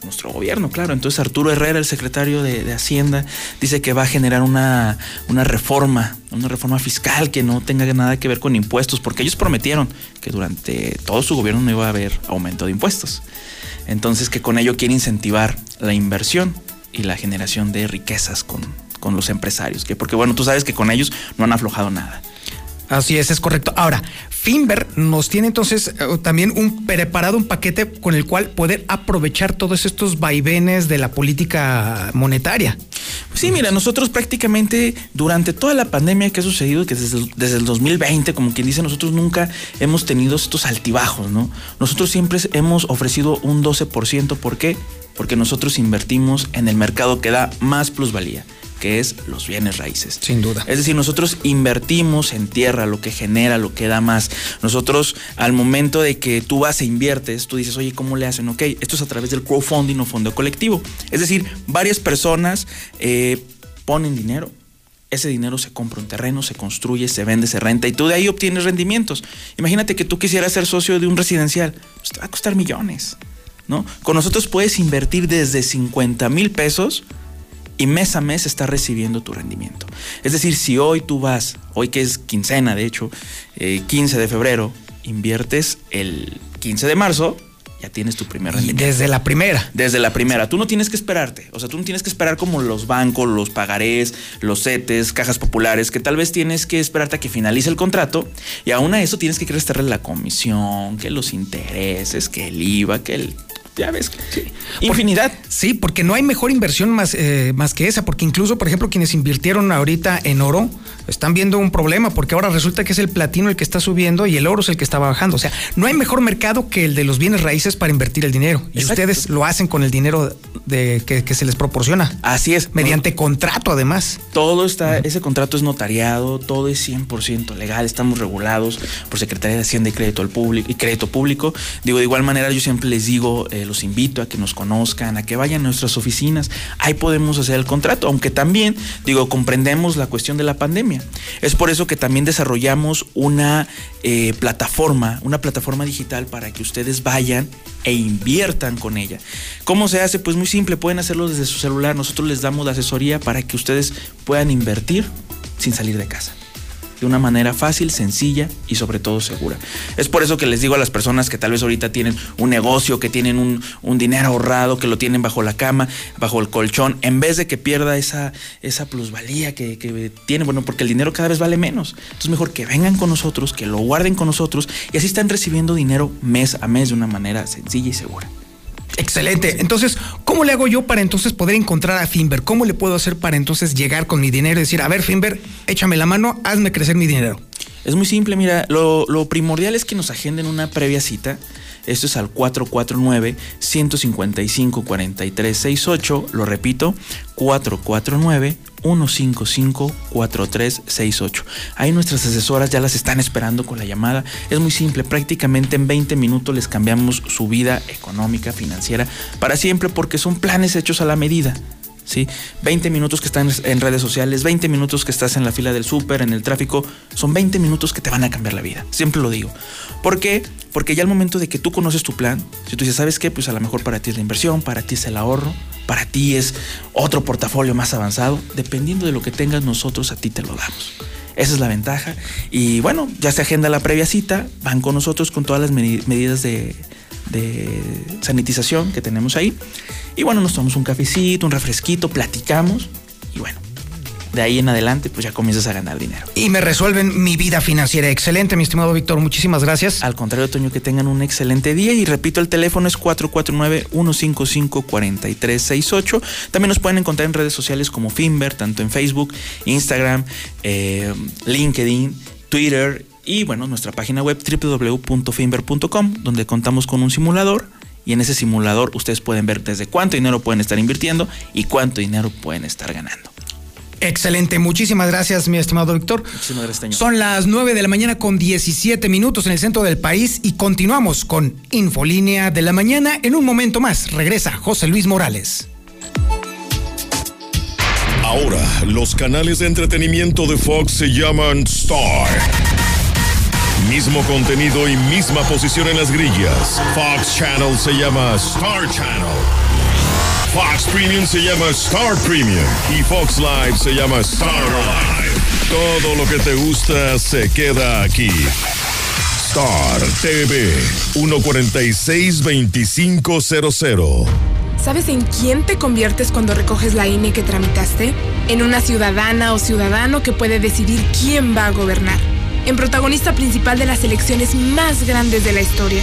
nuestro gobierno, claro. Entonces Arturo Herrera, el secretario de, de, Hacienda, dice que va a generar una, una reforma, una reforma fiscal que no tenga nada que ver con impuestos, porque ellos prometieron que durante todo su gobierno no iba a haber aumento de impuestos. Entonces que con ello quiere incentivar la inversión y la generación de riquezas con, con los empresarios. Que porque bueno, tú sabes que con ellos no han aflojado nada. Así es, es correcto. Ahora, Finver nos tiene entonces eh, también un preparado un paquete con el cual poder aprovechar todos estos vaivenes de la política monetaria. Sí, mira, nosotros prácticamente durante toda la pandemia que ha sucedido, que desde, desde el 2020, como quien dice, nosotros nunca hemos tenido estos altibajos, ¿no? Nosotros siempre hemos ofrecido un 12%, ¿por qué? Porque nosotros invertimos en el mercado que da más plusvalía que es los bienes raíces. Sin duda. Es decir, nosotros invertimos en tierra, lo que genera, lo que da más. Nosotros, al momento de que tú vas e inviertes, tú dices, oye, ¿cómo le hacen? Ok, esto es a través del crowdfunding o fondo colectivo. Es decir, varias personas eh, ponen dinero. Ese dinero se compra un terreno, se construye, se vende, se renta y tú de ahí obtienes rendimientos. Imagínate que tú quisieras ser socio de un residencial, pues te va a costar millones. ¿no? Con nosotros puedes invertir desde 50 mil pesos y mes a mes estás recibiendo tu rendimiento. Es decir, si hoy tú vas, hoy que es quincena, de hecho, 15 eh, de febrero, inviertes el 15 de marzo, ya tienes tu primer rendimiento. desde la primera. Desde la primera. Tú no tienes que esperarte. O sea, tú no tienes que esperar como los bancos, los pagarés, los CETES, cajas populares, que tal vez tienes que esperarte a que finalice el contrato y aún a eso tienes que restarle la comisión, que los intereses, que el IVA, que el ya ves, sí. infinidad. Sí, porque no hay mejor inversión más, eh, más que esa, porque incluso, por ejemplo, quienes invirtieron ahorita en oro están viendo un problema, porque ahora resulta que es el platino el que está subiendo y el oro es el que está bajando. O sea, no hay mejor mercado que el de los bienes raíces para invertir el dinero. Y ustedes lo hacen con el dinero de, que, se les proporciona. Así es. Mediante contrato, además. Todo está, ese contrato es notariado, todo es 100% legal, estamos regulados por Secretaría de Hacienda y Crédito al Público y Crédito Público. Digo, de igual manera, yo siempre les digo, eh, los invito a que nos conozcan, a que vayan a nuestras oficinas. Ahí podemos hacer el contrato, aunque también, digo, comprendemos la cuestión de la pandemia. Es por eso que también desarrollamos una eh, plataforma, una plataforma digital para que ustedes vayan e inviertan con ella. ¿Cómo se hace? Pues muy simple, pueden hacerlo desde su celular. Nosotros les damos la asesoría para que ustedes puedan invertir sin salir de casa de una manera fácil, sencilla y sobre todo segura. Es por eso que les digo a las personas que tal vez ahorita tienen un negocio, que tienen un, dinero ahorrado, que lo tienen bajo la cama, bajo el colchón, en vez de que pierda esa, esa plusvalía que, que tiene, bueno, porque el dinero cada vez vale menos. Entonces mejor que vengan con nosotros, que lo guarden con nosotros y así están recibiendo dinero mes a mes de una manera sencilla y segura. Excelente. Entonces, ¿cómo le hago yo para entonces poder encontrar a Finver? ¿Cómo le puedo hacer para entonces llegar con mi dinero y decir, a ver, Finver, échame la mano, hazme crecer mi dinero? Es muy simple, mira, lo, primordial es que nos agenden una previa cita. Esto es al 449-155-4368. Lo repito, 449-155-4368. Ahí nuestras asesoras ya las están esperando con la llamada. Es muy simple, prácticamente en 20 minutos les cambiamos su vida económica, financiera, para siempre, porque son planes hechos a la medida ¿sí? 20 minutos que están en redes sociales, 20 minutos que estás en la fila del súper, en el tráfico, son 20 minutos que te van a cambiar la vida. Siempre lo digo. ¿Por qué? Porque ya al momento de que tú conoces tu plan, si tú dices, ¿sabes qué? Pues a lo mejor para ti es la inversión, para ti es el ahorro, para ti es otro portafolio más avanzado, dependiendo de lo que tengas nosotros, a ti te lo damos. Esa es la ventaja. Y bueno, ya se agenda la previa cita, van con nosotros con todas las medidas de, de sanitización que tenemos ahí. Y bueno, nos tomamos un cafecito, un refresquito, platicamos y bueno, de ahí en adelante, pues ya comienzas a ganar dinero. Y me resuelven mi vida financiera. Excelente, mi estimado Víctor. Muchísimas gracias. Al contrario, Toño, que tengan un excelente día. Y repito, el teléfono es 449-155-4368. También nos pueden encontrar en redes sociales como Finver, tanto en Facebook, Instagram, eh, LinkedIn, Twitter y bueno, nuestra página web www.finver.com, donde contamos con un simulador y en ese simulador ustedes pueden ver desde cuánto dinero pueden estar invirtiendo y cuánto dinero pueden estar ganando. Excelente, muchísimas gracias, mi estimado Víctor. Muchísimas gracias, Son las 9 de la mañana con 17 minutos en el centro del país y continuamos con Infolínea de la mañana. En un momento más regresa José Luis Morales. Ahora, los canales de entretenimiento de Fox se llaman Star. Mismo contenido y misma posición en las grillas. Fox Channel se llama Star Channel. Fox Premium se llama Star Premium. Y Fox Live se llama Star Live. Todo lo que te gusta se queda aquí. Star TV 146-2500. ¿Sabes en quién te conviertes cuando recoges la INE que tramitaste? En una ciudadana o ciudadano que puede decidir quién va a gobernar. En protagonista principal de las elecciones más grandes de la historia.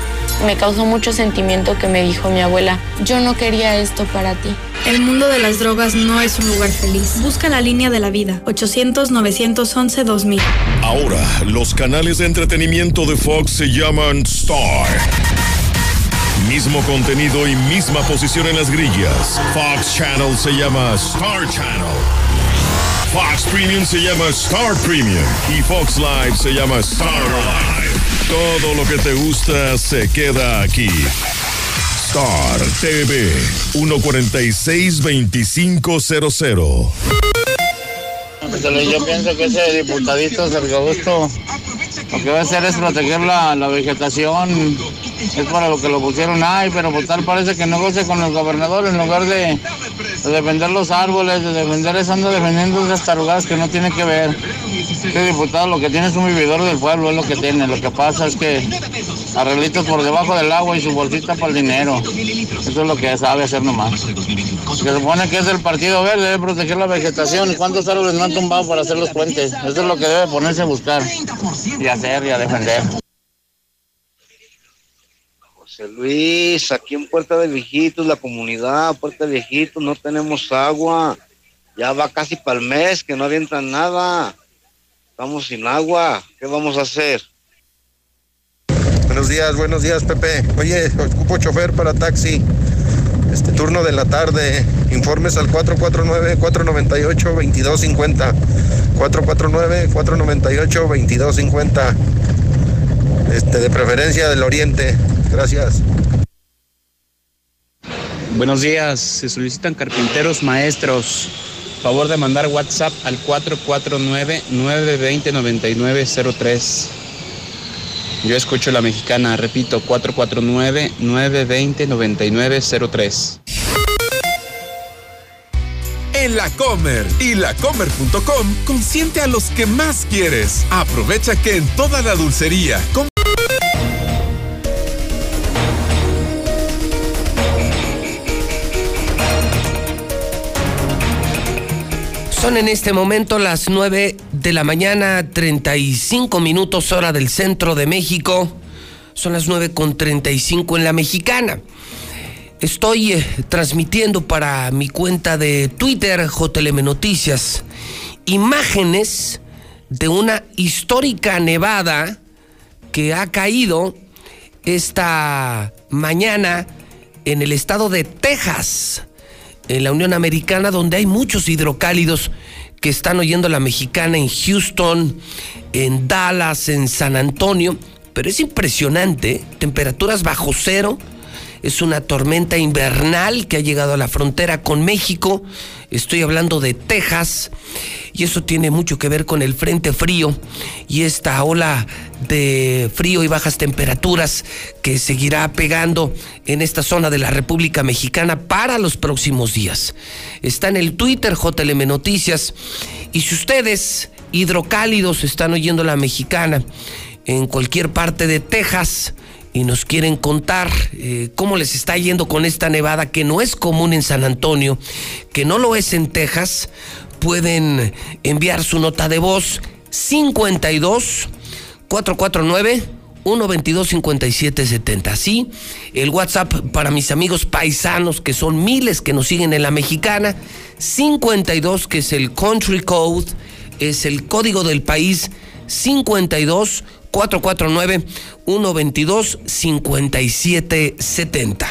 Me causó mucho sentimiento que me dijo mi abuela, yo no quería esto para ti. El mundo de las drogas no es un lugar feliz. Busca la línea de la vida. 800-911-2000. Ahora, los canales de entretenimiento de Fox se llaman Star. Mismo contenido y misma posición en las grillas. Fox Channel se llama Star Channel. Fox Premium se llama Star Premium. Y Fox Live se llama Star Live. Todo lo que te gusta se queda aquí. Star TV 146-2500. Yo pienso que ese diputadito Sergio Augusto lo que va a hacer es proteger la, la vegetación. Es para lo que lo pusieron ahí, pero por tal parece que no goce con los gobernadores en lugar de, de defender los árboles, de defender eso, anda defendiendo esas tarugadas que no tienen que ver. Este diputado lo que tiene es un vividor del pueblo, es lo que tiene. Lo que pasa es que arreglitos por debajo del agua y su bolsita para el dinero. Eso es lo que sabe hacer nomás. Se supone que es el Partido Verde, debe proteger la vegetación. ¿Y cuántos árboles no han tumbado para hacer los puentes? Eso es lo que debe ponerse a buscar y hacer y a defender. José Luis, aquí en Puerta de Viejitos, la comunidad Puerta de Viejitos, no tenemos agua. Ya va casi para el mes que no avientan nada. Estamos sin agua. ¿Qué vamos a hacer? Buenos días, buenos días, Pepe. Oye, ocupo chofer para taxi. Este turno de la tarde. Informes al 449-498-2250. 449-498-2250. Este, de preferencia del oriente. Gracias. Buenos días, se solicitan carpinteros maestros. Favor de mandar WhatsApp al 449-920-9903. Yo escucho la mexicana, repito, 449-920-9903. En la Comer y lacomer.com consiente a los que más quieres. Aprovecha que en toda la dulcería, Son en este momento las 9 de la mañana, 35 minutos hora del centro de México. Son las 9 con 35 en la mexicana. Estoy eh, transmitiendo para mi cuenta de Twitter, JLM Noticias, imágenes de una histórica nevada que ha caído esta mañana en el estado de Texas, en la Unión Americana, donde hay muchos hidrocálidos que están oyendo la mexicana en Houston, en Dallas, en San Antonio. Pero es impresionante, temperaturas bajo cero. Es una tormenta invernal que ha llegado a la frontera con México. Estoy hablando de Texas. Y eso tiene mucho que ver con el frente frío y esta ola de frío y bajas temperaturas que seguirá pegando en esta zona de la República Mexicana para los próximos días. Está en el Twitter JLM Noticias. Y si ustedes, hidrocálidos, están oyendo la mexicana en cualquier parte de Texas, y nos quieren contar eh, cómo les está yendo con esta nevada que no es común en San Antonio, que no lo es en Texas, pueden enviar su nota de voz 52 449 122 5770. Así, el WhatsApp para mis amigos paisanos, que son miles que nos siguen en la mexicana, 52, que es el country code, es el código del país, 52 449 122 5770.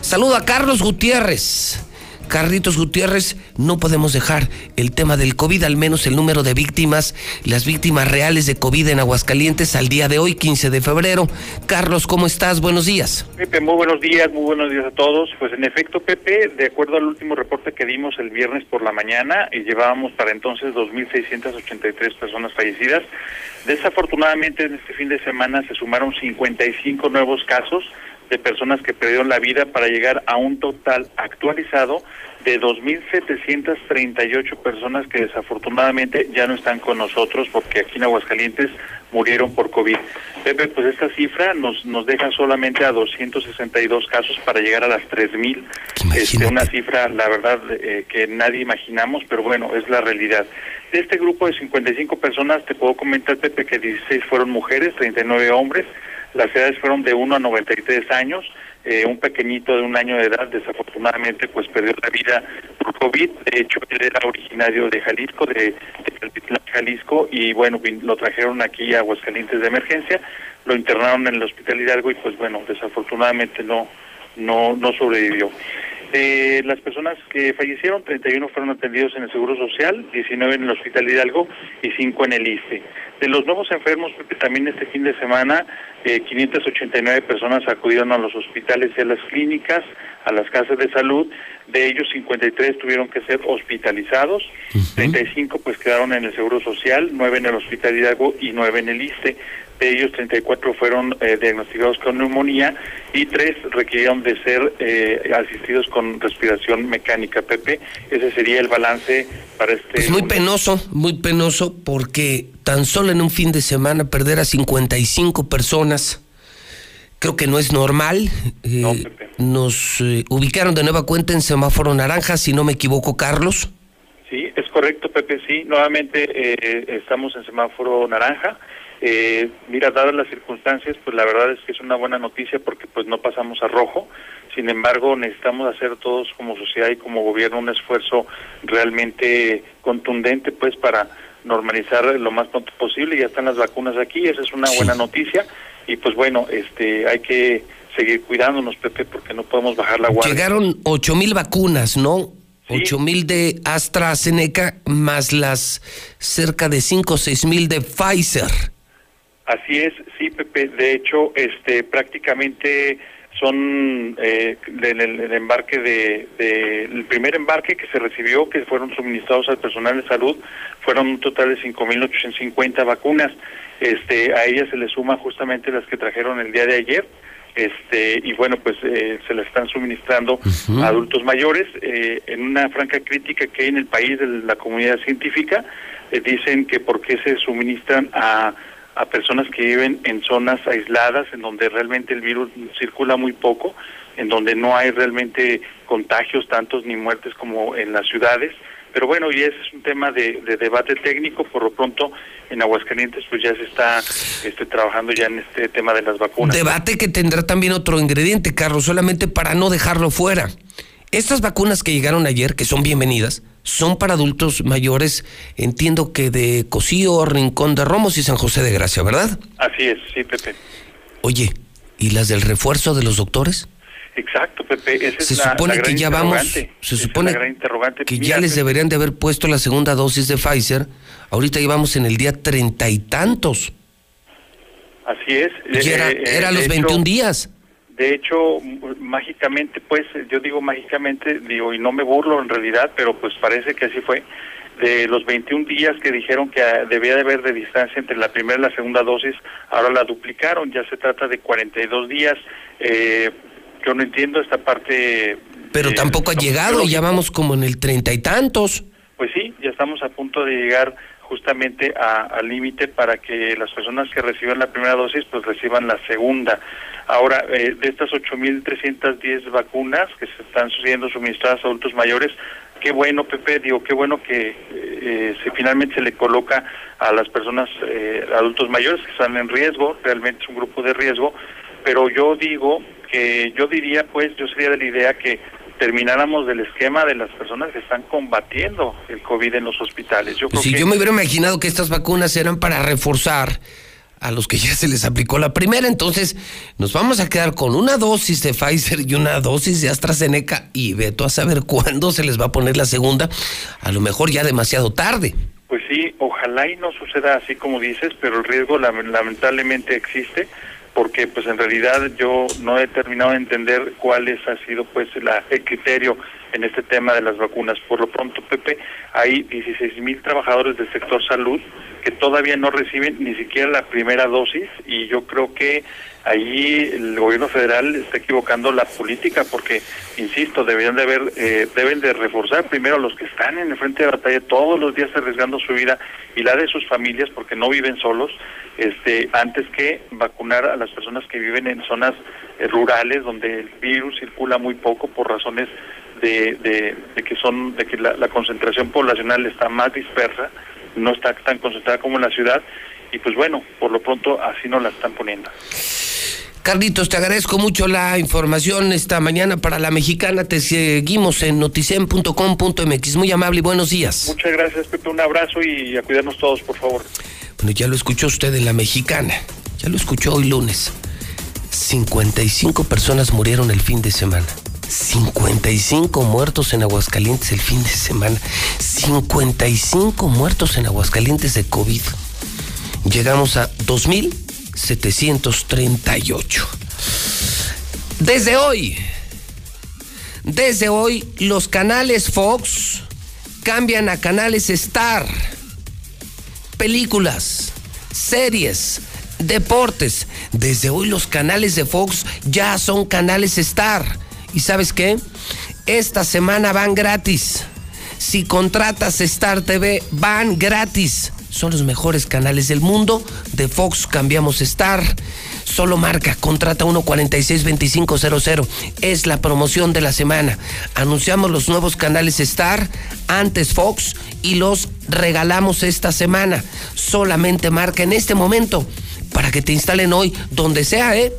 Saludo a Carlos Gutiérrez. Carlitos Gutiérrez, no podemos dejar el tema del COVID, al menos el número de víctimas, las víctimas reales de COVID en Aguascalientes al día de hoy, 15 de febrero. Carlos, ¿cómo estás? Buenos días. Pepe, muy buenos días, muy buenos días a todos. Pues en efecto, Pepe, de acuerdo al último reporte que dimos el viernes por la mañana, y llevábamos para entonces 2.683 personas fallecidas. Desafortunadamente, en este fin de semana se sumaron 55 nuevos casos de personas que perdieron la vida para llegar a un total actualizado de 2.738 personas que desafortunadamente ya no están con nosotros porque aquí en Aguascalientes murieron por COVID. Pepe, pues esta cifra nos, nos deja solamente a 262 casos para llegar a las 3.000. Este, una cifra, la verdad, eh, que nadie imaginamos, pero bueno, es la realidad. De este grupo de 55 personas, te puedo comentar, Pepe, que 16 fueron mujeres, 39 hombres, las edades fueron de 1 a 93 años. Eh, un pequeñito de un año de edad, desafortunadamente, pues perdió la vida por COVID. De hecho, él era originario de Jalisco, de, de Jalisco, y bueno, lo trajeron aquí a Aguascalientes de emergencia, lo internaron en el Hospital Hidalgo y pues bueno, desafortunadamente no, no, no sobrevivió. De las personas que fallecieron, 31 fueron atendidos en el Seguro Social, 19 en el Hospital Hidalgo y 5 en el ICE. De los nuevos enfermos, también este fin de semana, eh, 589 personas acudieron a los hospitales y a las clínicas, a las casas de salud. De ellos, 53 tuvieron que ser hospitalizados, 35 pues quedaron en el Seguro Social, 9 en el Hospital Hidalgo y 9 en el ICE de ellos 34 fueron eh, diagnosticados con neumonía y 3 requirieron de ser eh, asistidos con respiración mecánica, Pepe. Ese sería el balance para este... Es muy penoso, muy penoso porque tan solo en un fin de semana perder a 55 personas creo que no es normal. Eh, nos ubicaron de nueva cuenta en semáforo naranja, si no me equivoco, Carlos. Sí, es correcto, Pepe. Sí, nuevamente estamos en semáforo naranja. Eh, mira, dadas las circunstancias, pues la verdad es que es una buena noticia porque pues no pasamos a rojo. Sin embargo, necesitamos hacer todos como sociedad y como gobierno un esfuerzo realmente contundente pues para normalizar lo más pronto posible. Ya están las vacunas aquí, esa es una buena noticia y pues bueno, este hay que seguir cuidándonos, Pepe, porque no podemos bajar la guardia. Llegaron ocho mil vacunas, ¿no? Ocho mil de AstraZeneca más las cerca de cinco o seis mil de Pfizer. Así es, sí, Pepe. De hecho, este, prácticamente son eh, del, embarque de, el primer embarque que se recibió, que fueron suministrados al personal de salud, fueron un total de 5.850 vacunas. Este, a ellas se le suman justamente las que trajeron el día de ayer. Este, y bueno, pues eh, se las están suministrando a adultos mayores. Eh, en una franca crítica que hay en el país de la comunidad científica, eh, dicen que por qué se suministran a a personas que viven en zonas aisladas, en donde realmente el virus circula muy poco, en donde no hay realmente contagios tantos ni muertes como en las ciudades. Pero bueno, y ese es un tema de, debate técnico, por lo pronto en Aguascalientes pues ya se está este, trabajando ya en este tema de las vacunas. Debate que tendrá también otro ingrediente, Carlos, solamente para no dejarlo fuera. Estas vacunas que llegaron ayer, que son bienvenidas, son para adultos mayores, entiendo que de Cocío, Rincón de Romos y San José de Gracia, ¿verdad? Así es, sí, Pepe. Oye, ¿y las del refuerzo de los doctores? Exacto, Pepe. Esa se es supone que ya vamos, se supone que ya les deberían de haber puesto la segunda dosis de Pfizer. Ahorita íbamos en el día treinta y tantos. Así es. Y era, eh, era los 21 días. De hecho, mágicamente, pues, yo digo mágicamente, digo, y no me burlo en realidad, pero pues parece que así fue. De los 21 días que dijeron que debía de haber de distancia entre la primera y la segunda dosis, ahora la duplicaron, ya se trata de 42 días. Eh, yo no entiendo esta parte. Pero tampoco ha llegado, ya vamos como en el treinta y tantos. Pues sí, ya estamos a punto de llegar justamente al límite para que las personas que reciban la primera dosis pues reciban la segunda. Ahora, eh, de estas 8.310 vacunas que se están siendo suministradas a adultos mayores, qué bueno, Pepe, digo, qué bueno que eh, se, finalmente se le coloca a las personas, eh, adultos mayores que están en riesgo, realmente es un grupo de riesgo, pero yo digo que yo diría, pues, yo sería de la idea que termináramos del esquema de las personas que están combatiendo el COVID en los hospitales. Yo yo me hubiera imaginado que estas vacunas eran para reforzar a los que ya se les aplicó la primera. Entonces, nos vamos a quedar con una dosis de Pfizer y una dosis de AstraZeneca y veto a saber cuándo se les va a poner la segunda, a lo mejor ya demasiado tarde. Pues sí, ojalá y no suceda así como dices, pero el riesgo lamentablemente existe porque pues en realidad yo no he terminado de entender cuál es, ha sido pues la, el criterio en este tema de las vacunas. Por lo pronto, Pepe, hay 16 mil trabajadores del sector salud que todavía no reciben ni siquiera la primera dosis y yo creo que ahí el gobierno federal está equivocando la política porque, insisto, deberían de haber, eh, deben de reforzar primero a los que están en el frente de batalla todos los días arriesgando su vida y la de sus familias porque no viven solos, este, antes que vacunar a las personas que viven en zonas eh, rurales donde el virus circula muy poco por razones de, de, que son de que la, concentración poblacional está más dispersa, no está tan concentrada como en la ciudad y pues bueno, por lo pronto así nos la están poniendo. Carlitos, te agradezco mucho la información esta mañana para la mexicana. Te seguimos en noticen.com.mx. Muy amable y buenos días. Muchas gracias, Pepe. Un abrazo y a cuidarnos todos, por favor. Bueno, ya lo escuchó usted en la mexicana. Ya lo escuchó hoy lunes. 55 personas murieron el fin de semana. 55 muertos en Aguascalientes el fin de semana. 55 muertos en Aguascalientes de COVID. Llegamos a 2.738. Desde hoy, desde hoy los canales Fox cambian a canales Star. Películas, series, deportes. Desde hoy los canales de Fox ya son canales Star. ¿Y sabes qué? Esta semana van gratis. Si contratas Star TV, van gratis. Son los mejores canales del mundo. De Fox cambiamos Star. Solo marca, contrata 146-2500. Es la promoción de la semana. Anunciamos los nuevos canales Star, antes Fox, y los regalamos esta semana. Solamente marca en este momento para que te instalen hoy, donde sea, ¿eh?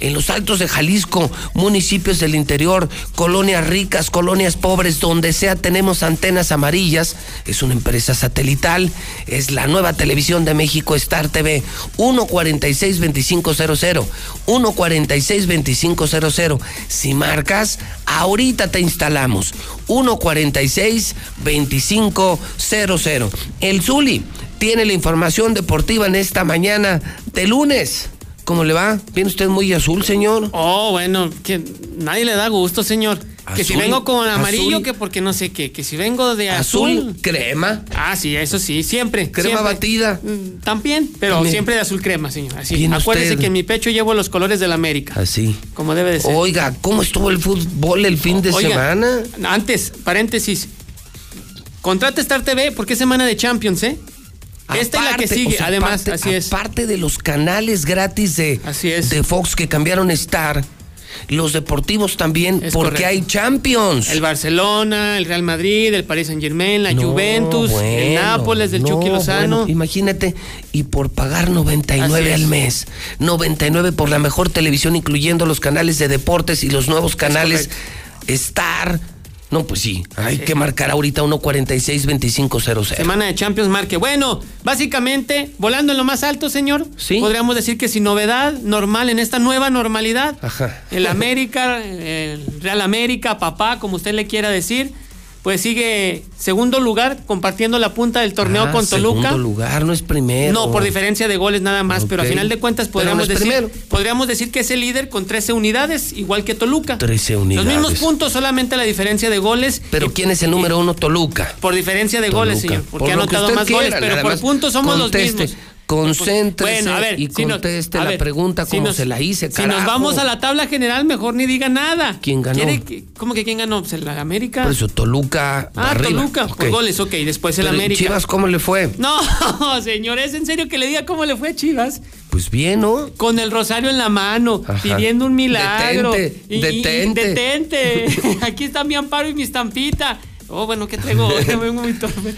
en los altos de Jalisco, municipios del interior, colonias ricas, colonias pobres, donde sea tenemos antenas amarillas. Es una empresa satelital, es la nueva televisión de México Star TV 146-2500, 146-2500. Si marcas, ahorita te instalamos 146-2500. El Zuli tiene la información deportiva en esta mañana de lunes. ¿Cómo le va? ¿Viene usted muy azul, señor? Oh, bueno, que nadie le da gusto, señor. que si vengo con amarillo, que porque no sé qué. Que si vengo de azul. Azul crema. Ah, sí, eso sí, siempre. Crema siempre. batida. Mm, También, pero siempre de azul crema, señor. Así. Acuérdese usted. que en mi pecho llevo los colores de la América. Así. Como debe de ser. Oiga, ¿cómo estuvo el fútbol el fin de Oiga, semana? Antes, paréntesis. Contrata Star TV porque es semana de Champions, ¿eh? Esta es la que sigue, o sea, además, aparte- así es. Aparte de los canales gratis de, de Fox que cambiaron Star, los deportivos también, Es porque correcto. hay Champions. El Barcelona, el Real Madrid, el Paris Saint Germain, la No, Juventus, el Nápoles del no, Chucky Lozano. bueno, imagínate, y por pagar 99 Así es. al mes, 99 por la mejor televisión, incluyendo los canales de deportes y los nuevos canales Star. No, pues sí, hay que marcar ahorita 146-2500. Semana de Champions marque. Bueno, básicamente, volando en lo más alto, señor. Podríamos decir que sin novedad, normal en esta nueva normalidad. Ajá. El América, el Real América, papá, como usted le quiera decir, pues sigue segundo lugar, compartiendo la punta del torneo Ah, con Toluca. Segundo lugar, no es primero. No, por diferencia de goles nada más, pero a final de cuentas podríamos no decir, primero. podríamos decir que es el líder con 13 unidades, igual que Toluca. 13 unidades. Los mismos puntos, solamente la diferencia de goles. Pero ¿quién es el número uno? Toluca. Por diferencia de goles, señor, porque Por ha anotado más goles, pero por puntos somos conteste, los mismos. Concéntrese Bueno, a ver, y si conteste la ver, pregunta si como nos- se la hice, Si nos carajo. vamos a la tabla general, mejor ni diga nada. ¿Quién ganó? ¿Quiere que- ¿Cómo que quién ganó? Pues el América. Por eso Toluca ah, arriba. Toluca, por Ok. goles, ok. Después el Pero, América. Chivas, ¿cómo le fue? No, señor, ¿es en serio que le diga cómo le fue a Chivas? Pues bien, ¿no? Con el rosario en la mano, Ajá. pidiendo un milagro. Detente, Y- y- detente. detente. Aquí está mi amparo y mi estampita. Oh, bueno, ¿qué traigo? hoy? Vengo muy torpe.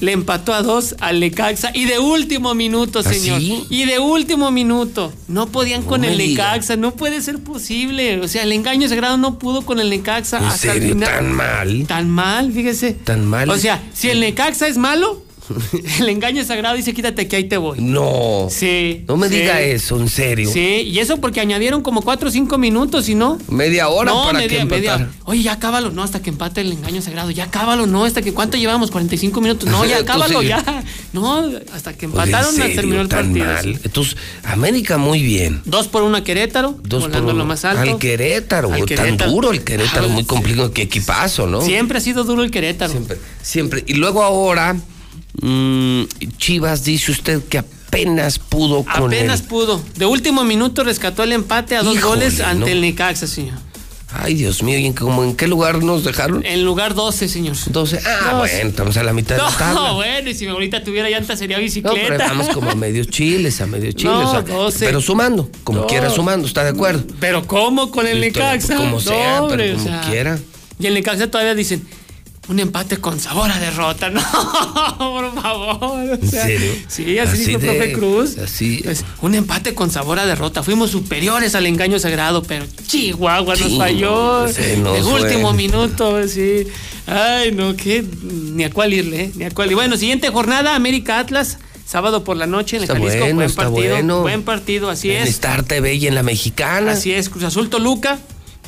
Le empató a dos al Necaxa y de último minuto, ¿Ah, señor. sí? Y de último minuto. No podían con el. Necaxa, no puede ser posible. O sea, el engaño sagrado no pudo con el Necaxa ¿En hasta el serio? final. ¿Tan mal? Tan mal, fíjese. Tan mal. O sea, si el Necaxa es malo, El engaño sagrado, dice quítate que ahí te voy. No. Sí. No me sí. diga eso, en serio. Sí, y eso porque añadieron como 4 o 5 minutos, y no. Media hora no, para media, que media. Oye, ya cábalo, no, hasta que empate el engaño sagrado. Ya cábalo, no, hasta que cuánto llevamos, 45 minutos. No, ya cábalo, sí. ya. No, hasta que Oye, ¿en empataron, serio? terminó el Tan partido. mal. sí. Entonces, América muy bien. Dos por uno a Querétaro, Dos por volando uno. lo más alto. Al Querétaro, Al tan Querétaro. duro el Querétaro, Ah, muy sí. complicado, qué equipazo, ¿no? Siempre ha sido duro el Querétaro. Siempre, siempre. Y luego ahora, mm, Chivas dice usted que apenas pudo con Apenas el- pudo. De último minuto rescató el empate a dos Híjole, goles ante no. el Necaxa, señor. Ay, Dios mío, ¿y en, qué lugar nos dejaron? En lugar 12, señor. 12. Ah, bueno, estamos a la mitad de la tabla. No, bueno, y si abuelita tuviera llanta sería No, bicicleta. pero vamos como a medios chiles, a medios chiles. No, o sea, 12. Pero sumando, como No. quiera sumando, ¿está de acuerdo? Pero ¿cómo con el Necaxa? como No, sea, hombre, pero o como sea. quiera. Y el Necaxa todavía dicen, un empate con sabor a derrota. No, por favor. o ¿En sea, serio? Sí, así, dijo el de- profe Cruz. Así. Es un empate con sabor a derrota. Fuimos superiores al engaño sagrado, pero Chihuahua nos falló. nos de fue. último minuto, sí. Ay, no, qué. Ni a cuál irle, ¿eh? Ni a cuál. Y bueno, siguiente jornada, América Atlas. Sábado por la noche en el Está Jalisco. bueno, buen está partido. bueno. Buen partido, así en es. Star TV y en la mexicana. Así es, Cruz Azul Toluca.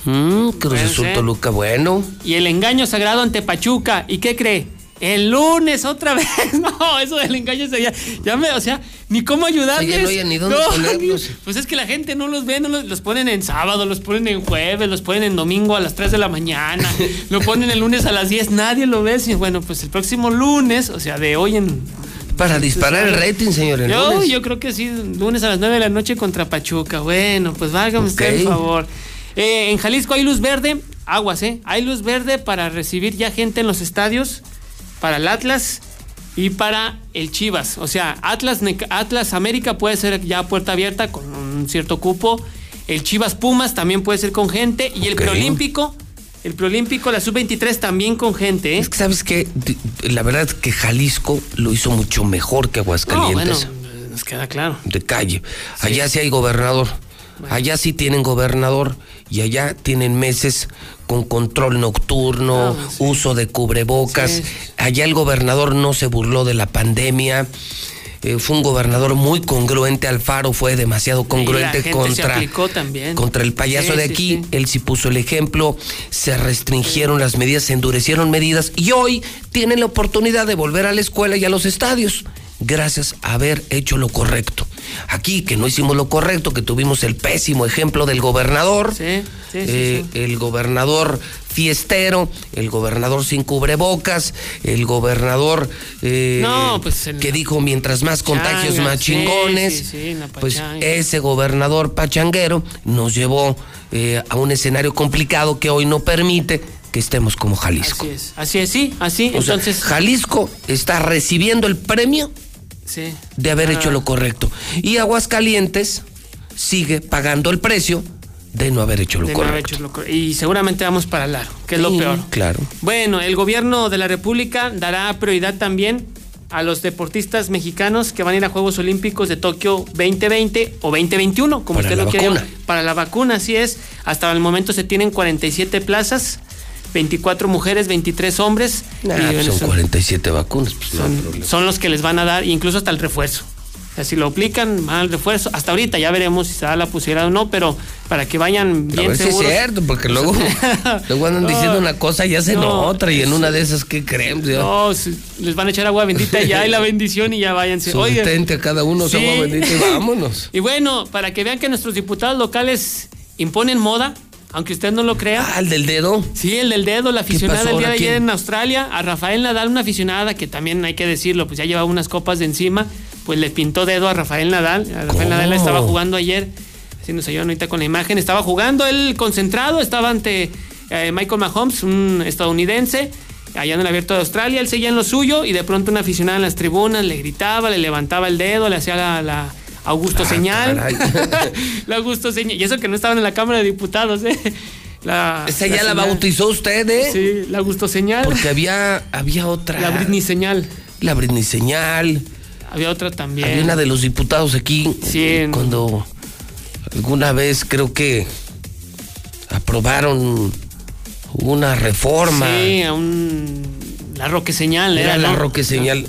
Mm, Cruz Azul. Toluca, bueno. Y el engaño sagrado ante Pachuca. ¿Y qué cree? El lunes otra vez. No, eso del engaño sería. Ya me, o sea, ni cómo ayudarles. Ya no hay ni dónde No, ponerlos. Pues es que la gente no los ve, no los, los ponen en sábado, los ponen en jueves, los ponen en domingo a las 3 de la mañana, lo ponen el lunes a las 10, nadie lo ve. Y bueno, pues el próximo lunes, o sea, de hoy en. Para disparar el rating, señor. el Yo, lunes. yo creo que sí, lunes a las 9 de la noche contra Pachuca. Bueno, pues válgame usted el Ok. favor. Eh, en Jalisco hay luz verde, aguas, ¿eh? Hay luz verde para recibir ya gente en los estadios, para el Atlas y para el Chivas. O sea, Atlas, Atlas América puede ser ya puerta abierta con un cierto cupo. El Chivas Pumas también puede ser con gente. Y el preolímpico, el preolímpico, la sub-23 también con gente, ¿eh? Es que, ¿sabes qué? D- La verdad es que Jalisco lo hizo mucho mejor que No, Aguascalientes. bueno, nos queda claro. de calle. Allá sí hay gobernador. Allá sí tienen gobernador y allá tienen meses con control nocturno, Ah, sí. uso de cubrebocas. Sí. Allá el gobernador no se burló de la pandemia. Eh, fue un gobernador muy congruente. Alfaro fue demasiado congruente contra, el payaso Sí, de sí, aquí. sí. Él sí puso el ejemplo. Se restringieron las medidas, se endurecieron medidas y hoy tienen la oportunidad de volver a la escuela y a los estadios. Gracias a haber hecho lo correcto. Aquí que no hicimos lo correcto, que tuvimos el pésimo ejemplo del gobernador, Sí, sí, eh, sí. el gobernador fiestero, el gobernador sin cubrebocas, el gobernador eh, No, pues, que dijo mientras más contagios más chingones. pues ese gobernador pachanguero nos llevó eh, a un escenario complicado que hoy no permite que estemos como Jalisco. Así es, así es, sí, así. O sea, entonces, Jalisco está recibiendo el premio sí. de haber Ah, hecho lo correcto. Y Aguascalientes sigue pagando el precio de no haber hecho lo de no haber correcto. hecho lo cor- Y seguramente vamos para largo, que es lo peor. Claro. Bueno, el gobierno de la República dará prioridad también a los deportistas mexicanos que van a ir a Juegos Olímpicos de Tokio 2020 o 2021, como Para usted lo quiera. vacuna. Para la vacuna, así es. Hasta el momento se tienen 47 plazas, 24 mujeres, 23 hombres. Nah, y, pues son son- 47 vacunas. pues son, los que les van a dar, incluso hasta el refuerzo. O sea, si lo aplican, van al refuerzo. Hasta ahorita ya veremos si se da la posibilidad o no, pero para que vayan A bien ver si es cierto, porque luego, luego andan No, diciendo una cosa y hacen no, otra, y en una de esas, ¿qué creen? No, si- les van a echar agua bendita y ya hay la bendición y ya váyanse. su Oye, detente a cada uno, Sí. agua bendita y vámonos. y bueno, para que vean que nuestros diputados locales imponen moda, aunque usted no lo crea. Ah, el del dedo. Sí, el del dedo, la aficionada el día de ayer en Australia, a Rafael Nadal, una aficionada que también hay que decirlo, pues ya llevaba unas copas de encima, pues le pintó dedo a Rafael Nadal. A Rafael ¿Cómo? Nadal estaba jugando ayer, así nos ayudan ahorita con la imagen, estaba jugando él concentrado, estaba ante eh, Michael Mahomes, un estadounidense, allá en el abierto de Australia, él seguía en lo suyo y de pronto una aficionada en las tribunas le gritaba, le levantaba el dedo, le hacía la... la Augusto señal. Ah, caray. la Augusto señal. Y eso que no estaban en la Cámara de Diputados, ¿eh? La, Esa ya la señal. bautizó usted, ¿eh? Sí, la Augusto señal. Porque había, había otra. La Britney señal. La Britney señal. Había otra también. Había una de los diputados aquí. Sí, eh, en- Cuando alguna vez creo que aprobaron una reforma. Sí, a un. La Roque señal. Era la ¿no? Roque señal.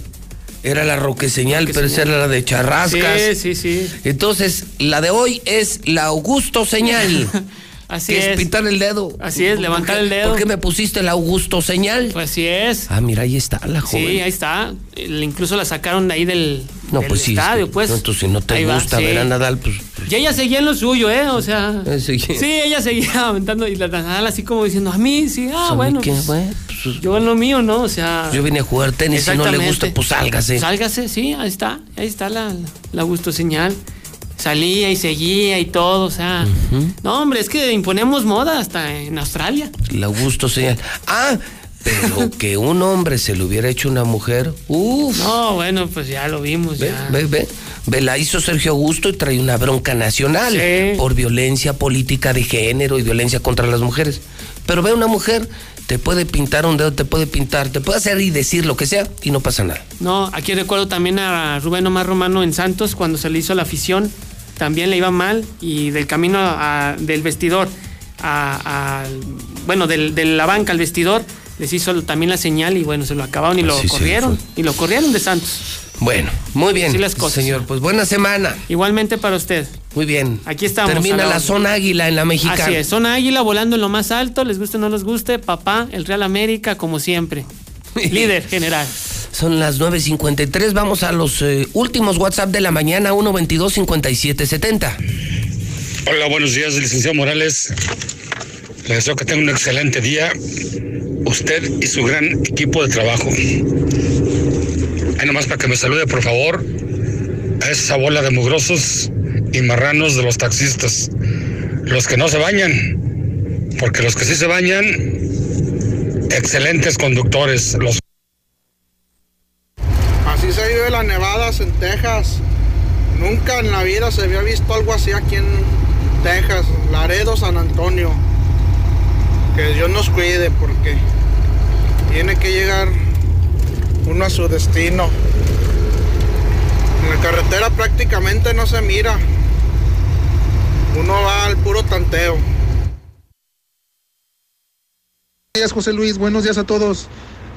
Era la roque señal, Roque pero esa era la de charrascas. Sí, sí, sí. Entonces, la de hoy es la Augusto señal. Así que es. pintar el dedo. Así es, levantar ¿Por qué- el dedo. ¿Por qué me pusiste la Augusto señal? Pues así es. Ah, mira, ahí está la joven. Sí, ahí está. El- Incluso la sacaron de ahí del, no, del pues estadio, pues. no, entonces, si no te Ahí va, gusta sí. ver a Nadal, pues. Y ella seguía en lo suyo, ¿eh? O sea. Sí, ella seguía aventando y la Nadal así como diciendo, a mí, sí, ah, ¿a mí bueno. pues, yo en lo mío, ¿no? O sea. Yo vine a jugar tenis y no le gusta, pues sálgase. Sálgase, sí, ahí está. Ahí está la, la gusto señal. Salía y seguía y todo, o sea. No, hombre, es que imponemos moda hasta en Australia. La Augusto señal. Ah, pero que un hombre se le hubiera hecho una mujer. Uf. No, bueno, pues ya lo vimos, Ve, ya. ve, ve. Ve, la hizo Sergio Augusto y trae una bronca nacional Sí. por violencia política de género y violencia contra las mujeres. Pero ve una mujer, te puede pintar un dedo, te puede pintar, te puede hacer y decir lo que sea y no pasa nada. No, aquí recuerdo también a Rubén Omar Romano en Santos cuando se le hizo la afición, también le iba mal y del camino a- del vestidor a, a- bueno, del- de la banca al vestidor les hizo también la señal y bueno, se lo acabaron y lo Sí, sí, corrieron y lo corrieron de Santos. Bueno, muy bien. Así las cosas. Señor, pues buena semana. Igualmente para usted. Muy bien. Aquí estamos. Termina la zona águila en la mexicana. Así es, zona águila volando en lo más alto, les guste o no les guste, papá, el Real América como siempre. Líder general. Son las 9.53. Vamos a los eh, últimos WhatsApp de la mañana, 122-5770. Hola, buenos días, licenciado Morales. Le deseo que tenga un excelente día. Usted y su gran equipo de trabajo. Ahí nomás para que me salude, por favor, a esa bola de mugrosos y marranos de los taxistas. Los que no se bañan, porque los que sí se bañan, excelentes conductores. Los Así se vive las nevadas en Texas. Nunca en la vida se había visto algo así aquí en Texas, Laredo, San Antonio. Que Dios nos cuide porque tiene que llegar uno a su destino. En la carretera prácticamente no se mira. Uno va al puro tanteo. Buenos días, José Luis. Buenos días a todos.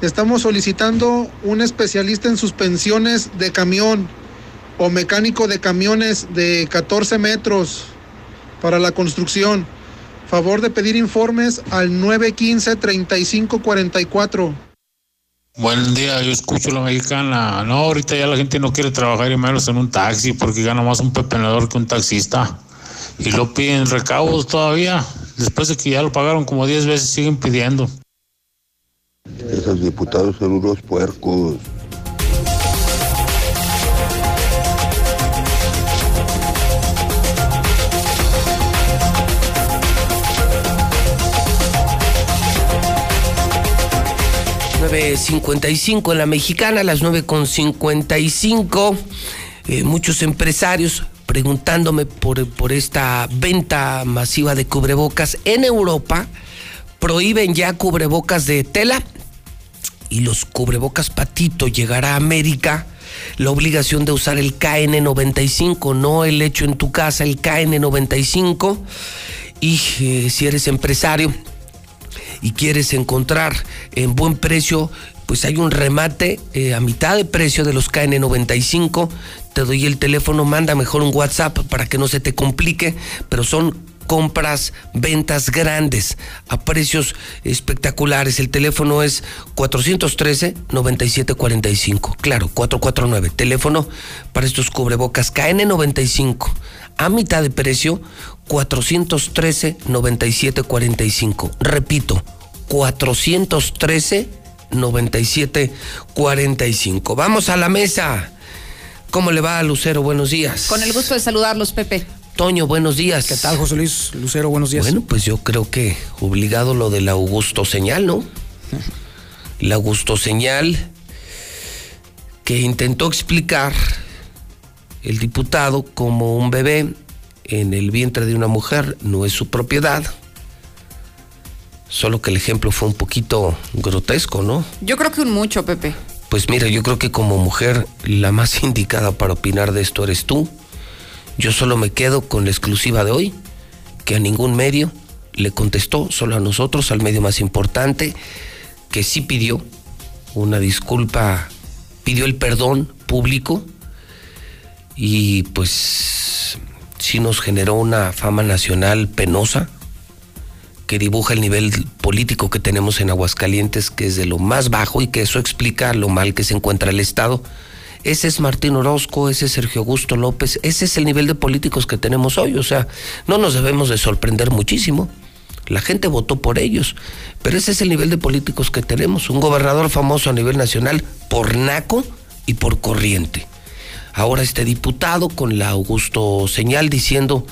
Estamos solicitando un especialista en suspensiones de camión o mecánico de camiones de 14 metros para la construcción. Favor de pedir informes al 915-3544. Buen día, yo escucho la mexicana. No, ahorita ya la gente no quiere trabajar y menos en un taxi porque gana más un pepenador que un taxista. Y lo piden recaudos todavía. Después de que ya lo pagaron como 10 veces, siguen pidiendo. Esos diputados son unos puercos. ...9.55 en la mexicana, las 9.55... Eh, muchos empresarios preguntándome por, por esta venta masiva de cubrebocas en Europa. Prohíben ya cubrebocas de tela y los cubrebocas patito llegará a América. La obligación de usar el KN95, no el hecho en tu casa, el KN95. Y eh, si eres empresario y quieres encontrar en buen precio, pues hay un remate eh, a mitad de precio de los KN95. Te doy el teléfono, manda mejor un WhatsApp para que no se te complique, pero son compras, ventas grandes a precios espectaculares. El teléfono es 413-9745. Claro, 449. Teléfono para estos cubrebocas KN95. A mitad de precio, 413-9745. Repito, 413-9745. Vamos a la mesa. ¿Cómo le va a Lucero? Buenos días. Con el gusto de saludarlos, Pepe. Toño, buenos días. ¿Qué tal, José Luis? Lucero, buenos días. Bueno, pues yo creo que obligado lo del Augusto Señal, ¿no? La Augusto Señal que intentó explicar el diputado como un bebé en el vientre de una mujer no es su propiedad. Solo que el ejemplo fue un poquito grotesco, ¿no? Yo creo que un mucho, Pepe. Pues mira, yo creo que como mujer la más indicada para opinar de esto eres tú. Yo solo me quedo con la exclusiva de hoy, que a ningún medio le contestó, solo a nosotros, al medio más importante, que sí pidió una disculpa pidió el perdón público y pues sí nos generó una fama nacional penosa que dibuja el nivel político que tenemos en Aguascalientes, que es de lo más bajo y que eso explica lo mal que se encuentra el Estado. Ese es Martín Orozco, ese es Sergio Augusto López, ese es el nivel de políticos que tenemos hoy. O sea, no nos debemos de sorprender muchísimo. La gente votó por ellos, pero ese es el nivel de políticos que tenemos. Un gobernador famoso a nivel nacional por naco y por corriente. Ahora este diputado con la Augusto señal diciendo,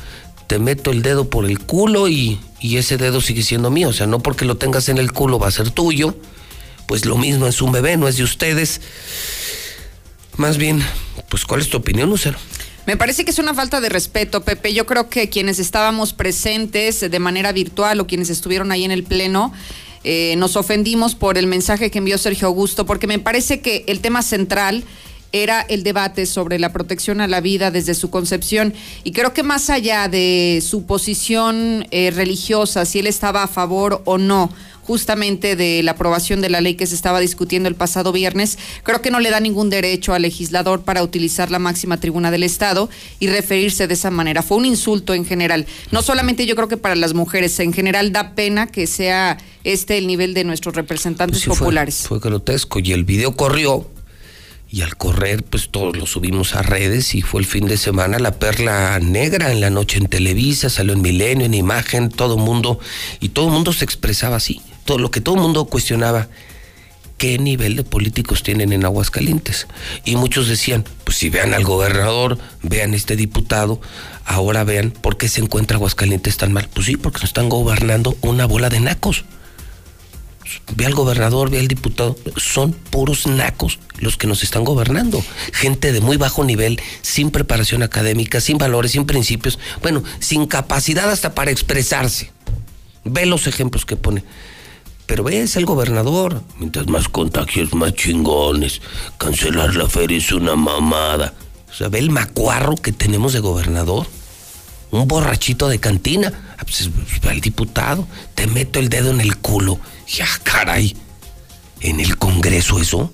te meto el dedo por el culo y, y ese dedo sigue siendo mío. O sea, no porque lo tengas en el culo va a ser tuyo. Pues lo mismo es un bebé, no es de ustedes. Más bien, pues ¿cuál es tu opinión, Lucero? Me parece que es una falta de respeto, Pepe. Yo creo que quienes estábamos presentes de manera virtual o quienes estuvieron ahí en el Pleno, eh, nos ofendimos por el mensaje que envió Sergio Augusto, porque me parece que el tema central era el debate sobre la protección a la vida desde su concepción y creo que más allá de su posición eh, religiosa, si él estaba a favor o no justamente de la aprobación de la ley que se estaba discutiendo el pasado viernes, creo que no le da ningún derecho al legislador para utilizar la máxima tribuna del Estado y referirse de esa manera. Fue un insulto en general. No solamente yo creo que para las mujeres, en general da pena que sea este el nivel de nuestros representantes Pues sí, populares. Fue, fue grotesco y el video corrió y al correr pues todos lo subimos a redes y fue el fin de semana la perla negra en la noche en Televisa, salió en Milenio, en Imagen, todo el mundo y todo el mundo se expresaba así, todo lo que todo el mundo cuestionaba qué nivel de políticos tienen en Aguascalientes. Y muchos decían, pues si vean al gobernador, vean este diputado, ahora vean por qué se encuentra Aguascalientes tan mal. Pues sí, porque nos están gobernando una bola de nacos ve al gobernador, ve al diputado, son puros nacos los que nos están gobernando. Gente de muy bajo nivel, sin preparación académica, sin valores, sin principios, bueno, sin capacidad hasta para expresarse. Ve los ejemplos que pone. Pero ve, es el gobernador. Mientras más contagios, más chingones. Cancelar la feria es una mamada. O sea, ve el macuarro que tenemos de gobernador. Un borrachito de cantina. Ah, pues, pues, ve al diputado. Te meto el dedo en el culo. Ya, caray. ¿En el Congreso eso?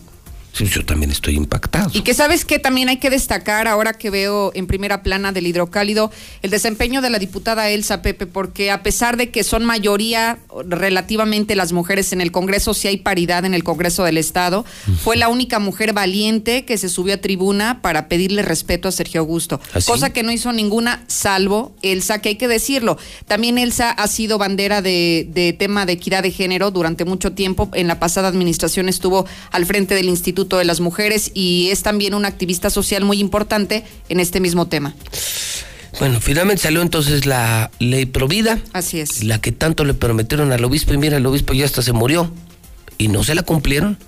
Sí, yo también estoy impactado. Y que sabes que también hay que destacar ahora que veo en primera plana del hidrocálido el desempeño de la diputada Elsa Pepe, porque a pesar de que son mayoría relativamente las mujeres en el Congreso, si hay paridad en el Congreso del Estado, fue la única mujer valiente que se subió a tribuna para pedirle respeto a Sergio Augusto, ¿Ah, sí? cosa que no hizo ninguna salvo Elsa, que hay que decirlo. También Elsa ha sido bandera de, de tema de equidad de género durante mucho tiempo. En la pasada administración estuvo al frente del Instituto de las Mujeres y es también una activista social muy importante en este mismo tema. Bueno, finalmente salió entonces la ley Provida. Así es. La que tanto le prometieron al obispo y mira, el obispo ya hasta se murió y no se la cumplieron.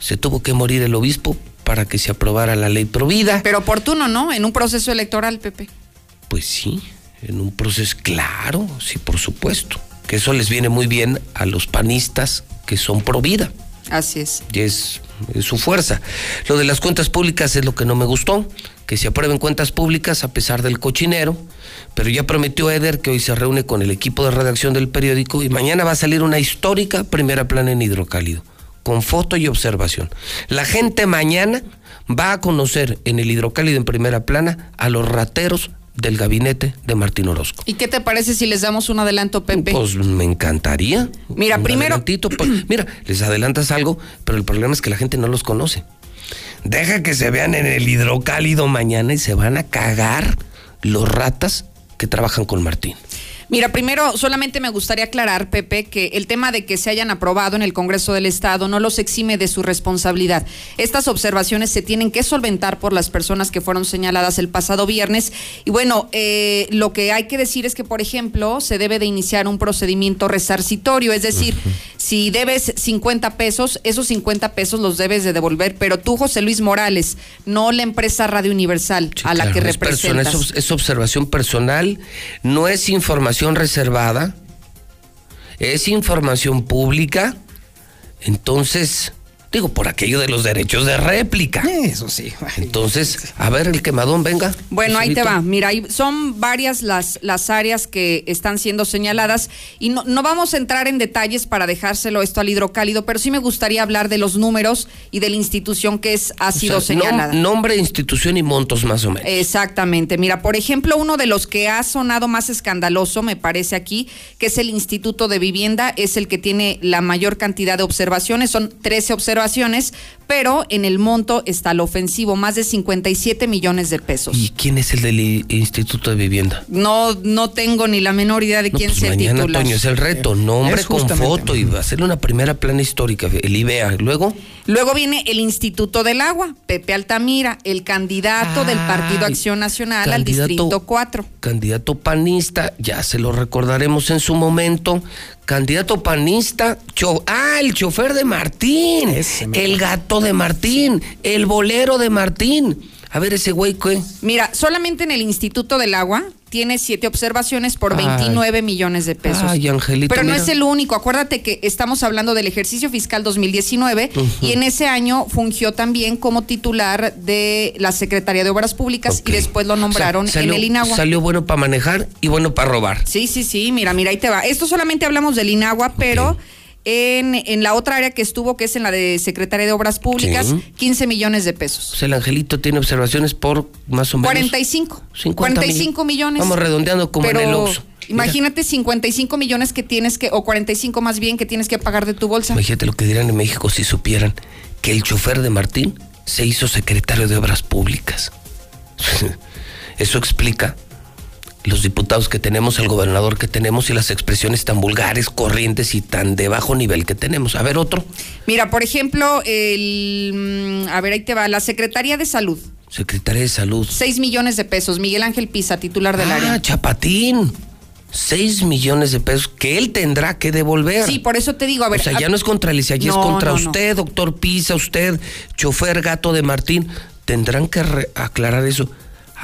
Se tuvo que morir el obispo para que se aprobara la ley Provida. Pero oportuno, ¿no? En un proceso electoral, Pepe. Pues sí, en un proceso claro, sí, por supuesto. Que eso les viene muy bien a los panistas que son pro vida. Así es. Y es su fuerza. Lo de las cuentas públicas es lo que no me gustó, que se aprueben cuentas públicas a pesar del cochinero, pero ya prometió Eder que hoy se reúne con el equipo de redacción del periódico y mañana va a salir una histórica primera plana en hidrocálido, con foto y observación. La gente mañana va a conocer en el hidrocálido en primera plana a los rateros del gabinete de Martín Orozco. ¿Y qué te parece si les damos un adelanto, Pepe? Pues me encantaría. Mira, Un primero- pues, mira, les adelantas algo, pero el problema es que la gente no los conoce. Deja que se vean en el hidrocálido mañana y se van a cagar los ratas que trabajan con Martín. Mira, primero solamente me gustaría aclarar, Pepe, que el tema de que se hayan aprobado en el Congreso del Estado no los exime de su responsabilidad. Estas observaciones se tienen que solventar por las personas que fueron señaladas el pasado viernes. Y bueno, eh, lo que hay que decir es que, por ejemplo, se debe de iniciar un procedimiento resarcitorio, es decir, si debes 50 pesos, esos 50 pesos los debes de devolver, pero tú, José Luis Morales, no la empresa Radio Universal a la Claro, que es persona, representas. es, es observación personal, no es información reservada, es información pública. Entonces, Digo, por aquello de los derechos de réplica. Eso sí. Entonces, a ver, el quemadón, venga. Bueno, ahí te va. Mira, ahí son varias las, las áreas que están siendo señaladas y no, no vamos a entrar en detalles para dejárselo esto al hidrocálido, pero sí me gustaría hablar de los números y de la institución que es, ha O sido sea, nom- señalada. nombre, institución y montos más o menos. Exactamente. Mira, por ejemplo, uno de los que ha sonado más escandaloso, me parece aquí, que es el Instituto de Vivienda, es el que tiene la mayor cantidad de observaciones, son 13 observaciones, menstruaciones pero en el monto está lo ofensivo, más de 57 millones de pesos. ¿Y quién es el del Instituto de Vivienda? No, no tengo ni la menor idea de No, quién pues se mañana, titula. Toño, es el reto. Nombre Es con foto y hacerle una primera plana histórica, el IBEA. Luego, Luego viene el Instituto del Agua, Pepe Altamira, el candidato del Partido Acción Nacional al candidato- Distrito 4. candidato panista, ya se lo recordaremos en su momento. Candidato panista, cho- ah, el chofer de Martín, el gato de Martín, el bolero de Martín. A ver, ese güey, ¿qué? Mira, solamente en el Instituto del Agua tiene siete observaciones por Ay. 29 millones de pesos. Ay, Angelito, Pero no mira. es el único. Acuérdate que estamos hablando del ejercicio fiscal 2019 Ujú. y en ese año fungió también como titular de la Secretaría de Obras Públicas y después lo nombraron O sea, salió, en el INAGUA. Salió bueno para manejar y bueno para robar. Sí, sí, sí, mira, mira, ahí te va. Esto solamente hablamos del INAGUA, pero en, en la otra área que estuvo, que es en la de Secretaría de Obras Públicas, Sí. 15 millones de pesos. Sea, el angelito tiene observaciones por más o menos. 45. 50 45 millones. Vamos redondeando como Pero en el Oxxo. Imagínate 55 millones que tienes que, o 45 más bien, que tienes que pagar de tu bolsa. Imagínate lo que dirán en México si supieran que el chofer de Martín se hizo secretario de Obras Públicas. Eso explica los diputados que tenemos, el gobernador que tenemos y las expresiones tan vulgares, corrientes y tan de bajo nivel que tenemos. A ver, otro. Mira, por ejemplo, el, mm, a ver, ahí te va, la Secretaría de Salud, Secretaria de Salud. 6 millones de pesos, Miguel Ángel Pisa, titular del Ah, área. Chapatín. 6 millones de pesos que él tendrá que devolver. Sí, por eso te digo, a ver. o sea, ya a- no es contra Alicia, ya No, es contra no, no. usted, doctor Pisa, usted, chofer gato de Martín. Tendrán que aclarar eso.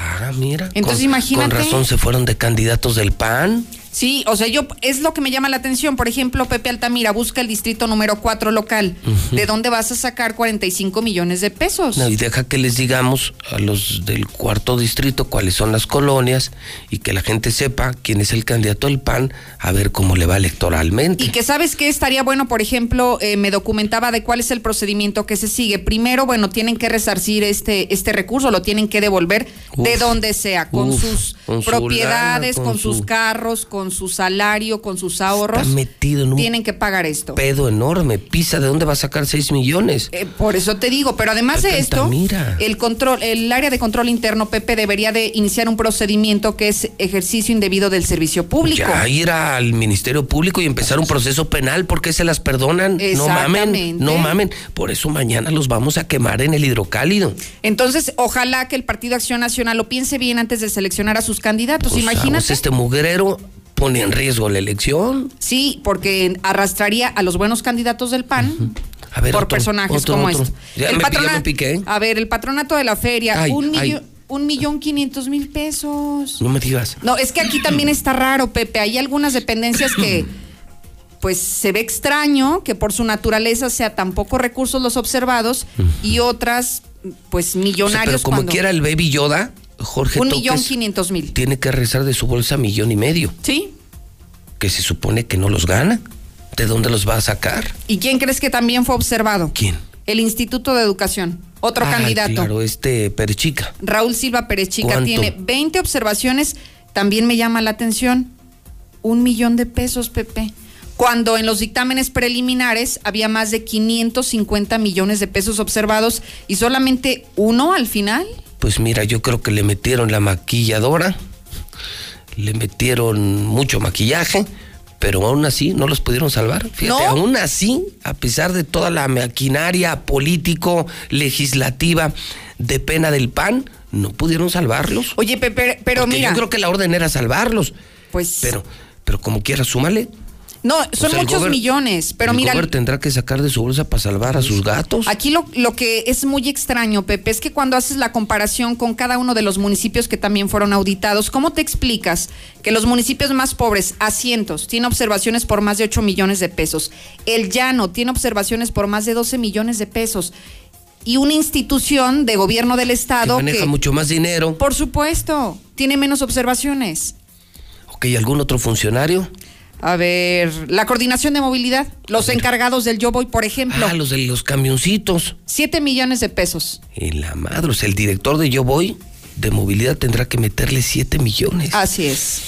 Ah, mira. Entonces, con, imagínate. Con razón se fueron de candidatos del PAN. Sí, o sea, yo es lo que me llama la atención. Por ejemplo, Pepe Altamira busca el distrito número 4 local. ¿De dónde vas a sacar 45 millones de pesos? No, y deja que les digamos a los del cuarto distrito cuáles son las colonias y que la gente sepa quién es el candidato del PAN a ver cómo le va electoralmente. Y que sabes que estaría bueno, por ejemplo, eh, me documentaba de cuál es el procedimiento que se sigue. Primero, bueno, tienen que resarcir este, este recurso, lo tienen que devolver de donde sea, con uf, sus con su propiedades, lana, con, con sus su- carros, con su salario, con sus ahorros. Está metido en un Tienen que pagar esto. pedo enorme. Pisa, ¿de dónde va a sacar 6 millones? Eh, por eso te digo, pero además de esto, Altamira. el control, el área de control interno, Pepe, debería de iniciar un procedimiento que es ejercicio indebido del servicio público. Ya ir al Ministerio Público y empezar un proceso penal porque se las perdonan. No mamen, no mamen. Por eso mañana los vamos a quemar en el hidrocálido. Entonces, ojalá que el Partido Acción Nacional lo piense bien antes de seleccionar a sus candidatos. Pues, Imagínate. vamos, este mugrero pone en riesgo la elección. Sí, porque arrastraría a los buenos candidatos del PAN A ver, por otro, personajes otro, como otro. este. Ya, me, ya me piqué. A ver, el patronato de la feria, Ay, un millón, un millón quinientos mil pesos. No me digas. No, es que aquí también está raro, Pepe. Hay algunas dependencias que, pues, se ve extraño que por su naturaleza sea tan pocos recursos los observados y otras, pues, O sea, millonarios. pero como cuando- quiera el Baby Yoda, Jorge un Toques millón quinientos mil. tiene que rezar de su bolsa millón y medio, Sí. que se supone que no los gana. ¿De dónde los va a sacar? ¿Y quién crees que también fue observado? ¿Quién? El Instituto de Educación. Otro Ah, candidato. Claro, este Perechica. Raúl Silva Pérez Chica ¿Cuánto? tiene 20 observaciones. También me llama la atención. Un millón de pesos, Pepe. Cuando en los dictámenes preliminares había más de 550 millones de pesos observados y solamente uno al final. Pues mira, yo creo que le metieron la maquilladora, le metieron mucho maquillaje, pero aún así no los pudieron salvar. Fíjate, ¿No? aún así, a pesar de toda la maquinaria político, legislativa, de pena del PAN, no pudieron salvarlos. Oye, Pepe, pero Porque mira. Yo creo que la orden era salvarlos. Pues. Pero, pero como quiera, súmale. No, son el muchos gober- millones, pero el mira, gober tendrá que sacar de su bolsa para salvar a sus gatos. Aquí lo, lo que es muy extraño, Pepe, es que cuando haces la comparación con cada uno de los municipios que también fueron auditados, ¿cómo te explicas que los municipios más pobres, asientos, tiene observaciones por más de 8 millones de pesos? El llano tiene observaciones por más de 12 millones de pesos. Y una institución de gobierno del que Estado maneja mucho más dinero. por supuesto, tiene menos observaciones. Ok, ¿algún otro funcionario? A ver, la coordinación de movilidad, los encargados del Yo Voy, por ejemplo, Ah, los de los camioncitos. 7 millones de pesos. En la madre, o sea, el director de Yo Voy de movilidad tendrá que meterle 7 millones. Así es.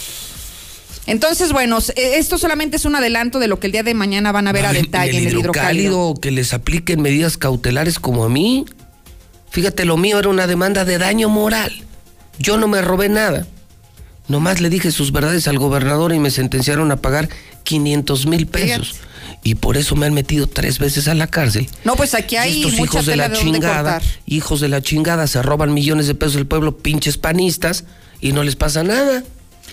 Entonces, bueno, eh, esto solamente es un adelanto de lo que el día de mañana van a ver a detalle en el hidrocálido. que les apliquen medidas cautelares como a mí. Fíjate, lo mío era una demanda de daño moral. Yo no me robé nada. Nomás le dije sus verdades al gobernador y me sentenciaron a pagar 500 mil pesos. Y por eso me han metido tres veces a la cárcel. No, pues aquí hay estos mucha hijos de la de chingada, hijos de la chingada, se roban millones de pesos del pueblo, pinches panistas, y no les pasa nada.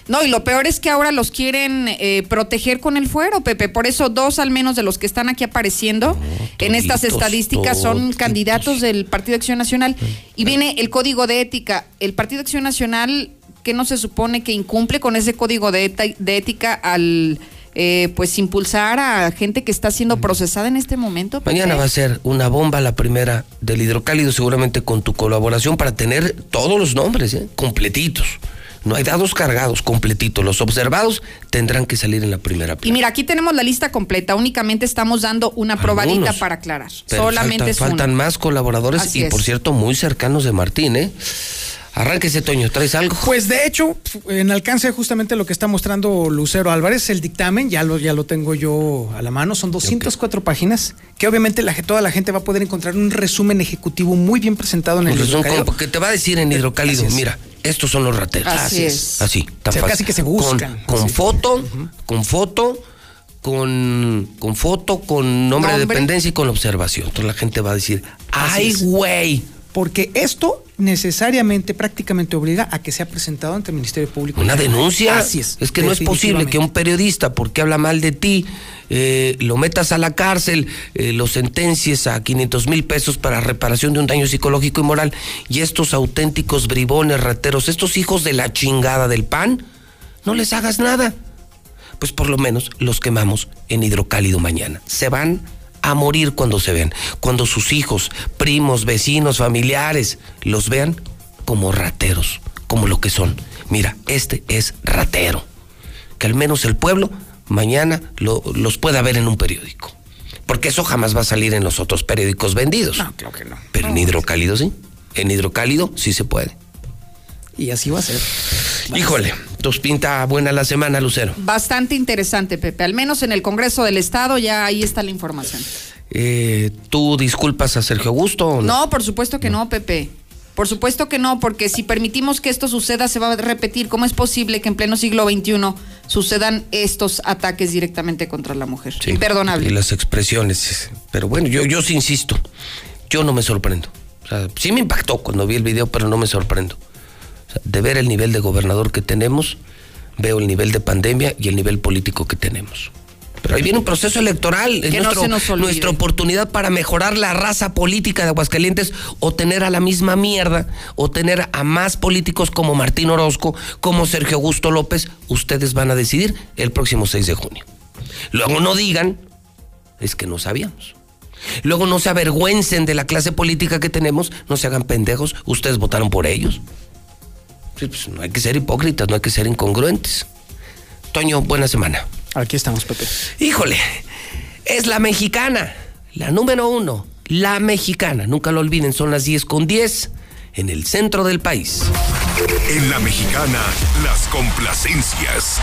No, y lo peor es que ahora los quieren eh, proteger con el fuero, Pepe. Por eso dos al menos de los que están aquí apareciendo en estas estadísticas son toditos. candidatos del Partido Acción Nacional. Y viene el Código de Ética. El Partido Acción Nacional, que no se supone que incumple con ese Código de, Ética al... eh, pues impulsar a gente que está siendo procesada en este momento. Pepe? Mañana va a ser una bomba la primera del hidrocálido, seguramente con tu colaboración para tener todos los nombres, ¿eh? completitos. No hay dados cargados, completitos. Los observados tendrán que salir en la primera Y mira, aquí tenemos la lista completa. Únicamente estamos dando una probadita para aclarar. Solamente falta- es faltan más colaboradores Así y, es. por cierto, muy cercanos de Martín, ¿eh? Arránquese, Toño, ¿traes algo? Pues de hecho, en alcance justamente lo que está mostrando Lucero Álvarez, el dictamen, ya lo, ya lo tengo yo a la mano, son 204 páginas, que obviamente la, toda la gente va a poder encontrar un resumen ejecutivo muy bien presentado en el Un resumen hidrocálido. como que te va a decir en hidrocálido, mira, estos son los rateros. Así es. Así, tan O sea, fácil. casi que se buscan. Con, con foto, con foto, con, con foto, con nombre, de dependencia y con observación. Entonces la gente va a decir, ¡ay, güey! Porque esto necesariamente, prácticamente obliga a que sea presentado ante el Ministerio Público. Una denuncia. Así es. que no es posible que un periodista, porque habla mal de ti, eh, lo metas a la cárcel, eh, lo sentencies a 500 mil pesos para reparación de un daño psicológico y moral, y estos auténticos bribones, rateros, estos hijos de la chingada del pan, no les hagas nada. Pues por lo menos los quemamos en hidrocálido mañana. Se van a morir cuando se vean, cuando sus hijos, primos, vecinos, familiares los vean como rateros, como lo que son. Mira, este es ratero. Que al menos el pueblo mañana lo- los pueda ver en un periódico. Porque eso jamás va a salir en los otros periódicos vendidos. No, claro que no. Pero en hidrocálido sí. En hidrocálido sí se puede. Y así va a ser. Híjole, pinta buena la semana, Lucero. Bastante interesante, Pepe. Al menos en el Congreso del Estado ya ahí está la información. Eh, ¿Tú disculpas a Sergio Augusto o no? No, por supuesto que no, Pepe. Por supuesto que no, porque si permitimos que esto suceda, se va a repetir. ¿Cómo es posible que en pleno siglo XXI sucedan estos ataques directamente contra la mujer? Sí, Imperdonable. Y las expresiones. Pero bueno, yo, yo sí insisto. Yo no me sorprendo. O sea, sí me impactó cuando vi el video, pero no me sorprendo. De ver el nivel de gobernador que tenemos, veo el nivel de pandemia y el nivel político que tenemos. Pero ahí viene un proceso electoral. Es Que no nuestro- se nos olvide. nuestra oportunidad para mejorar la raza política de Aguascalientes o tener a la misma mierda o tener a más políticos como Martín Orozco, como Sergio Augusto López. Ustedes van a decidir el próximo 6 de junio. Luego no digan, es que no sabíamos. Luego no se avergüencen de la clase política que tenemos, no se hagan pendejos, ustedes votaron por ellos. Sí, pues, no hay que ser hipócritas, no hay que ser incongruentes. Toño, buena semana. Aquí estamos, Pepe. Híjole, es la mexicana, la número uno, la mexicana. Nunca lo olviden, son las 10 con 10 en el centro del país. En la mexicana, las complacencias.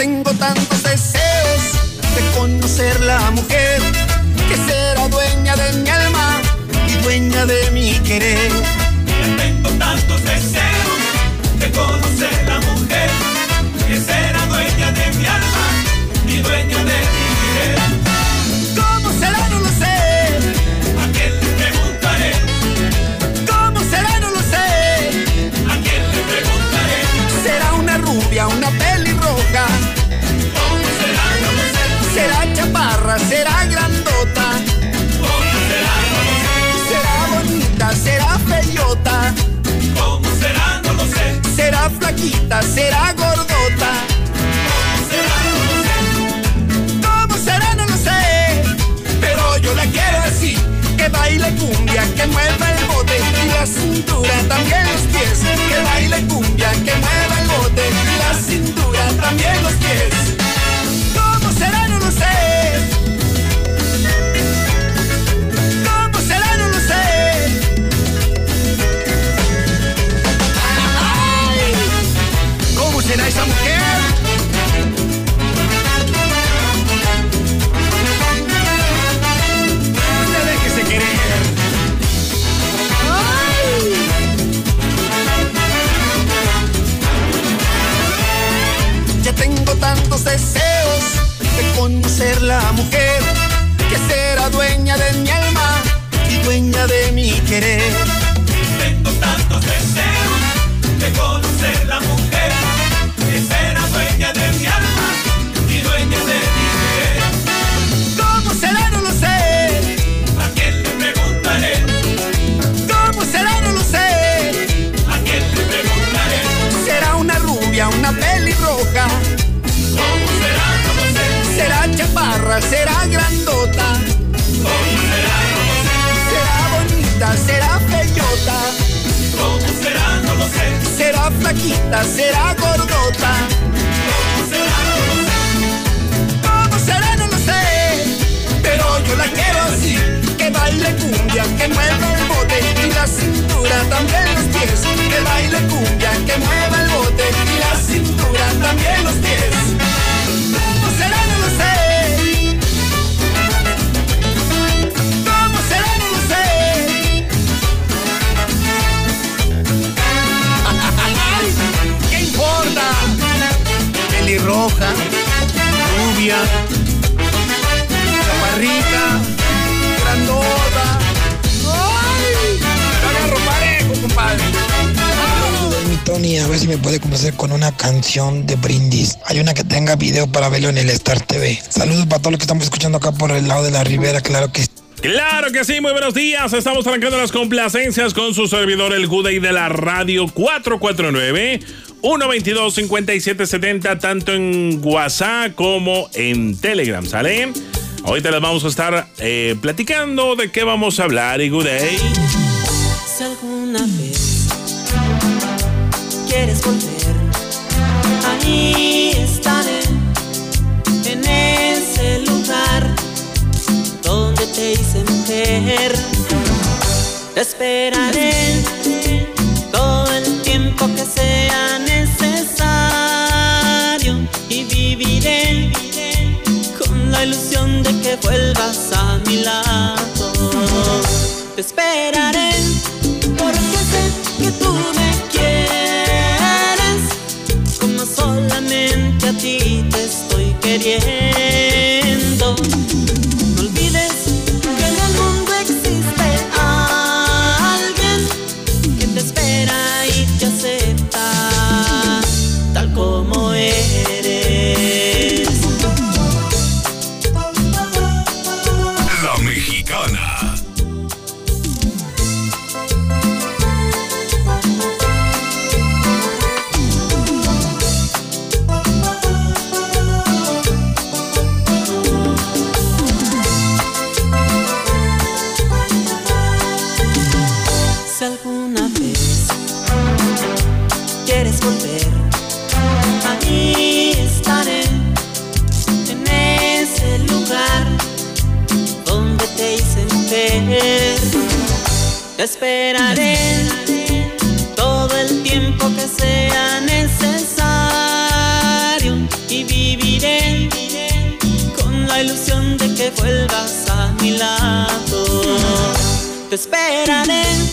Tengo tantos deseos de conocer la mujer con ser la mujer que será dueña de mi alma y dueña de mi querer. será grandota. ¿Cómo será? No lo sé. Será bonita, será feyota. ¿Cómo será? No lo sé. Será flaquita, será gordota. ¿Cómo será? No lo sé. ¿Cómo será? No lo sé. Pero yo la quiero así, que baile cumbia, que mueva el bote y la cintura, también los pies, que baile cumbia a ver si me puede complacer con una canción de brindis. Hay una que tenga video para verlo en el Star TV. Saludos para todos los que estamos escuchando acá por el lado de la Ribera, claro que sí. Claro que sí, muy buenos días. Estamos arrancando las complacencias con su servidor, el Good de la Radio 449. 122-5770, tanto en WhatsApp como en Telegram, ¿sale? Hoy te las vamos a estar eh, platicando de qué vamos a hablar, y Good Day. Quieres volver, ahí estaré, en ese lugar donde te hice mujer. Te esperaré todo el tiempo que sea necesario y viviré con la ilusión de que vuelvas a mi lado. Te esperaré a ti te estoy queriendo. Te esperaré